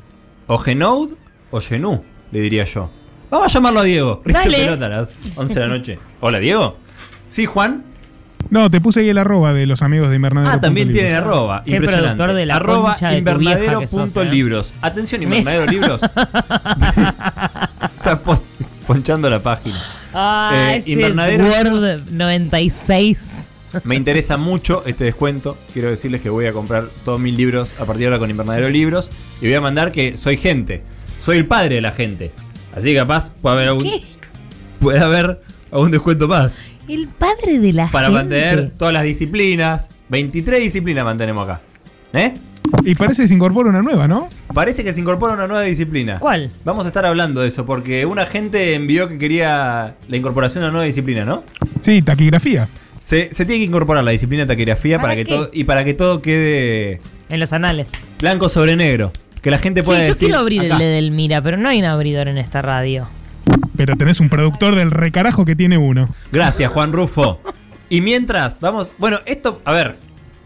O Genoud o Genú, le diría yo. Vamos a llamarlo a Diego. Richo. Pelota a las 11 de la noche. Hola, Diego. Sí, Juan. No, te puse ahí el arroba de los amigos de Invernadero. Ah, también tienen arroba. Qué Impresionante. productor de la arroba invernadero.libros. Atención, invernadero libros. Ponchando la página. Ah, Eh, Invernadero Word 96. Me interesa mucho este descuento. Quiero decirles que voy a comprar todos mis libros a partir de ahora con Invernadero Libros. Y voy a mandar que soy gente. Soy el padre de la gente. Así que capaz puede haber algún, puede haber algún descuento más. El padre de la Para gente. mantener todas las disciplinas. 23 disciplinas mantenemos acá. ¿Eh? Y parece que se incorpora una nueva, ¿no? Parece que se incorpora una nueva disciplina. ¿Cuál? Vamos a estar hablando de eso porque una gente envió que quería la incorporación de una nueva disciplina, ¿no? Sí, taquigrafía. Se, se tiene que incorporar la disciplina de taquigrafía para, ¿Para que qué? todo y para que todo quede En los anales. blanco sobre negro. Que la gente Sí, pueda yo decir. quiero abrir acá. el de Delmira, pero no hay un abridor en esta radio. Pero tenés un productor del recarajo que tiene uno. Gracias, Juan Rufo. Y mientras, vamos. Bueno, esto, a ver,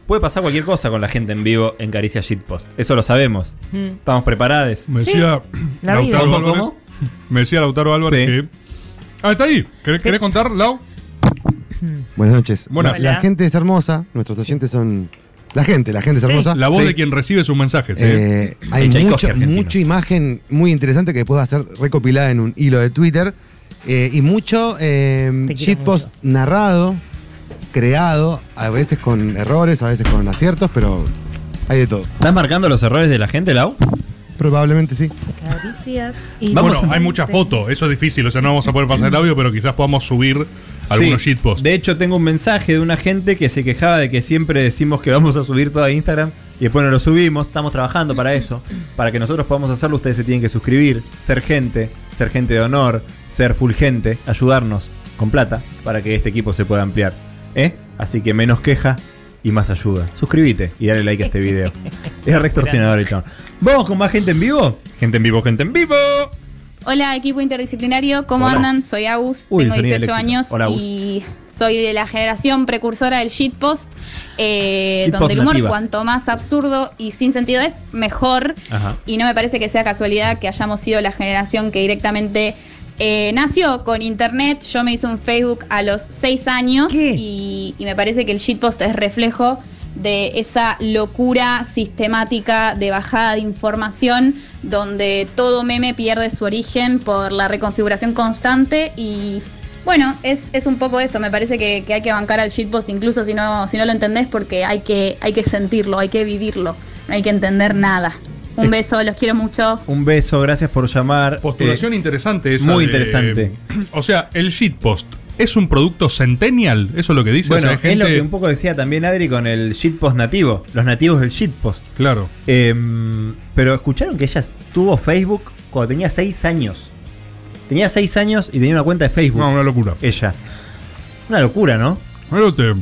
puede pasar cualquier cosa con la gente en vivo en Caricia Shitpost. Eso lo sabemos. Mm. Estamos preparados. Me decía la vida. Lautaro ¿Cómo, Álvarez. cómo? Me decía Lautaro Álvarez Sí. que. Ah, está ahí. ¿Querés, querés contar, Lau? Buenas noches. Buenas. La, la gente es hermosa, nuestros oyentes son. La gente, la gente es hermosa. La voz Sí. de quien recibe sus mensajes. ¿eh? Eh, hay El Tchaikovsky mucha, argentino. mucha imagen muy interesante que puede ser recopilada en un hilo de Twitter. eh, y mucho eh, Te quiero shitpost narrado, creado, a veces con errores, a veces con aciertos, pero hay de todo. ¿Estás marcando los errores de la gente, Lau? Probablemente sí. Caricias y. Hay mucha foto. Eso es difícil. O sea, no vamos a poder pasar el audio, pero quizás podamos subir algunos Sí. shitposts. De hecho, tengo un mensaje de una gente que se quejaba de que siempre decimos que vamos a subir todo a Instagram y después no lo subimos. Estamos trabajando para eso. Para que nosotros podamos hacerlo, ustedes se tienen que suscribir, ser gente, ser gente de honor, ser full gente, ayudarnos con plata para que este equipo se pueda ampliar. ¿Eh? Así que menos queja y más ayuda. Suscríbete y dale like a este video. es re extorsionador el chabón. ¿Vamos con más gente en vivo? Gente en vivo, gente en vivo. Hola equipo interdisciplinario, ¿cómo Hola. andan? Soy Agus, Uy, tengo sonido del 18 éxito. años Hola, Agus. y soy de la generación precursora del shitpost, eh, Shitpost donde el humor nativa. cuanto más absurdo y sin sentido es, mejor. Ajá. Y no me parece que sea casualidad que hayamos sido la generación que directamente eh, nació con internet. Yo me hice un Facebook a los 6 años y, y me parece que el shitpost es reflejo de esa locura sistemática de bajada de información donde todo meme pierde su origen por la reconfiguración constante y bueno, es, es un poco eso, me parece que, que hay que bancar al shitpost incluso si no, si no lo entendés porque hay que, hay que sentirlo, hay que vivirlo, no hay que entender nada. Un beso, los quiero mucho. Un beso, gracias por llamar. Postulación Eh, interesante esa. Muy de- interesante. O sea, el shitpost es un producto centennial, eso es lo que dice. Bueno, o sea, hay es lo gente- que un poco decía también Adri con el shitpost nativo, los nativos del shitpost. Claro. Em, pero escucharon que ella tuvo Facebook cuando tenía 6 años. Tenía 6 años y tenía una cuenta de Facebook. No, una locura. Ella. Una locura, ¿no? Pero te,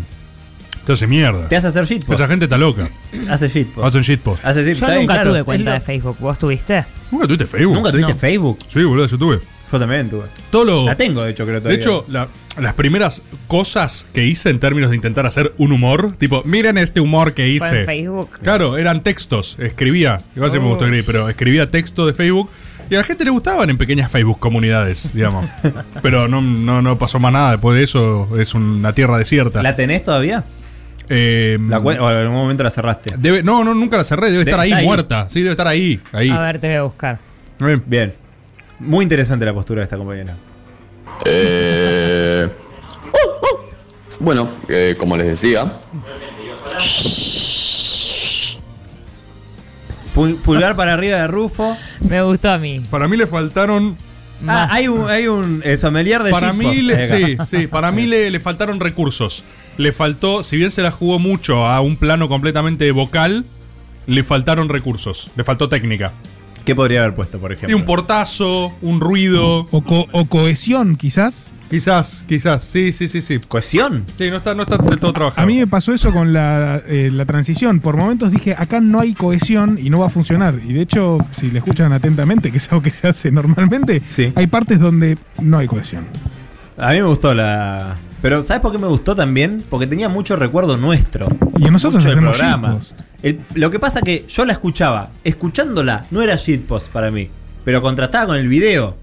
te hace mierda. Te hace hacer shitpost. Esa gente está loca. Hace shitpost. Hacen shitpost. Hace shit- Yo está nunca claro, tuve cuenta lo- de Facebook. ¿Vos tuviste? ¿Nunca tuviste Facebook? ¿Nunca tuviste No. Facebook? Sí, boludo, yo tuve. Yo también tuve. Todo lo- La tengo, de hecho, creo De todavía. hecho, la- las primeras cosas que hice en términos de intentar hacer un humor, tipo, miren este humor que ¿Fue hice. en Facebook? Claro, eran textos, escribía. Igual siempre me gustó escribir, pero escribía texto de Facebook y a la gente le gustaban en pequeñas Facebook comunidades, digamos. pero no, no, no pasó más nada. Después de eso, es una tierra desierta. ¿La tenés todavía? Eh, La cuen- o en algún momento la cerraste. debe- no, no, nunca la cerré. Debe De- estar ahí, muerta. Sí, debe estar ahí. ahí. A ver, te voy a buscar. Bien. Bien. Muy interesante la postura de esta compañera. Eh, bueno, eh, como les decía, Pul- pulgar para arriba de Rufo. Me gustó a mí. Para mí le faltaron. Ah, hay un, hay un eh, sommelier de Para mí, le, sí, para mí le, le faltaron recursos. Le faltó, si bien se la jugó mucho a un plano completamente vocal, le faltaron recursos. Le faltó técnica. ¿Qué podría haber puesto, por Y ejemplo? un portazo, un ruido. O, co- o cohesión, quizás. Quizás, quizás, sí, sí, sí, sí. ¿Cohesión? Sí, no está, no está del todo trabajado. A mí me pasó eso con la, eh, la transición. Por momentos dije, acá no hay cohesión y no va a funcionar. Y de hecho, si le escuchan atentamente, que es algo que se hace normalmente, hay partes donde no hay cohesión. A mí me gustó la. Pero ¿sabes por qué me gustó también? Porque tenía mucho recuerdo nuestro. Y a nosotros Mucho hacemos programa. El- lo que pasa que yo la escuchaba. Escuchándola no era shitpost para mí. Pero contrastaba con el video.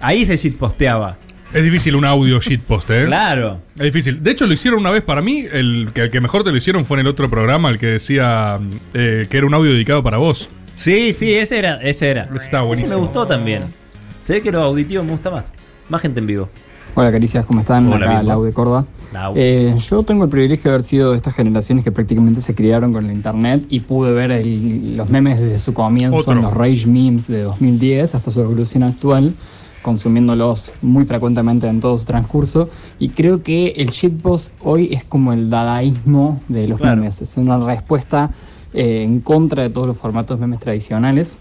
Ahí se shitposteaba. Es difícil un audio shitpost, ¿eh? Claro. Es difícil. De hecho, lo hicieron una vez para mí. El que, el que mejor te lo hicieron fue en el otro programa, el que decía eh, que era un audio dedicado para vos. Sí, sí, ese era. Ese era. Ese estaba buenísimo. me gustó también. Se ve que lo auditivo me gusta más. Más gente en vivo. Hola Caricias, ¿cómo están? Hola, Acá Lau de Córdoba. Lau. Eh, yo tengo el privilegio de haber sido de estas generaciones que prácticamente se criaron con la internet y pude ver el- los memes desde su comienzo, Otro. en los Rage Memes de 2010 hasta su evolución actual, consumiéndolos muy frecuentemente en todo su transcurso. Y creo que el shitpost hoy es como el dadaísmo de los Claro. memes, es una respuesta eh, en contra de todos los formatos memes tradicionales.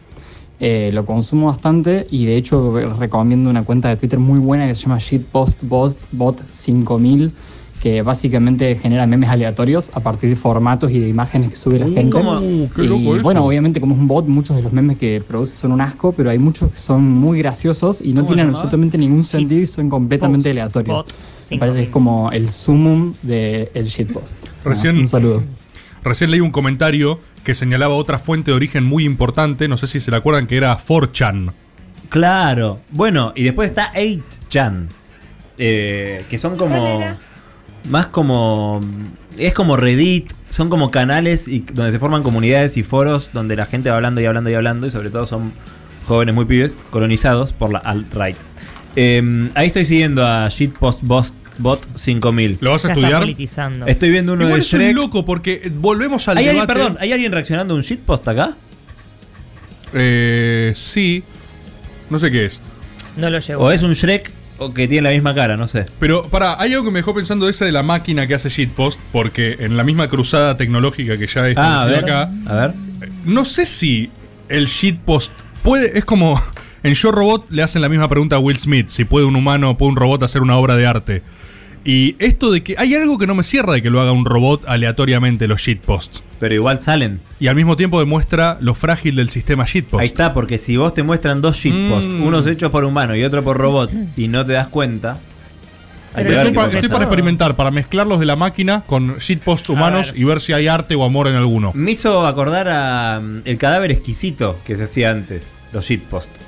Eh, lo consumo bastante y de hecho recomiendo una cuenta de Twitter muy buena que se llama shitpostbot 5000 que básicamente genera memes aleatorios a partir de formatos y de imágenes que sube la Uh, gente. ¿cómo? Uh, qué y loco bueno, obviamente como es un bot, muchos de los memes que produce son un asco, pero hay muchos que son muy graciosos y no ¿Cómo se tienen absolutamente ningún sentido y son completamente Post, aleatorios. bot, Me parece que es como el sumum del shitpost. Recién- un saludo. Recién leí un comentario que señalaba otra fuente de origen muy importante. No sé si se la acuerdan que era 4chan. Claro. Bueno, y después está 8chan. eh, que son como. Más como. Es como Reddit. Son como canales y, donde se forman comunidades y foros donde la gente va hablando y hablando y hablando. Y sobre todo son jóvenes muy pibes colonizados por la alt-right. Eh, ahí estoy siguiendo a Shitpostbot 5000. ¿Lo vas a Ya está estudiar? politizando. Estoy viendo uno Igual de soy Shrek. loco porque volvemos al ¿Hay alguien, perdón, ¿hay alguien reaccionando a un shitpost acá? Eh, sí. No sé qué es. No lo llevo. O es un Shrek o que tiene la misma cara, no sé. Pero para, hay algo que me dejó pensando de esa de la máquina que hace shitpost, porque en la misma cruzada tecnológica que ya he Ah, a establecido ver, acá, a ver. no sé si el shitpost puede, es como en Yo Robot le hacen la misma pregunta a Will Smith, si puede un humano, puede un robot hacer una obra de arte. Y esto de que hay algo que no me cierra de que lo haga un robot aleatoriamente los shitposts. Pero igual salen. Y al mismo tiempo demuestra lo frágil del sistema shitpost. Ahí está, porque si vos te muestran dos shitposts, Mm. unos hechos por humano y otro por robot, y no te das cuenta. hay que Pero estoy, para, estoy para experimentar, para mezclarlos de la máquina con shitposts humanos y ver si hay arte o amor en alguno. Me hizo acordar a mm, el cadáver exquisito que se hacía antes, los shitposts.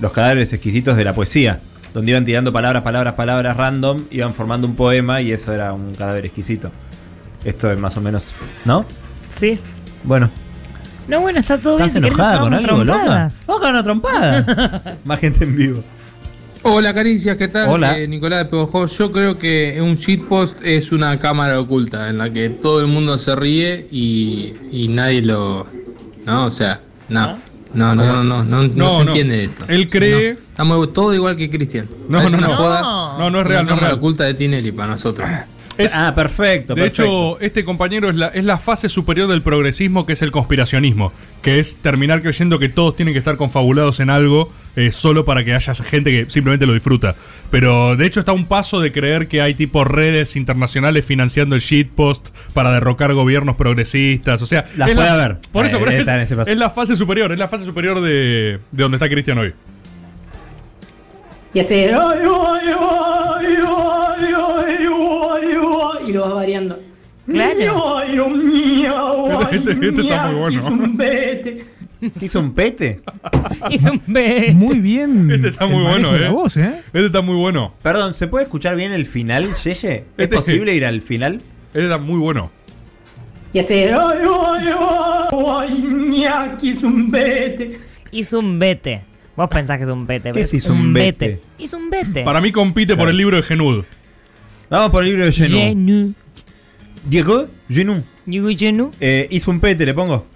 Los cadáveres exquisitos de la poesía, donde iban tirando palabras, palabras, palabras random, iban formando un poema y eso era un cadáver exquisito. Esto es más o menos, ¿no? Sí. Bueno, No, bueno, está todo bien. ¿estás si querés enojada con algo, loca? trompadas. Vamos a una trompada. Más gente en vivo. Hola Caricias, ¿qué tal? Hola. Eh, Nicolás de Pebojó. Yo creo que un shitpost es una cámara oculta en la que todo el mundo se ríe y, y nadie lo No, o sea, no. No, no, no, no, no, no, No, se no. entiende esto. Él cree- No, estamos todo igual que Cristian. No, no, no. No, no es real, no es real. oculta de Tinelli para nosotros. Ah, perfecto. De perfecto. hecho, este compañero es la, es la fase superior del progresismo, que es el conspiracionismo, que es terminar creyendo que todos tienen que estar confabulados en algo eh, solo para que haya gente que simplemente lo disfruta. Pero de hecho está un paso de creer que hay tipo redes internacionales financiando el shitpost para derrocar gobiernos progresistas. O sea, Las puede la- haber. Por eso, Eh, por eso está en ese es, paso. es la fase superior, es la fase superior de, de donde está Cristian hoy. Y hace. Y lo vas variando. Claro. Oh, ay, Este- este está muy bueno. hizo un vete. ¿Hizo un pete? Hizo un vete. Muy bien. Este está muy bueno, eh. voz, Este está muy bueno. Perdón, ¿se puede escuchar bien el final, Yeye? ¿Es Este- posible ir al final? Este está muy bueno. Y hace. Ay, ay, ay, ay, ñaki, hizo un vete. Hizo un vete. Vos pensás que es un vete. ¿Qué es hizo un vete? Hizo un vete. Para mí compite por el libro de Genud. Vamos por el libro de Genú. Genú. Diego, Genú. Diego Genú. Eh, hizo un pete, le pongo.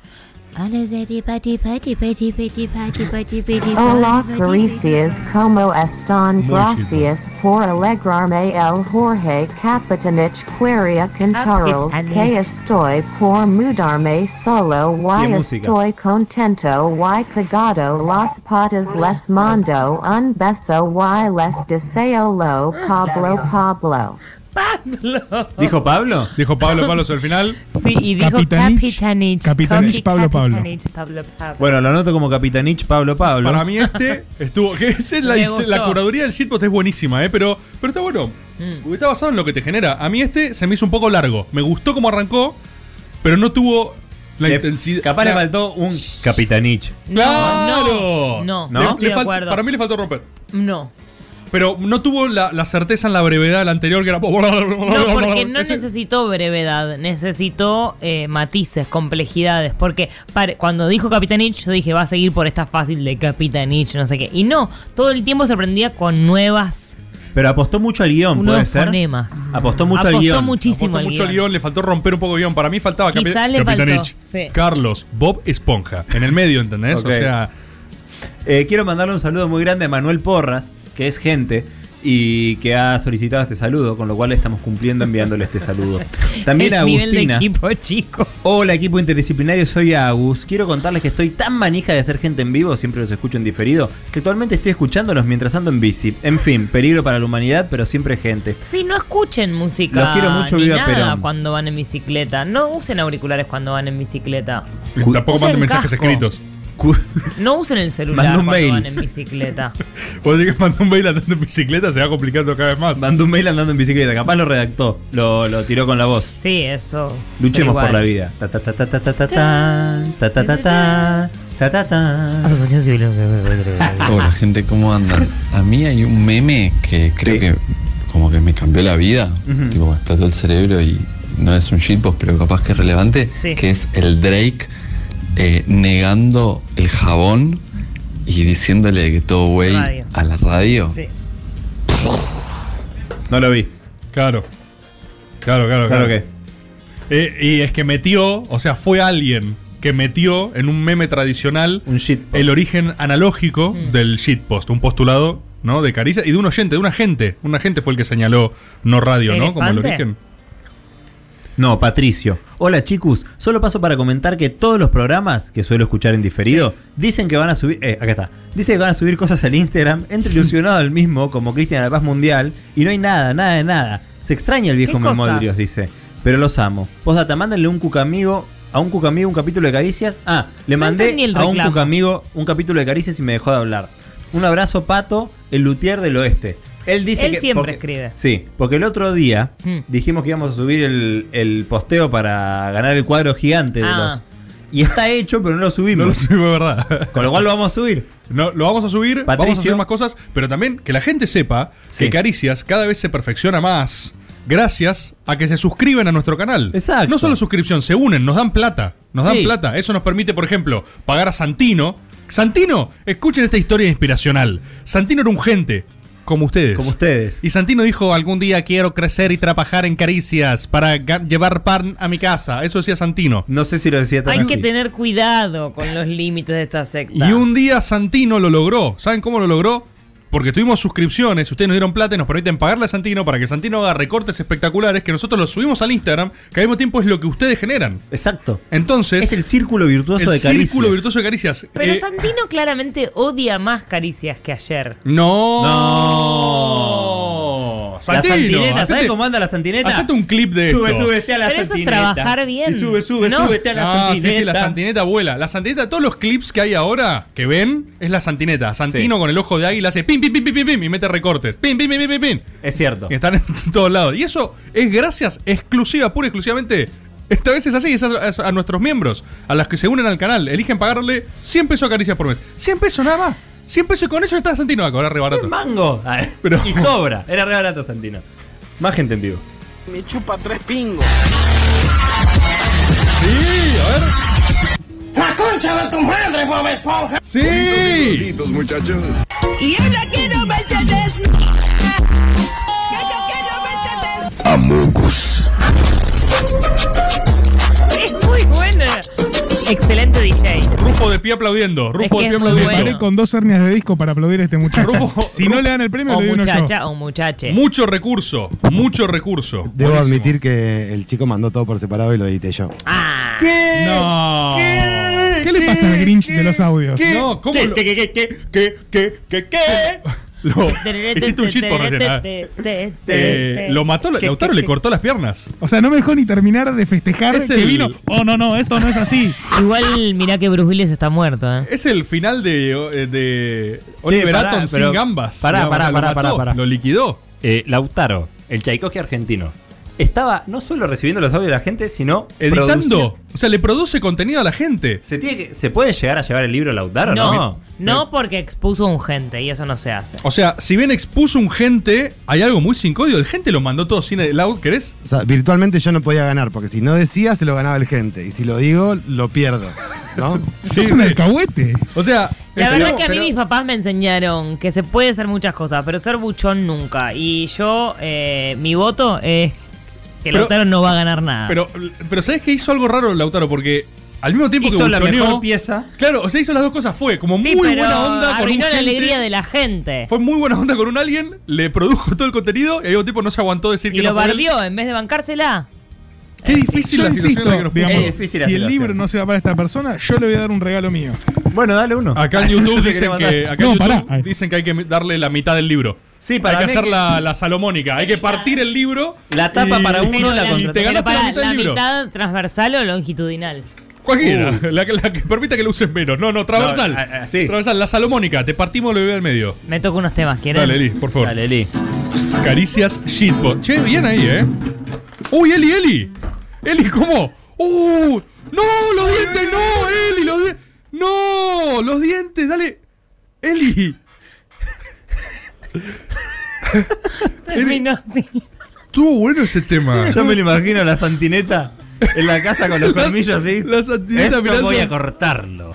Hola, Caricias, como están? Muy Gracias por alegrarme el Jorge Capitanich Queria Cantaros que estoy por mudarme solo Qué y estoy contento y cagado las patas les mando un beso y les deseo lo Pablo Pablo. Pablo. ¿Dijo Pablo? Dijo Pablo Pablo al final. Sí, y dijo Capitanich. Capitanich. Capitanich, Pablo, Pablo. Capitanich, Pablo Pablo. Bueno, lo anoto como Capitanich Pablo Pablo. Para mí este estuvo. Que esa es la, curaduría del shitpost es buenísima, ¿eh? Pero, pero está bueno. Mm. Está basado en lo que te genera. A mí este se me hizo un poco largo. Me gustó cómo arrancó, pero no tuvo la intensidad. Capaz le faltó un Capitanich. ¡Claro! No, no, ¿No? no estoy Le de fal- acuerdo. Para mí le faltó romper. No. Pero no tuvo la, la certeza en la brevedad del anterior que era. No, porque no Ese- necesitó brevedad, necesitó eh, matices, complejidades. Porque pare- cuando dijo Capitanich, yo dije, va a seguir por esta fácil de Capitanich, no sé qué. Y no, todo el tiempo se aprendía con nuevas. Pero apostó mucho al guion, Nuevos ¿puede ser? fonemas. Apostó mucho al Apostó guion. muchísimo Apostó al mucho al guion. guion, le faltó romper un poco el guion. Para mí faltaba Capi- Quizá le Capitanich. faltó, sí. Carlos, Bob Esponja. En el medio, ¿entendés? Ok. O sea. Eh, quiero mandarle un saludo muy grande a Manuel Porras, que es gente y que ha solicitado este saludo, con lo cual estamos cumpliendo enviándole este saludo. También a El nivel de Agustina. equipo chico. Hola equipo interdisciplinario, soy Agus. Quiero contarles que estoy tan manija de hacer gente en vivo, siempre los escucho en diferido, que actualmente estoy escuchándolos mientras ando en bici. En fin, peligro para la humanidad, pero siempre gente. Sí, no escuchen música. Los quiero mucho, ni viva nada Perón. cuando van en bicicleta. No usen auriculares cuando van en bicicleta. Tampoco Usen manden mensajes casco. escritos. No usen el celular un cuando mail. van en bicicleta. Vos decís que mandó un mail andando en bicicleta, se va complicando cada vez más. Mandó un mail andando en bicicleta, capaz lo redactó, lo, lo tiró con la voz. Sí, eso. Luchemos por la vida. Ta ta ta ta ta ta ta ta ta ta ta, ta ta ta. Asociación Civil. Hola gente, ¿cómo andan? A mí hay un meme que creo Sí. que como que me cambió la vida, Ujú. tipo me explotó el cerebro y no es un shitpost, pero capaz que es relevante, Sí. que es el Drake eh, negando el jabón y diciéndole que todo güey a la radio. Sí. No lo vi. Claro. Claro, claro, Claro claro. que. Eh, y es que metió, o sea, fue alguien que metió en un meme tradicional Un el origen analógico Mm. del shitpost, un postulado, ¿no? De Caricia y de un oyente, de un agente. Un agente fue el que señaló no radio, ¿no? Como el origen. No, Patricio. Hola chicos, solo paso para comentar que todos los programas que suelo escuchar en diferido dicen que van a subir, eh, acá está, dicen que van a subir cosas al Instagram, entre ilusionado al mismo como Cristian de la Paz Mundial y no hay nada, nada de nada. Se extraña el viejo. Memodrios, dice, pero los amo. Postdata, mándenle un cucamigo a un cucamigo un capítulo de caricias. Ah, le No mandé a un cucamigo un capítulo de caricias y me dejó de hablar. Un abrazo, Pato, el luthier del oeste. Él dice Él que. siempre porque- escribe. Sí, porque el otro día Mm. dijimos que íbamos a subir el, el posteo para ganar el cuadro gigante de Ah. los. Y está hecho, pero no lo subimos. No lo subimos, verdad. Con lo cual lo vamos a subir. No, lo vamos a subir, vamos a Patricio. hacer más cosas, pero también que la gente sepa Sí. que Caricias cada vez se perfecciona más gracias a que se suscriben a nuestro canal. Exacto. No solo suscripción, se unen, nos dan plata. Nos dan plata. Eso nos permite, por ejemplo, pagar a Santino. Santino, escuchen esta historia inspiracional. Santino era un gente como ustedes. Como ustedes. Y Santino dijo, algún día quiero crecer y trabajar en caricias para llevar pan a mi casa. Eso decía Santino. No sé si lo decía Hay que tener cuidado con los límites de esta secta. Y un día Santino lo logró. ¿Saben cómo lo logró? Porque tuvimos suscripciones, ustedes nos dieron plata y nos permiten pagarle a Santino para que Santino haga recortes espectaculares que nosotros los subimos al Instagram, que al mismo tiempo es lo que ustedes generan. Exacto. Entonces. Es el círculo virtuoso el de caricias. círculo virtuoso de caricias. Pero Eh, Santino claramente odia más caricias que ayer. No. No. La santineta, ¿sabes cómo anda la santineta? Hacete un clip de Sube, esto. súbete a la Pero eso es santineta. trabajar bien. Y sube, sube, No. súbete a la Ah, santineta. sí, sí, la santineta vuela. La santineta, todos los clips que hay ahora que ven, es la santineta. Santino Sí. con el ojo de águila hace pim, pim, pim, pim, pim, pim, y mete recortes. Pim, pim, pim, pim, pim, pim. Es cierto. Y están en todos lados. Y eso es gracias exclusiva, pura y exclusivamente. Esta vez es así, es a, es a nuestros miembros, a los que se unen al canal, eligen pagarle 100 pesos a caricias por mes. 100 pesos nada más. 100 pesos y con eso está Santino a cobrar re barato. Mango. Ah, Pero- Y sobra. Era re barato Santino. Más gente en vivo. Me chupa tres pingos. Sí, a ver. ¡La concha de tu madre, Bob Esponja! Sí. muchachos. Y yo la quiero verte desnuda. Que yo quiero verte desnuda. Amogus. Es muy buena. Excelente DJ. Rufo de pie aplaudiendo. Rufo Es que de pie es muy aplaudiendo. bueno. Paré con dos hernias de disco para aplaudir a este muchacho. si no le dan el premio, O le doy uno yo. muchacha o muchache. Mucho recurso, mucho recurso. Debo Buenísimo. admitir que el chico mandó todo por separado y lo edité yo. ¿Qué? No. ¿Qué le pasa al Grinch de los audios? No, ¿cómo ¿Qué, lo- qué, qué, qué, qué, qué, qué, qué, qué? Lo- Hiciste un shit por recién. Eh, lo mató, Lautaro le cortó las piernas. O sea, no me dejó ni terminar de festejar Es que el- vino. Oh, no, no, esto no es así. Igual mirá que Bruce Willis está muerto, ¿eh? Es el final de, eh, de Oliver pará, Atom sin pero- gambas. Pará, pará, lo pará, mató, pará, pará. Lo liquidó. Eh, Lautaro, el Tchaikovsky argentino, estaba no solo recibiendo los audios de la gente, sino Editando. produciendo- O sea, le produce contenido a la gente. ¿Se, tiene que- ¿Se puede llegar a llevar el libro Lautaro? No. No, no porque expuso a un gente y eso no se hace. O sea, si bien expuso un gente, hay algo muy sin código. El gente lo mandó todo sin el out, ¿querés? O sea, virtualmente yo no podía ganar, porque si no decía, se lo ganaba el gente. Y si lo digo, lo pierdo. ¿No? Sos un alcahuete. O sea, La pero- verdad que a mí pero- mis papás me enseñaron que se puede hacer muchas cosas, pero ser buchón nunca. Y yo, eh, mi voto es que Pero- Lautaro no va a ganar nada. Pero, pero ¿sabes que hizo algo raro Lautaro? Porque al mismo tiempo Hizo que la mejor pieza. Claro, o sea, hizo las dos cosas. Fue como sí, muy pero buena onda con un la gente. alegría de la gente. Fue muy buena onda con un alguien, le produjo todo el contenido y al mismo tiempo no se aguantó decir Y que lo no bardió en vez de bancársela. Qué difícil Yo la situación insisto, que nos digamos. Es difícil la si el libro no se va para esta persona, yo le voy a dar un regalo mío. Bueno, dale uno. Acá en YouTube te dicen que, acá en YouTube dicen que hay que darle la mitad del libro. Sí, para hay que hacer que- la, la salomónica. Hay que partir el libro. La tapa y- para uno, Pero la contra- te pero ganaste la mitad la del libro. mitad transversal o longitudinal. Cualquiera. Uh. La, que- la que permita que lo uses menos. No, no, transversal. No, sí. Transversal. La salomónica. Te partimos lo al medio. Me toca unos temas, ¿quieren? Dale, Eli, por favor. Dale, Eli. Caricias shitpost. Che, bien ahí, ¿eh? ¡Uy, Eli, Eli! Eli, ¿cómo? ¡Uh! ¡No! ¡Los dientes! ¡No! ¡Eli! ¡Los dientes! ¡No! ¡Los dientes! ¡Dale! ¡Eli! Terminó así. Estuvo bueno ese tema. Yo me lo imagino la santineta en la casa con los colmillos así. Santineta Esto mirando- voy a cortarlo.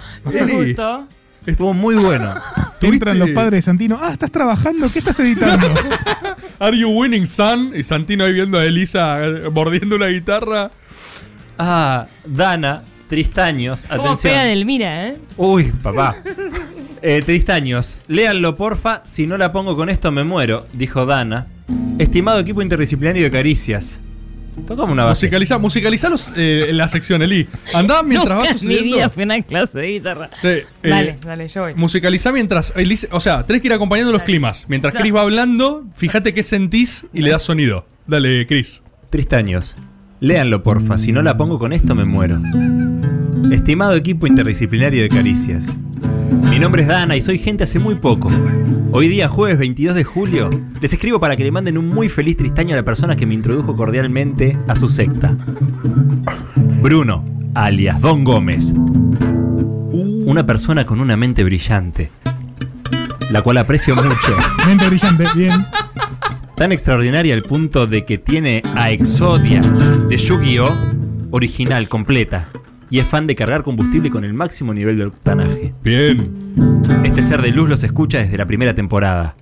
Estuvo muy bueno. Entran los padres de Santino. Ah, estás trabajando. ¿Qué estás editando? Are you winning, son? Y Santino ahí viendo a Elisa eh, mordiendo una guitarra. Ah, Dana, Tristaños, ¿Cómo atención. pega del mira, eh? Uy, papá. Eh, Tristaños, léanlo porfa, si no la pongo con esto me muero, dijo Dana. Estimado equipo interdisciplinario de caricias. Tocamos una base. Musicaliza, musicalizalos eh, en la sección, Eli. Andá mientras vas en mi sucediendo. vida fue una clase de guitarra. Sí, eh, dale, dale, yo voy. Musicalizá mientras. Elisa- o sea, tenés que ir acompañando los climas. Mientras No. Chris va hablando, fíjate qué sentís y le das sonido. Dale, Chris. Tristaños, léanlo porfa, si no la pongo con esto me muero. Estimado equipo interdisciplinario de caricias. Mi nombre es Dana y soy gente hace muy poco. Hoy día, jueves 22 de julio, les escribo para que le manden un muy feliz tristaño a la persona que me introdujo cordialmente a su secta. Bruno, alias Don Gómez. Una persona con una mente brillante, la cual aprecio mucho. Mente brillante, bien. Tan extraordinaria al punto de que tiene a Exodia de Yu-Gi-Oh! original, completa. Y es fan de cargar combustible con el máximo nivel de octanaje. Bien. Este ser de luz los escucha desde la primera temporada.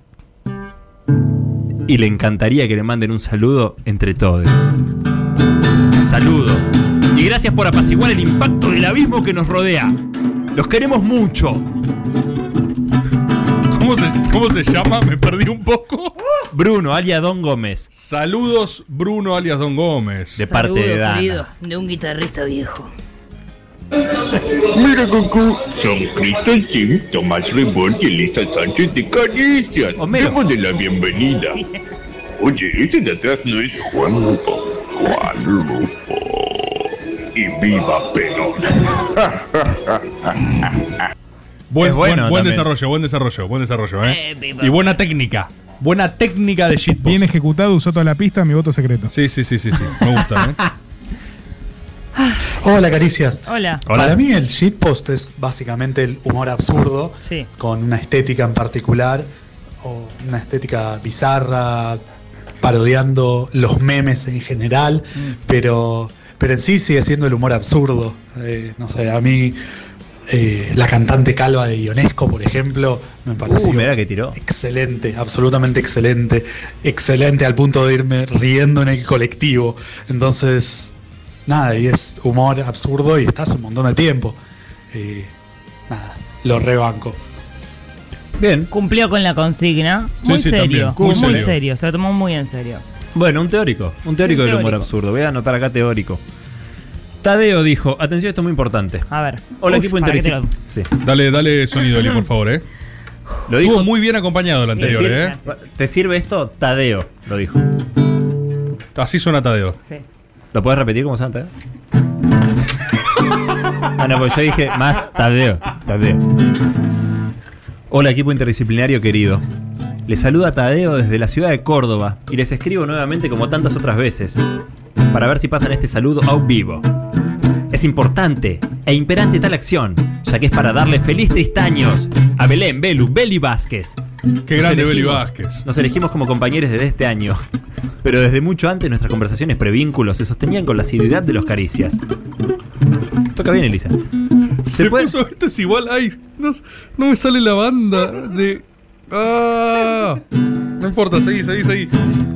y le encantaría que le manden un saludo entre todos. Saludo. Y gracias por apaciguar el impacto del abismo que nos rodea. Los queremos mucho. ¿Cómo se, cómo se llama? Me perdí un poco. Bruno, alias Don Gómez. Saludos, Bruno alias Don Gómez. De parte de Dana. de un guitarrista viejo. Mira, Goku, son Cristian Sim, Tomás Rebord y Elisa Sánchez de Caricias. Démosle la bienvenida. Oye, ese de atrás no es Juan Rufo. Juan Rufo. Y viva Pelón. Buen, Es bueno buen- desarrollo, buen desarrollo, buen desarrollo, ¿eh? Eh, y buena técnica. Buena técnica de shitpost. Bien ejecutado, usó toda la pista, mi voto secreto. Sí, sí, sí, sí, sí. Me gusta, ¿eh? Hola, caricias. Hola. Para mí el shitpost es básicamente el humor absurdo Sí. con una estética en particular o una estética bizarra parodiando los memes en general, pero pero en sí sigue siendo el humor absurdo. Eh, no sé, a mí eh, la cantante calva de Ionesco, por ejemplo, me pareció Uh, que tiró. excelente, absolutamente excelente, excelente al punto de irme riendo en el colectivo. Entonces, nada, y es humor absurdo y está hace un montón de tiempo. Nada, lo rebanco. Bien. Cumplió con la consigna. Muy sí, serio. muy muy serio. serio. Se lo tomó muy en serio. Bueno, un teórico. Un teórico Un del humor absurdo. Voy a anotar acá teórico. Tadeo dijo, atención, esto es muy importante. A ver. Hola, Uf, equipo para que te interdisciplinario. lo- Sí. Dale, dale sonido, Eli, por favor, ¿eh? Lo Estuvo muy bien acompañado el ¿Te anterior, ¿eh? ¿Te sirve esto? Tadeo, lo dijo. Así suena Tadeo. Sí. ¿Lo puedes repetir como suena Tadeo? ah, no, pues yo dije más Tadeo. Tadeo. Hola, equipo interdisciplinario querido. Les saluda Tadeo desde la ciudad de Córdoba y les escribo nuevamente como tantas otras veces para ver si pasan este saludo a vivo. Es importante e imperante tal acción, ya que es para darle feliz tristaños a Belén, Belu, Beli Vázquez. Qué Nos grande Beli Vázquez. Nos elegimos como compañeros desde este año, pero desde mucho antes nuestras conversaciones prevínculos se sostenían con la asiduidad de los caricias. Toca bien, Elisa. Se puso esto es igual. Ay, no, no me sale la banda de. Ah, no importa, seguí, seguí, seguí.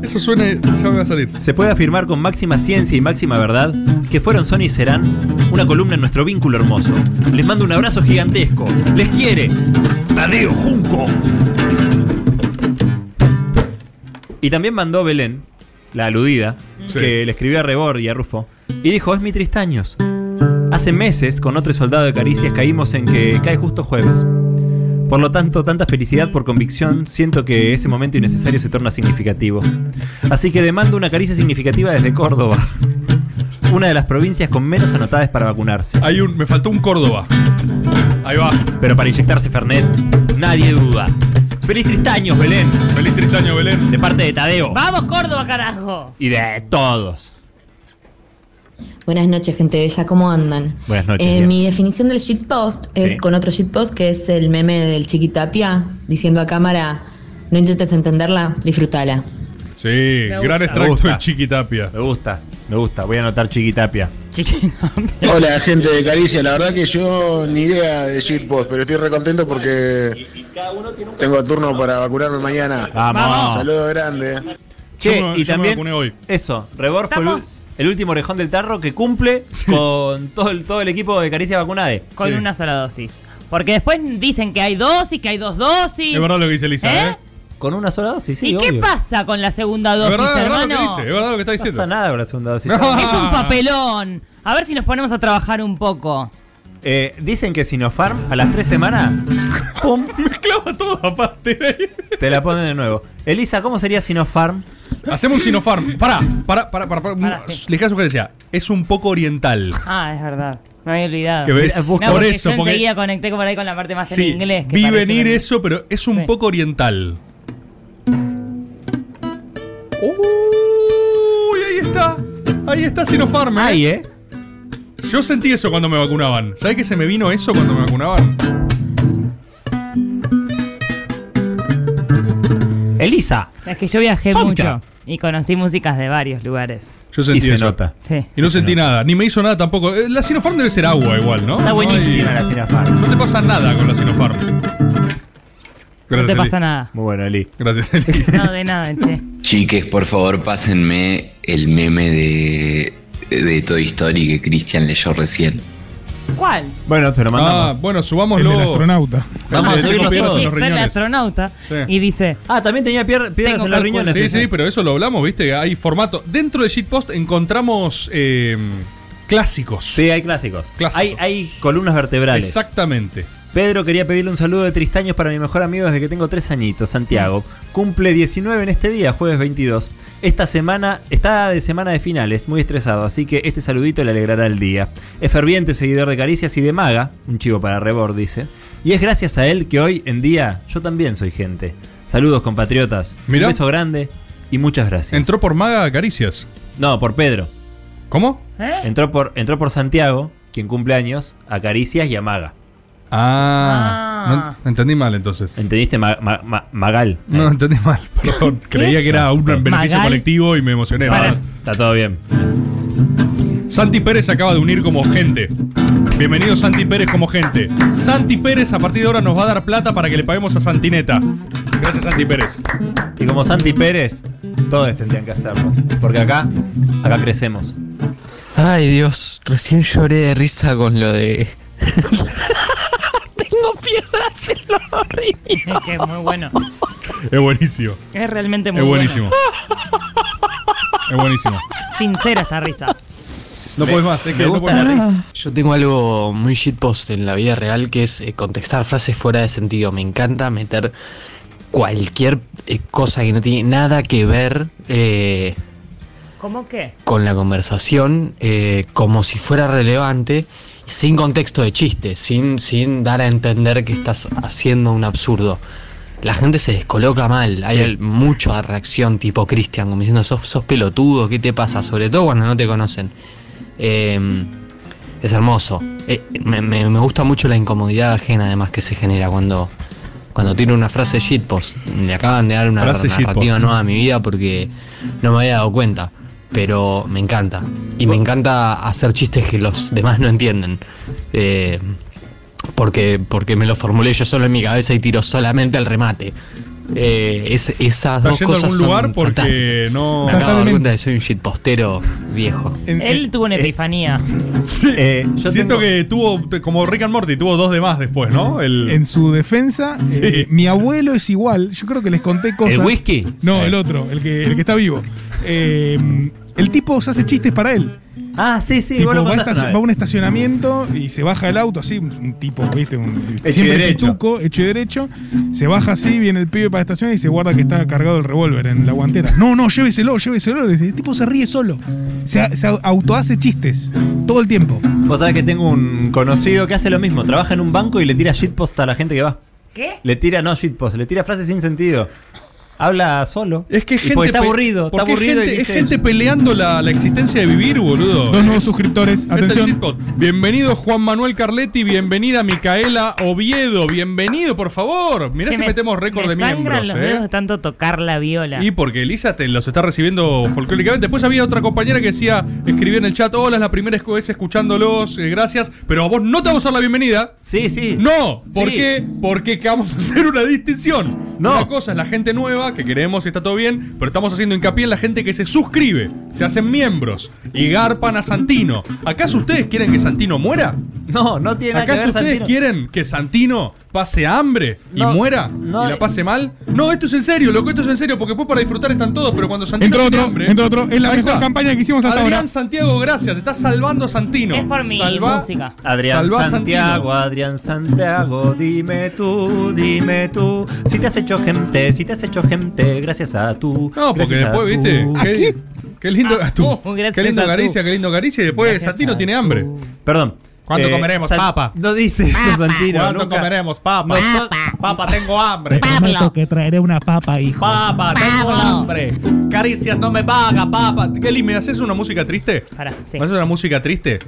Eso suena, ya me va a salir. Se puede afirmar con máxima ciencia y máxima verdad que fueron, son y serán una columna en nuestro vínculo hermoso. Les mando un abrazo gigantesco. Les quiere. Tadeo Junco. Y también mandó Belén, la aludida, Sí. que le escribió a Rebord y a Rufo. Y dijo, es mi tristaños. Hace meses, con otro soldado de caricias, caímos en que cae justo jueves. Por lo tanto, tanta felicidad por convicción, siento que ese momento innecesario se torna significativo. Así que demando una caricia significativa desde Córdoba. Una de las provincias con menos anotadas para vacunarse. Hay un, me faltó un Córdoba. Ahí va. Pero para inyectarse Fernet, nadie duda. ¡Feliz Tristaños, Belén! ¡Feliz Tristaño, Belén! De parte de Tadeo. ¡Vamos, Córdoba, carajo! Y de todos. Buenas noches, gente bella, ¿cómo andan? Buenas noches. Eh, mi definición del shitpost es Sí. con otro shitpost que es el meme del Chiquitapia diciendo a cámara, no intentes entenderla, disfrútala. Sí, Me gran gusta. Me extracto de Chiquitapia. Me gusta, me gusta. Voy a anotar Chiquitapia. Hola gente de Caricia, la verdad que yo ni idea de shitpost, pero estoy recontento porque tengo turno para vacunarme mañana. Vamos. Saludo grande. Che, Yo me- y yo me también vacuné hoy. eso, Rebor fue el, último orejón del tarro que cumple con todo el, todo el equipo de Caricia Vacunade. Con una sola dosis. Porque después dicen que hay dosis, que hay dos dosis. Es verdad lo que dice Elisa, ¿eh? ¿Eh? Con una sola dosis, sí, ¿Y qué obvio. pasa con la segunda Es dosis, verdad, es verdad lo hermano? que dice, es verdad lo que está No pasa nada con la segunda dosis. Es un papelón. A ver si nos ponemos a trabajar un poco. Eh, dicen que Sinopharm a las tres semanas ¡pum! Mezclaba todo aparte. te la ponen de nuevo. Elisa, ¿cómo sería Sinopharm? Hacemos un Sinopharm. Pará, pará, pará, pará. pará. Pará, sí. Ligera sugerencia. Es un poco oriental. Ah, es verdad. Me había olvidado. Que ves, No, por porque eso, yo porque- enseguida conecté por ahí con la parte más Sí, en inglés. que vi parece venir que- eso, pero es un Sí. poco oriental. Uy, ahí está. Ahí está Sinopharm. ¿eh? Ahí, ¿eh? Yo sentí eso cuando me vacunaban. ¿Sabes que se me vino eso cuando me vacunaban? Elisa. Es que yo viajé Soncha. mucho y conocí músicas de varios lugares. Yo sentí Y se eso. nota. Sí. Y no sentí nada. Ni me hizo nada tampoco. Eh, La Sinopharm debe ser agua igual, ¿no? Está No buenísima hay- la Sinopharm. No te pasa nada con la Sinopharm. No te Gracias, pasa Eli. nada. Muy bueno, Eli. Gracias, Eli. No, de nada, che. Chiques, por favor, pásenme el meme de, de Toy Story que Cristian leyó recién. ¿Cuál? Bueno, te lo Ah, bueno, subámoslo. El del astronauta. Vamos a subirlo tengo piedras todo. en los Está el riñones. astronauta Sí. y dice. Ah, también tenía pier- piedras Tengo en los riñones. Sí, ese. sí, pero eso lo hablamos, ¿viste? Hay formato. Dentro de Shitpost encontramos eh, clásicos. Sí, hay clásicos. Clásicos. Hay, hay columnas vertebrales. Exactamente. Pedro quería pedirle un saludo de Tristaños para mi mejor amigo desde que tengo tres añitos, Santiago. Cumple 19 en este día, jueves 22. Esta semana está de semana de finales, muy estresado, así que este saludito le alegrará el día. Es ferviente seguidor de Caricias y de Maga, un chivo para Rebord, dice. Y es gracias a él que hoy en día yo también soy gente. Saludos, compatriotas. Mirá. Un beso grande y muchas gracias. Entró por Maga Caricias. No, por Pedro. ¿Cómo? Entró por, entró por Santiago, quien cumple años, a Caricias y a Maga. Ah, no, entendí mal entonces. ¿Entendiste? Ma- ma- ma- Magal. No, entendí mal. Perdón. Creía que era un beneficio Magal. colectivo y me emocioné. Para. Está todo bien. Santi Pérez se acaba de unir como gente. Bienvenido Santi Pérez como gente. Santi Pérez a partir de ahora nos va a dar plata para que le paguemos a Santineta. Gracias Santi Pérez. Y como Santi Pérez, todos tendrían que hacerlo. Porque acá, acá crecemos. Ay Dios, recién lloré de risa con lo de... En los riñones. que es muy bueno. Es buenísimo. Es realmente muy Es bueno. buenísimo. Es buenísimo. Sincera esta risa. No puedes más, es que no puedes Ah, Yo tengo algo muy shitpost en la vida real que es eh, contestar frases fuera de sentido. Me encanta meter cualquier eh, cosa que no tiene nada que ver eh, ¿Cómo qué? con la conversación eh, como si fuera relevante, sin contexto de chiste, sin, sin dar a entender que estás haciendo un absurdo. La gente se descoloca mal, hay mucha reacción tipo Cristian, como diciendo, sos, sos pelotudo, ¿qué te pasa? Sobre todo cuando no te conocen. Eh, es hermoso. Eh, me, me- me gusta mucho la incomodidad ajena además que se genera cuando, cuando tiene una frase shitpost. Me acaban de dar una Frase narrativa shitpost. nueva a mi vida porque no me había dado cuenta. Pero me encanta. Y me encanta hacer chistes que los demás no entienden. Eh, porque, porque me lo formulé yo solo en mi cabeza y tiro solamente el remate. Eh, es- esas ¿Estás dos a cosas algún son lugar? Porque fantásticas. no- Me acabo de dar cuenta de que soy un shitpostero viejo. Él tuvo una epifanía. Eh, Siento que tuvo, como Rick and Morty, tuvo dos de más después, ¿no? El... En su defensa, Sí. eh, mi abuelo es igual. Yo creo que les conté cosas. ¿El whisky? No, Eh. el otro, el que, el que está vivo. Eh, el tipo se hace chistes para él. Ah, sí, sí, Tipo, vos lo va, a contaste va a un estacionamiento y se baja el auto así, un, tipo, ¿viste? Un, Hecho y derecho. hecho y derecho. Se baja así, viene el pibe para la estación y se guarda que está cargado el revólver en la guantera. No, no, lléveselo, lléveselo. El tipo se ríe solo. Se, se autohace chistes todo el tiempo. Vos sabés que tengo un conocido que hace lo mismo. Trabaja en un banco y le tira shitpost a la gente que va. ¿Qué? Le tira, no shitpost, le tira frases sin sentido. Habla solo. Es que gente porque está aburrido, está aburrido gente- y es gente peleando la, la existencia de vivir, boludo. Dos nuevos suscriptores, atención. Bienvenido Juan Manuel Carletti, bienvenida Micaela Oviedo, bienvenido, por favor. Mirá Che, si me- metemos récord me de miembros, los eh. dedos de tanto tocar la viola. Y porque Elisa te los está recibiendo folclóricamente. Después había otra compañera que decía, escribía en el chat, hola, es la primera vez escuchándolos, eh, gracias, pero a vos no te vamos a dar la bienvenida. Sí, sí. No, ¿por Sí. qué? Porque que vamos a hacer una distinción. No. Una cosa es la gente nueva, que queremos y está todo bien, pero estamos haciendo hincapié en la gente que se suscribe, se hacen miembros y garpan a Santino. ¿Acaso ustedes quieren que Santino muera? No, no tiene nada que ¿Acaso ustedes Santino. quieren que Santino pase hambre y No, muera no, y la pase mal? No, esto es en serio, loco, esto es en serio, porque después para disfrutar están todos, pero cuando Santino Entró tiene otro, hambre. entró otro. Es la mejor está. campaña que hicimos hasta Adrián ahora. Santiago, gracias, te estás salvando a Santino. Es por mi Salva- música. Adrián Salva a Santiago, Adrián Santiago, dime tú, dime tú. Si te has hecho gente, si te has hecho gente, gracias a tú. No, porque después, tú. viste, qué, qué lindo, Ah, tú, qué lindo a tú. Galicia, qué lindo Galicia, y después Gracias Santino tiene hambre. Perdón. ¿Cuándo Eh, comeremos San- papa? No dice eso, Santino. ¿Cuándo nunca. comeremos papa? Papa, tengo hambre. Prometo que traeré una papa, hijo. Papa, tengo hambre. Caricias no me paga, papa. Kelly, ¿me haces una música triste? Para, sí. ¿Me haces una música triste?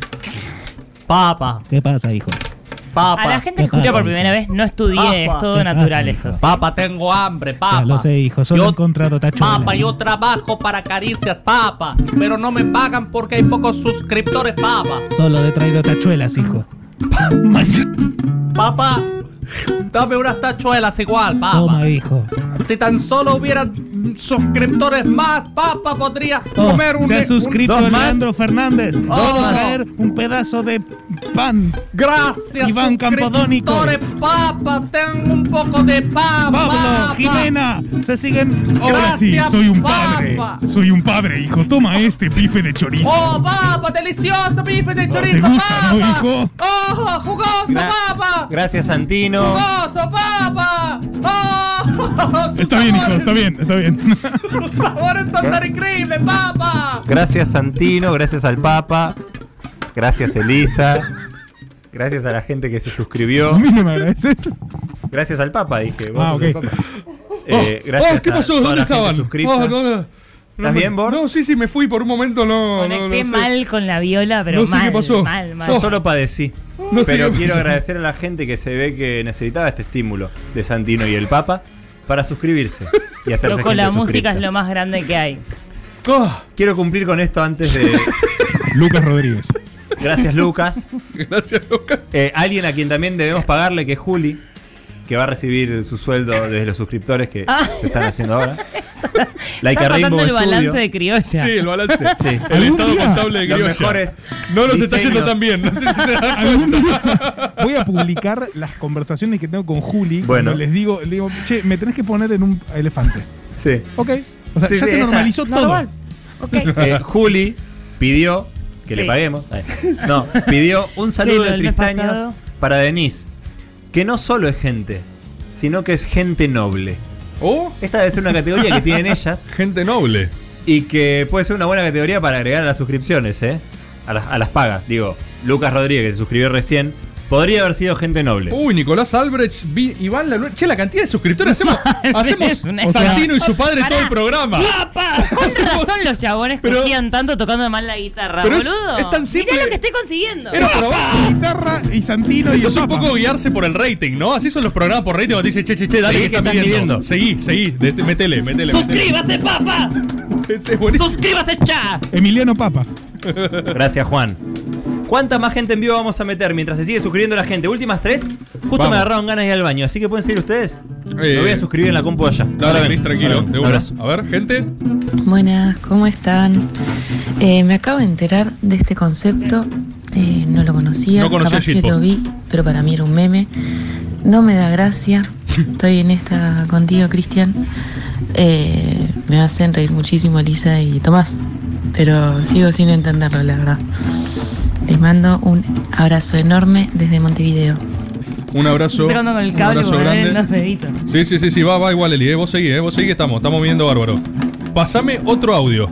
Papa, ¿Qué pasa, hijo? Papa. A la gente ¿Qué escucha por primera vez, no estudié, es todo ¿Qué natural esto. Papa, tengo hambre, papa. Ya lo sé, hijo. Solo Yo- he encontrado tachuelas. Papa, yo trabajo para Caricias, papa. Pero no me pagan porque hay pocos suscriptores, papa. Solo he traído tachuelas, hijo. Papa, dame unas tachuelas igual, papa. Toma, hijo. Si tan solo hubieran suscriptores más, papá, podría Oh, comer un... se ha suscrito un-. Leandro Fernández. Oh. Vamos a traer un pedazo de pan. Gracias, Iván Campodónico. suscriptores, papa, tengo un poco de papa. Pablo, papa. Jimena, se siguen. Ahora sí, Gracias, soy un padre. papa. Soy un padre, hijo. Toma este bife de chorizo. Oh, papa, delicioso bife de ¿Te chorizo, gusta, papa. no, hijo? Oh, jugoso, Gra- papa. Gracias, Santino. Jugoso, papa. Oh, Está bien, hijo, está bien, está bien. Sus sabores son tan increíbles, papa. Gracias, Santino. Gracias al Papa. Gracias, Elisa. Gracias a la gente que se suscribió. A mí no me agradeces. Gracias al Papa, dije. Vos Ah, ok. el Papa. Eh, gracias oh, ¿Qué a pasó? toda ¿Dónde la gente estaban? suscripta. Oh, no, no. ¿Estás No, bien, Bor? No, sí, sí, me fui por un momento, no. no, Conecté no sé. mal con la viola, pero No sé mal, qué pasó. mal, mal. Yo solo padecí. No pero quiero pasó. agradecer a la gente que se ve que necesitaba este estímulo de Santino y el Papa para suscribirse y hacerse Loco, gente la música suscripta. es lo más grande que hay. Quiero cumplir con esto antes de. Lucas Rodríguez. Gracias, Lucas. Gracias, Lucas. Eh, alguien a quien también debemos pagarle, que es Juli, que va a recibir su sueldo desde los suscriptores que Ah. se están haciendo ahora. Like Está a Rainbow pasando el balance Studio. de criolla. Sí, el balance. Sí. El ¿Algún estado día? contable de Los criolla. mejores No nos está yendo tan bien. No sé si se cuenta. día voy a publicar las conversaciones que tengo con Juli. Bueno. Cuando les digo, le digo, che, me tenés que poner en un elefante. Sí. Ok. O sea, Sí, ya sí, se ella- normalizó todo. Normal. Ok. Eh, Juli pidió que Sí. le paguemos. Ay. No, pidió un saludo Sí, de Tristaños para Denise, que no solo es gente, sino que es gente noble. Oh, Esta debe ser una categoría que tienen ellas gente noble. y que puede ser una buena categoría para agregar a las suscripciones, ¿eh? A las, a las pagas. Digo, Lucas Rodríguez, que se suscribió recién, podría haber sido gente noble. Uy, Nicolás Albrecht, vi- Iván Lanue- Che, la cantidad de suscriptores. Hacemos, hacemos una- Santino y su padre Pará. todo el programa. Con razón los chabones Pero- cogían tanto tocando mal la guitarra, Pero es- boludo. es tan simple- Mirá lo que estoy consiguiendo. Era probar. Guitarra y Santino y el es un Papa. poco guiarse por el rating, ¿no? Así son los programas por rating cuando te dicen, che, che, che, dale, Seguí que están midiendo. midiendo. Seguí, seguí, de- metele, metele. ¡Suscríbase, metele. Ese es buenísimo. ¡Suscríbase ya! Emiliano Papa. Gracias, Juan. ¿Cuánta más gente en vivo vamos a meter mientras se sigue suscribiendo la gente? Últimas tres. Justo Vamos. me agarraron ganas de ir al baño, así que pueden seguir ustedes. Eh, me voy a suscribir en la compu allá. Dale, Ahora venís ven. tranquilo, de Un abrazo. A ver, gente. Buenas, ¿cómo están? Eh, me acabo de enterar de este concepto. eh, no lo conocía. No conocía capaz que lo vi, pero para mí era un meme. No me da gracia. Estoy en esta contigo, Cristian. Eh, me hacen reír muchísimo Lisa y Tomás. Pero sigo sin entenderlo, la verdad. Les mando un abrazo enorme desde Montevideo. Un abrazo. Estoy con el un cable abrazo para ver grande. los deditos. Sí, sí, sí, sí, va, va igual, Eli, eh. Vos seguís, eh. Vos seguís que estamos, estamos viendo bárbaro. Pasame otro audio.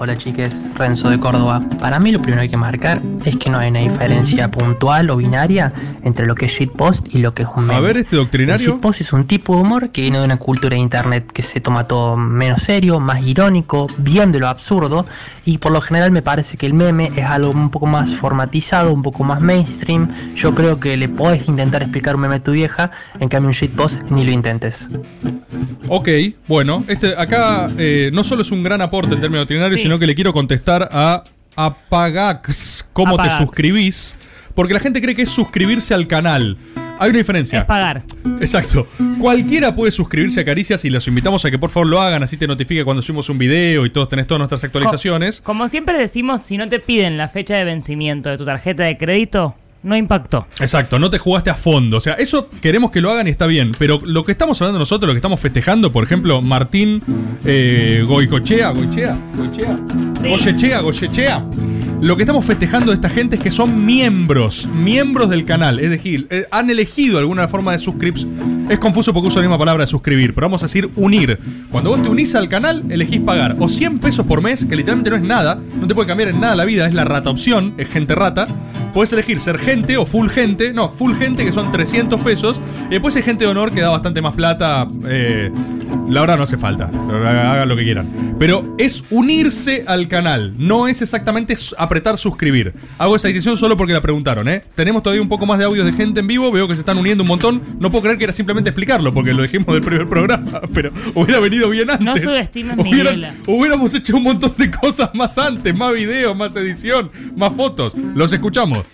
Hola chiques, Renzo de Córdoba. Para mí lo primero que hay que marcar es que no hay una diferencia puntual o binaria entre lo que es shitpost y lo que es un meme. A ver, este El doctrinario. shitpost es un tipo de humor que viene de una cultura de internet que se toma todo menos serio, más irónico, bien de lo absurdo y por lo general me parece que el meme es algo un poco más formatizado, un poco más mainstream. Yo creo que le podés intentar explicar un meme a tu vieja, en cambio un shitpost ni lo intentes. Ok, bueno, este acá eh, no solo es un gran aporte en términos doctrinarios, Sí. Sino que le quiero contestar a Apagax, cómo Apagax. te suscribís, porque la gente cree que es suscribirse al canal. Hay una diferencia. Es pagar. Exacto. Cualquiera puede suscribirse a Caricias y los invitamos a que por favor lo hagan, así te notifica cuando subimos un video y todos tenés todas nuestras actualizaciones. Como siempre decimos, si no te piden la fecha de vencimiento de tu tarjeta de crédito, no impactó. Exacto, no te jugaste a fondo. O sea, eso queremos que lo hagan y está bien. Pero lo que estamos hablando nosotros, lo que estamos festejando, por ejemplo, Martín eh, Goicochea, Goichea, Goichea, Goyechea, Goyechea. Lo que estamos festejando de esta gente es que son miembros, miembros del canal. Es decir, eh, han elegido alguna forma de suscripción. Es confuso porque uso la misma palabra de suscribir, pero vamos a decir unir. Cuando vos te unís al canal, elegís pagar o 100 pesos por mes, que literalmente no es nada, no te puede cambiar en nada la vida, es la rata opción, es gente rata. Puedes elegir ser gente o full gente, no, full gente que son 300 pesos. Y después hay gente de honor que da bastante más plata. eh, la hora no hace falta, hagan lo que quieran. Pero es unirse al canal, no es exactamente apretar suscribir. Hago esa distinción solo porque la preguntaron, ¿eh? Tenemos todavía un poco más de audios de gente en vivo, veo que se están uniendo un montón. No puedo creer que era simplemente explicarlo, porque lo dijimos del primer programa, pero hubiera venido bien antes. No subestimes mi Hubieran-. Hubiéramos hecho un montón de cosas más antes, más videos, más edición, más fotos. Los escuchamos.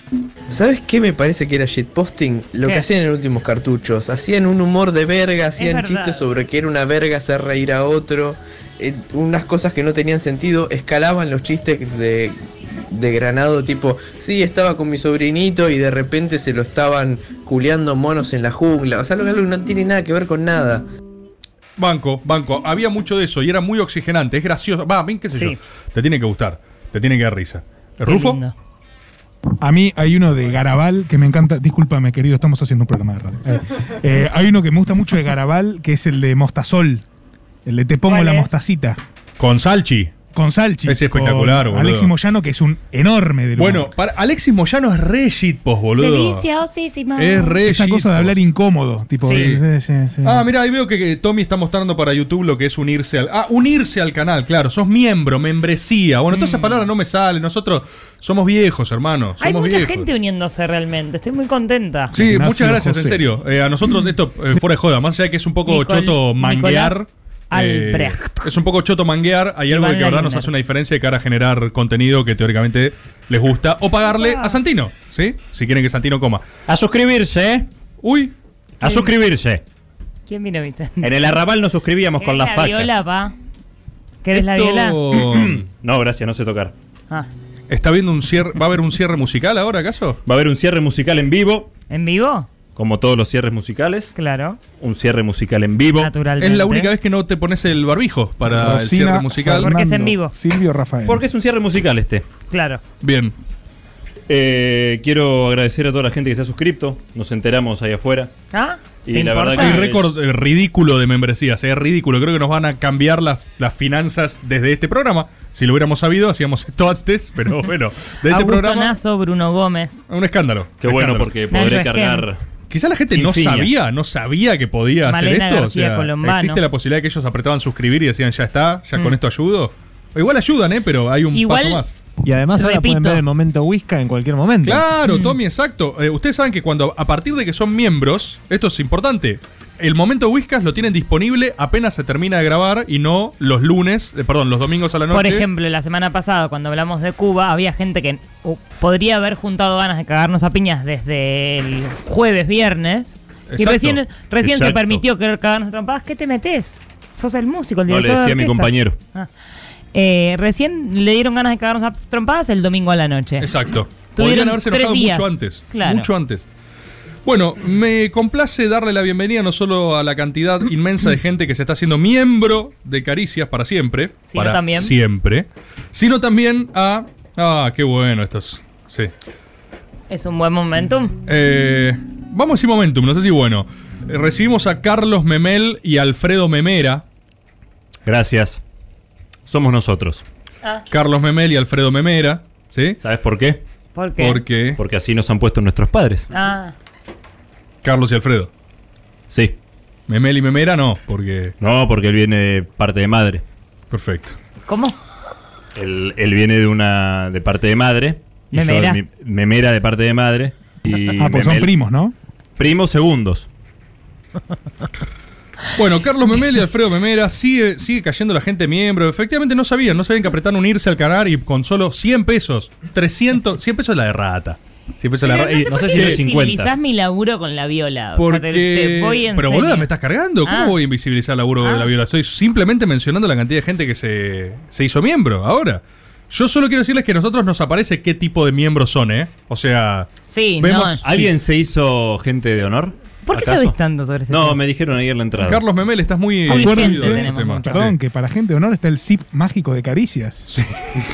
¿Sabes qué me parece que era shitposting? Lo ¿Qué? que hacían en los últimos cartuchos. Hacían un humor de verga, hacían chistes sobre que era una verga hacer reír a otro. eh, unas cosas que no tenían sentido. Escalaban los chistes de, de granado, tipo, sí, estaba con mi sobrinito y de repente se lo estaban culeando monos en la jungla. O sea, algo que no tiene nada que ver con nada. Banco, banco. Había mucho de eso y era muy oxigenante. Es gracioso. Va, bien, qué sé Sí. yo. Te tiene que gustar. Te tiene que dar risa. ¿Rufo? A mí hay uno de Garabal que me encanta. Discúlpame, querido, estamos haciendo un programa de radio. Eh, eh, hay uno que me gusta mucho de Garabal, que es el de Mostazol. El de Te pongo ¿Cuál la es? mostacita. Con Salchi. Con Salchi. Es espectacular, con boludo. Alexis Moyano, que es un enorme del Bueno, humor. para Alexis Moyano es re shitpost, boludo. Deliciosísima. Es re Esa cosa de hablar incómodo. Tipo, Sí. sí, sí, sí. Ah, mira, ahí veo que, que Tommy está mostrando para YouTube lo que es unirse al. Ah, unirse al canal, claro. Sos miembro, membresía. Bueno, todas esas palabras no me salen. Nosotros somos viejos, hermano. Hay mucha viejos. gente uniéndose realmente. Estoy muy contenta. Sí, Ignacio muchas gracias, en serio. Eh, a nosotros esto, eh, fuera de joda, más allá de que es un poco Nicol- choto manguear. Nicolás eh, Albrecht. es un poco choto manguear. Hay algo Iván que verdad nos hace una diferencia de cara a generar contenido que teóricamente les gusta. O pagarle a Santino, ¿sí? Si quieren que Santino coma. A suscribirse, ¿eh? Uy. A suscribirse. ¿Quién vino, Vicente? En el arrabal nos suscribíamos con las la fachas. viola, pa? ¿Querés la viola? no, gracias, no sé tocar. Ah. ¿Está viendo un cierre? ¿Va a haber un cierre musical ahora, acaso? Va a haber un cierre musical en vivo, ¿En vivo? Como todos los cierres musicales. Claro. Un cierre musical en vivo. Naturalmente. Es la única vez que no te pones el barbijo para el cierre musical. Fernando, Porque es en vivo. Silvio Rafael. Porque es un cierre musical este. Claro. Bien. Eh, quiero agradecer a toda la gente que se ha suscrito. Nos enteramos ahí afuera. ¿Ah? Y ¿Te la importa? verdad Hay que récord eh, ridículo de membresías, es ridículo. Creo que nos van a cambiar las, las finanzas desde este programa. Si lo hubiéramos sabido, hacíamos esto antes, pero bueno, de este Augusto programa. Nazo, Bruno Gómez. Un escándalo. Qué un bueno escándalo. porque podré cargar. Quizá la gente no sabía, no sabía que podía Malena hacer esto. García Colombano. existe la posibilidad de que ellos apretaban suscribir y decían, ya está, ya Mm. con esto ayudo. O igual ayudan, ¿eh? Pero hay un Igual- paso más. Y además ahora Repito. pueden ver el momento Whisca en cualquier momento. Claro, Tommy, exacto. Eh, ustedes saben que cuando a partir de que son miembros, esto es importante. El momento Whiskas lo tienen disponible apenas se termina de grabar y no los lunes, eh, perdón, los domingos a la noche. Por ejemplo, la semana pasada, cuando hablamos de Cuba, había gente que uh, podría haber juntado ganas de cagarnos a piñas desde el jueves, viernes. Y recién, recién se permitió querer cagarnos a trompadas. ¿Qué te metes? Sos el músico, el No, director. le decía a mi compañero. Ah. Eh, recién le dieron ganas de cagarnos a trompadas el domingo a la noche. Exacto. Podrían haberse enojado mucho antes. Claro. Mucho antes. Bueno, me complace darle la bienvenida no solo a la cantidad inmensa de gente que se está haciendo miembro de Caricias para siempre, Sino para también. siempre, sino también a... Ah, qué bueno estos. Sí. Es un buen momentum. Eh, vamos a decir momentum, no sé si bueno. Eh, recibimos a Carlos Memel y Alfredo Memera. Gracias. Somos nosotros. Ah. Carlos Memel y Alfredo Memera. ¿Sí? ¿Sabes por qué? ¿Por qué? Porque Porque así nos han puesto nuestros padres. Ah, Carlos y Alfredo. Sí. Memel y Memera no, porque... No, porque él viene de parte de madre. Perfecto. ¿cómo? Él, él viene de una de parte de madre. y yo de Memera. mi- memera de parte de madre. Y Ah, pues son primos, ¿no? Primos segundos. Bueno, Carlos Memel y Alfredo Memera sigue, sigue cayendo la gente miembro. Efectivamente no sabían, no sabían que apretaron unirse al canal y con solo 100 pesos, 300, 100 pesos la de rata. 100 pesos la de Pero rata. no sé no si de invisibilizás 50. mi laburo con la viola. O sea, te- Porque... te voy en Pero serio. boluda, ¿me estás cargando? ¿Cómo Ah. voy a invisibilizar el laburo de Ah. la viola? Estoy simplemente mencionando la cantidad de gente que se, se hizo miembro ahora. Yo solo quiero decirles que a nosotros nos aparece qué tipo de miembros son, ¿eh? O sea... Sí, vemos, ¿Alguien se hizo gente de honor? ¿Por qué sabes tanto sobre este No, tema? me dijeron ayer la entrada. Carlos Memel, estás muy... Acuérdense, este tema. perdón, Sí. que para gente de honor está el zip mágico de caricias.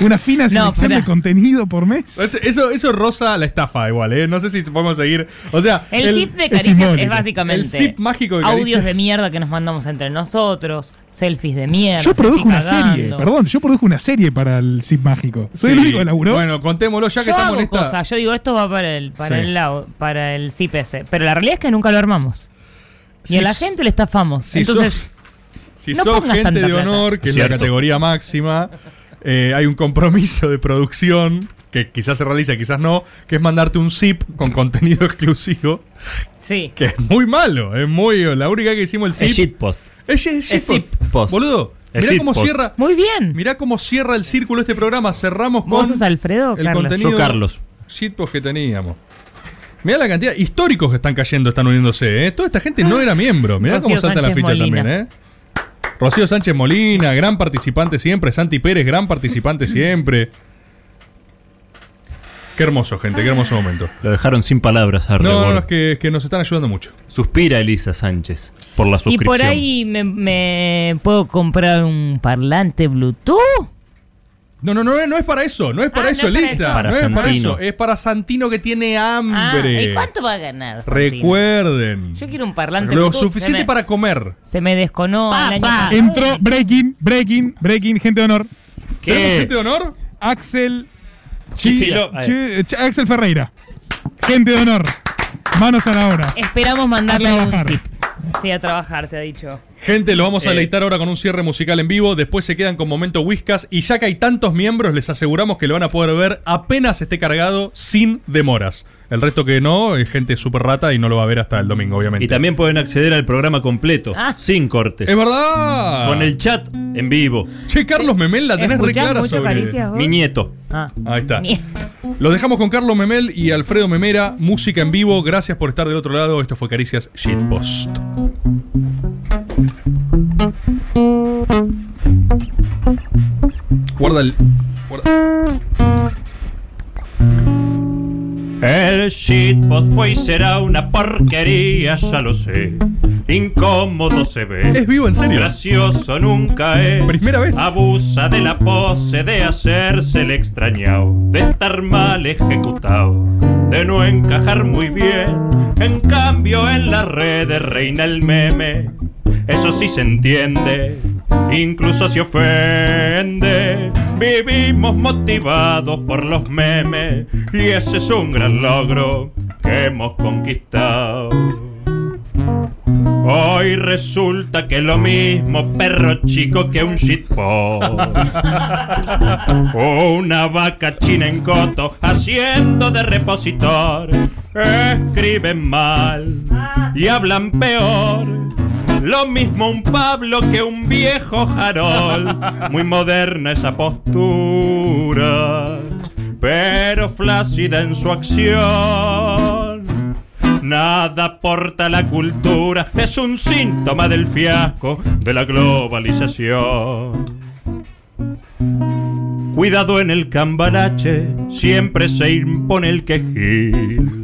Una fina selección de contenido por mes. Es- Eso, eso roza la estafa igual, ¿eh? No sé si podemos seguir. O sea, El, zip de caricias es, básicamente El zip mágico de audios caricias. de mierda que nos mandamos entre nosotros, selfies de mierda. Yo produjo una cagando. serie, perdón, yo produjo una serie para el zip mágico. Soy el Sí. único que laburó. Bueno, contémoslo ya que Yo estamos hago en esta. cosas, yo digo esto va para el para Sí. el lado, para el zip ese, pero la realidad es que nunca lo armamos. Y Si a la gente le estafamos. si Entonces, sos- Si no sos gente tanta de plata. honor, que es Cierto. la categoría máxima, eh, hay un compromiso de producción que quizás se realiza, quizás no, que es mandarte un zip con contenido exclusivo, sí. que es muy malo, es muy. La única que hicimos el zip. Es shitpost. Es, es Es shitpost. Boludo, Es mirá cómo cierra. Muy bien. Mirá cómo cierra el círculo este programa. Cerramos ¿Vos con sos Alfredo o el Carlos? contenido Yo, Carlos. shitpost que teníamos. Mirá la cantidad históricos que están cayendo, están uniéndose, ¿eh? Toda esta gente no era miembro. Mirá Rocío cómo salta la ficha Molina. también, ¿eh? Rocío Sánchez Molina, gran participante siempre. Santi Pérez, gran participante siempre. Qué hermoso, gente, qué hermoso momento. Lo dejaron sin palabras a No, no, es que, es que nos están ayudando mucho. Suspira Elisa Sánchez por la Y suscripción. por ahí me, me puedo comprar un parlante Bluetooth. No, no, no, no es para eso, no es para Ah, eso, no es para eso. Para no es para Santino. eso, es para Santino que tiene Ah, hambre. ¿y cuánto va a ganar? Santino? Recuerden. Yo quiero un parlante Lo Bluetooth. suficiente me- para comer. Se me desconó el año pasado. Entró breaking, breaking, breaking, gente de honor. ¿Qué? ¿Tenemos gente de honor? Axel. Chi- sí, lo- Chi- Ch- Axel Ferreira. Gente de honor. Manos a la obra. Esperamos mandarle A un zip. Sí, a trabajar, se ha dicho. Gente, lo vamos a Eh. deleitar ahora con un cierre musical en vivo. Después se quedan con Momento Whiskas. Y ya que hay tantos miembros, les aseguramos que lo van a poder ver apenas esté cargado sin demoras. El resto que no, es gente súper rata y no lo va a ver hasta el domingo, obviamente. Y también pueden acceder al programa completo, Ah. sin cortes. ¡Es verdad! Con el chat en vivo. Che, Carlos Memel, la tenés re ¿Escuchás clara mucho sobre. Caricias? Mi nieto. Ah, Ahí está. nieto. Lo dejamos con Carlos Memel y Alfredo Memera. Música en vivo. Gracias por estar del otro lado. Esto fue Caricias Shitpost. Guarda el. guarda- El shitpost fue y será una porquería, ya lo sé. Incómodo se ve. Es vivo, en serio. Gracioso nunca es. Primera vez. Abusa de la pose de hacerse el extrañado, de estar mal ejecutado, de no encajar muy bien. En cambio, en las redes reina el meme. Eso sí se entiende, incluso se ofende. Vivimos motivados por los memes y ese es un gran logro que hemos conquistado. Hoy resulta que lo mismo perro chico que un shitpost. Una vaca china en coto haciendo de repositor. Escriben mal y hablan peor. Lo mismo un Pablo que un viejo jarol. Muy moderna esa postura, pero flácida en su acción. Nada aporta la cultura, es un síntoma del fiasco de la globalización. Cuidado en el cambalache, siempre se impone el quejil.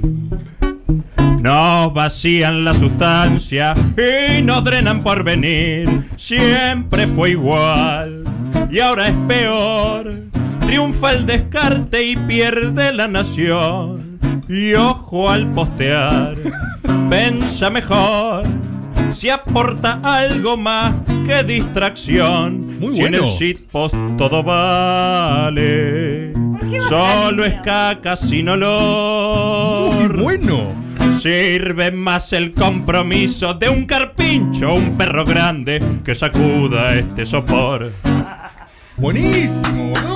No vacían la sustancia y no drenan por venir. Siempre fue igual y ahora es peor. Triunfa el descarte y pierde la nación. Y ojo al postear, pensa mejor. Si aporta algo más que distracción. Muy si en el bueno. shitpost todo vale. Solo es caca sin olor. Muy bueno. Sirve más el compromiso de un carpincho o un perro grande que sacuda este sopor. Buenísimo, boludo.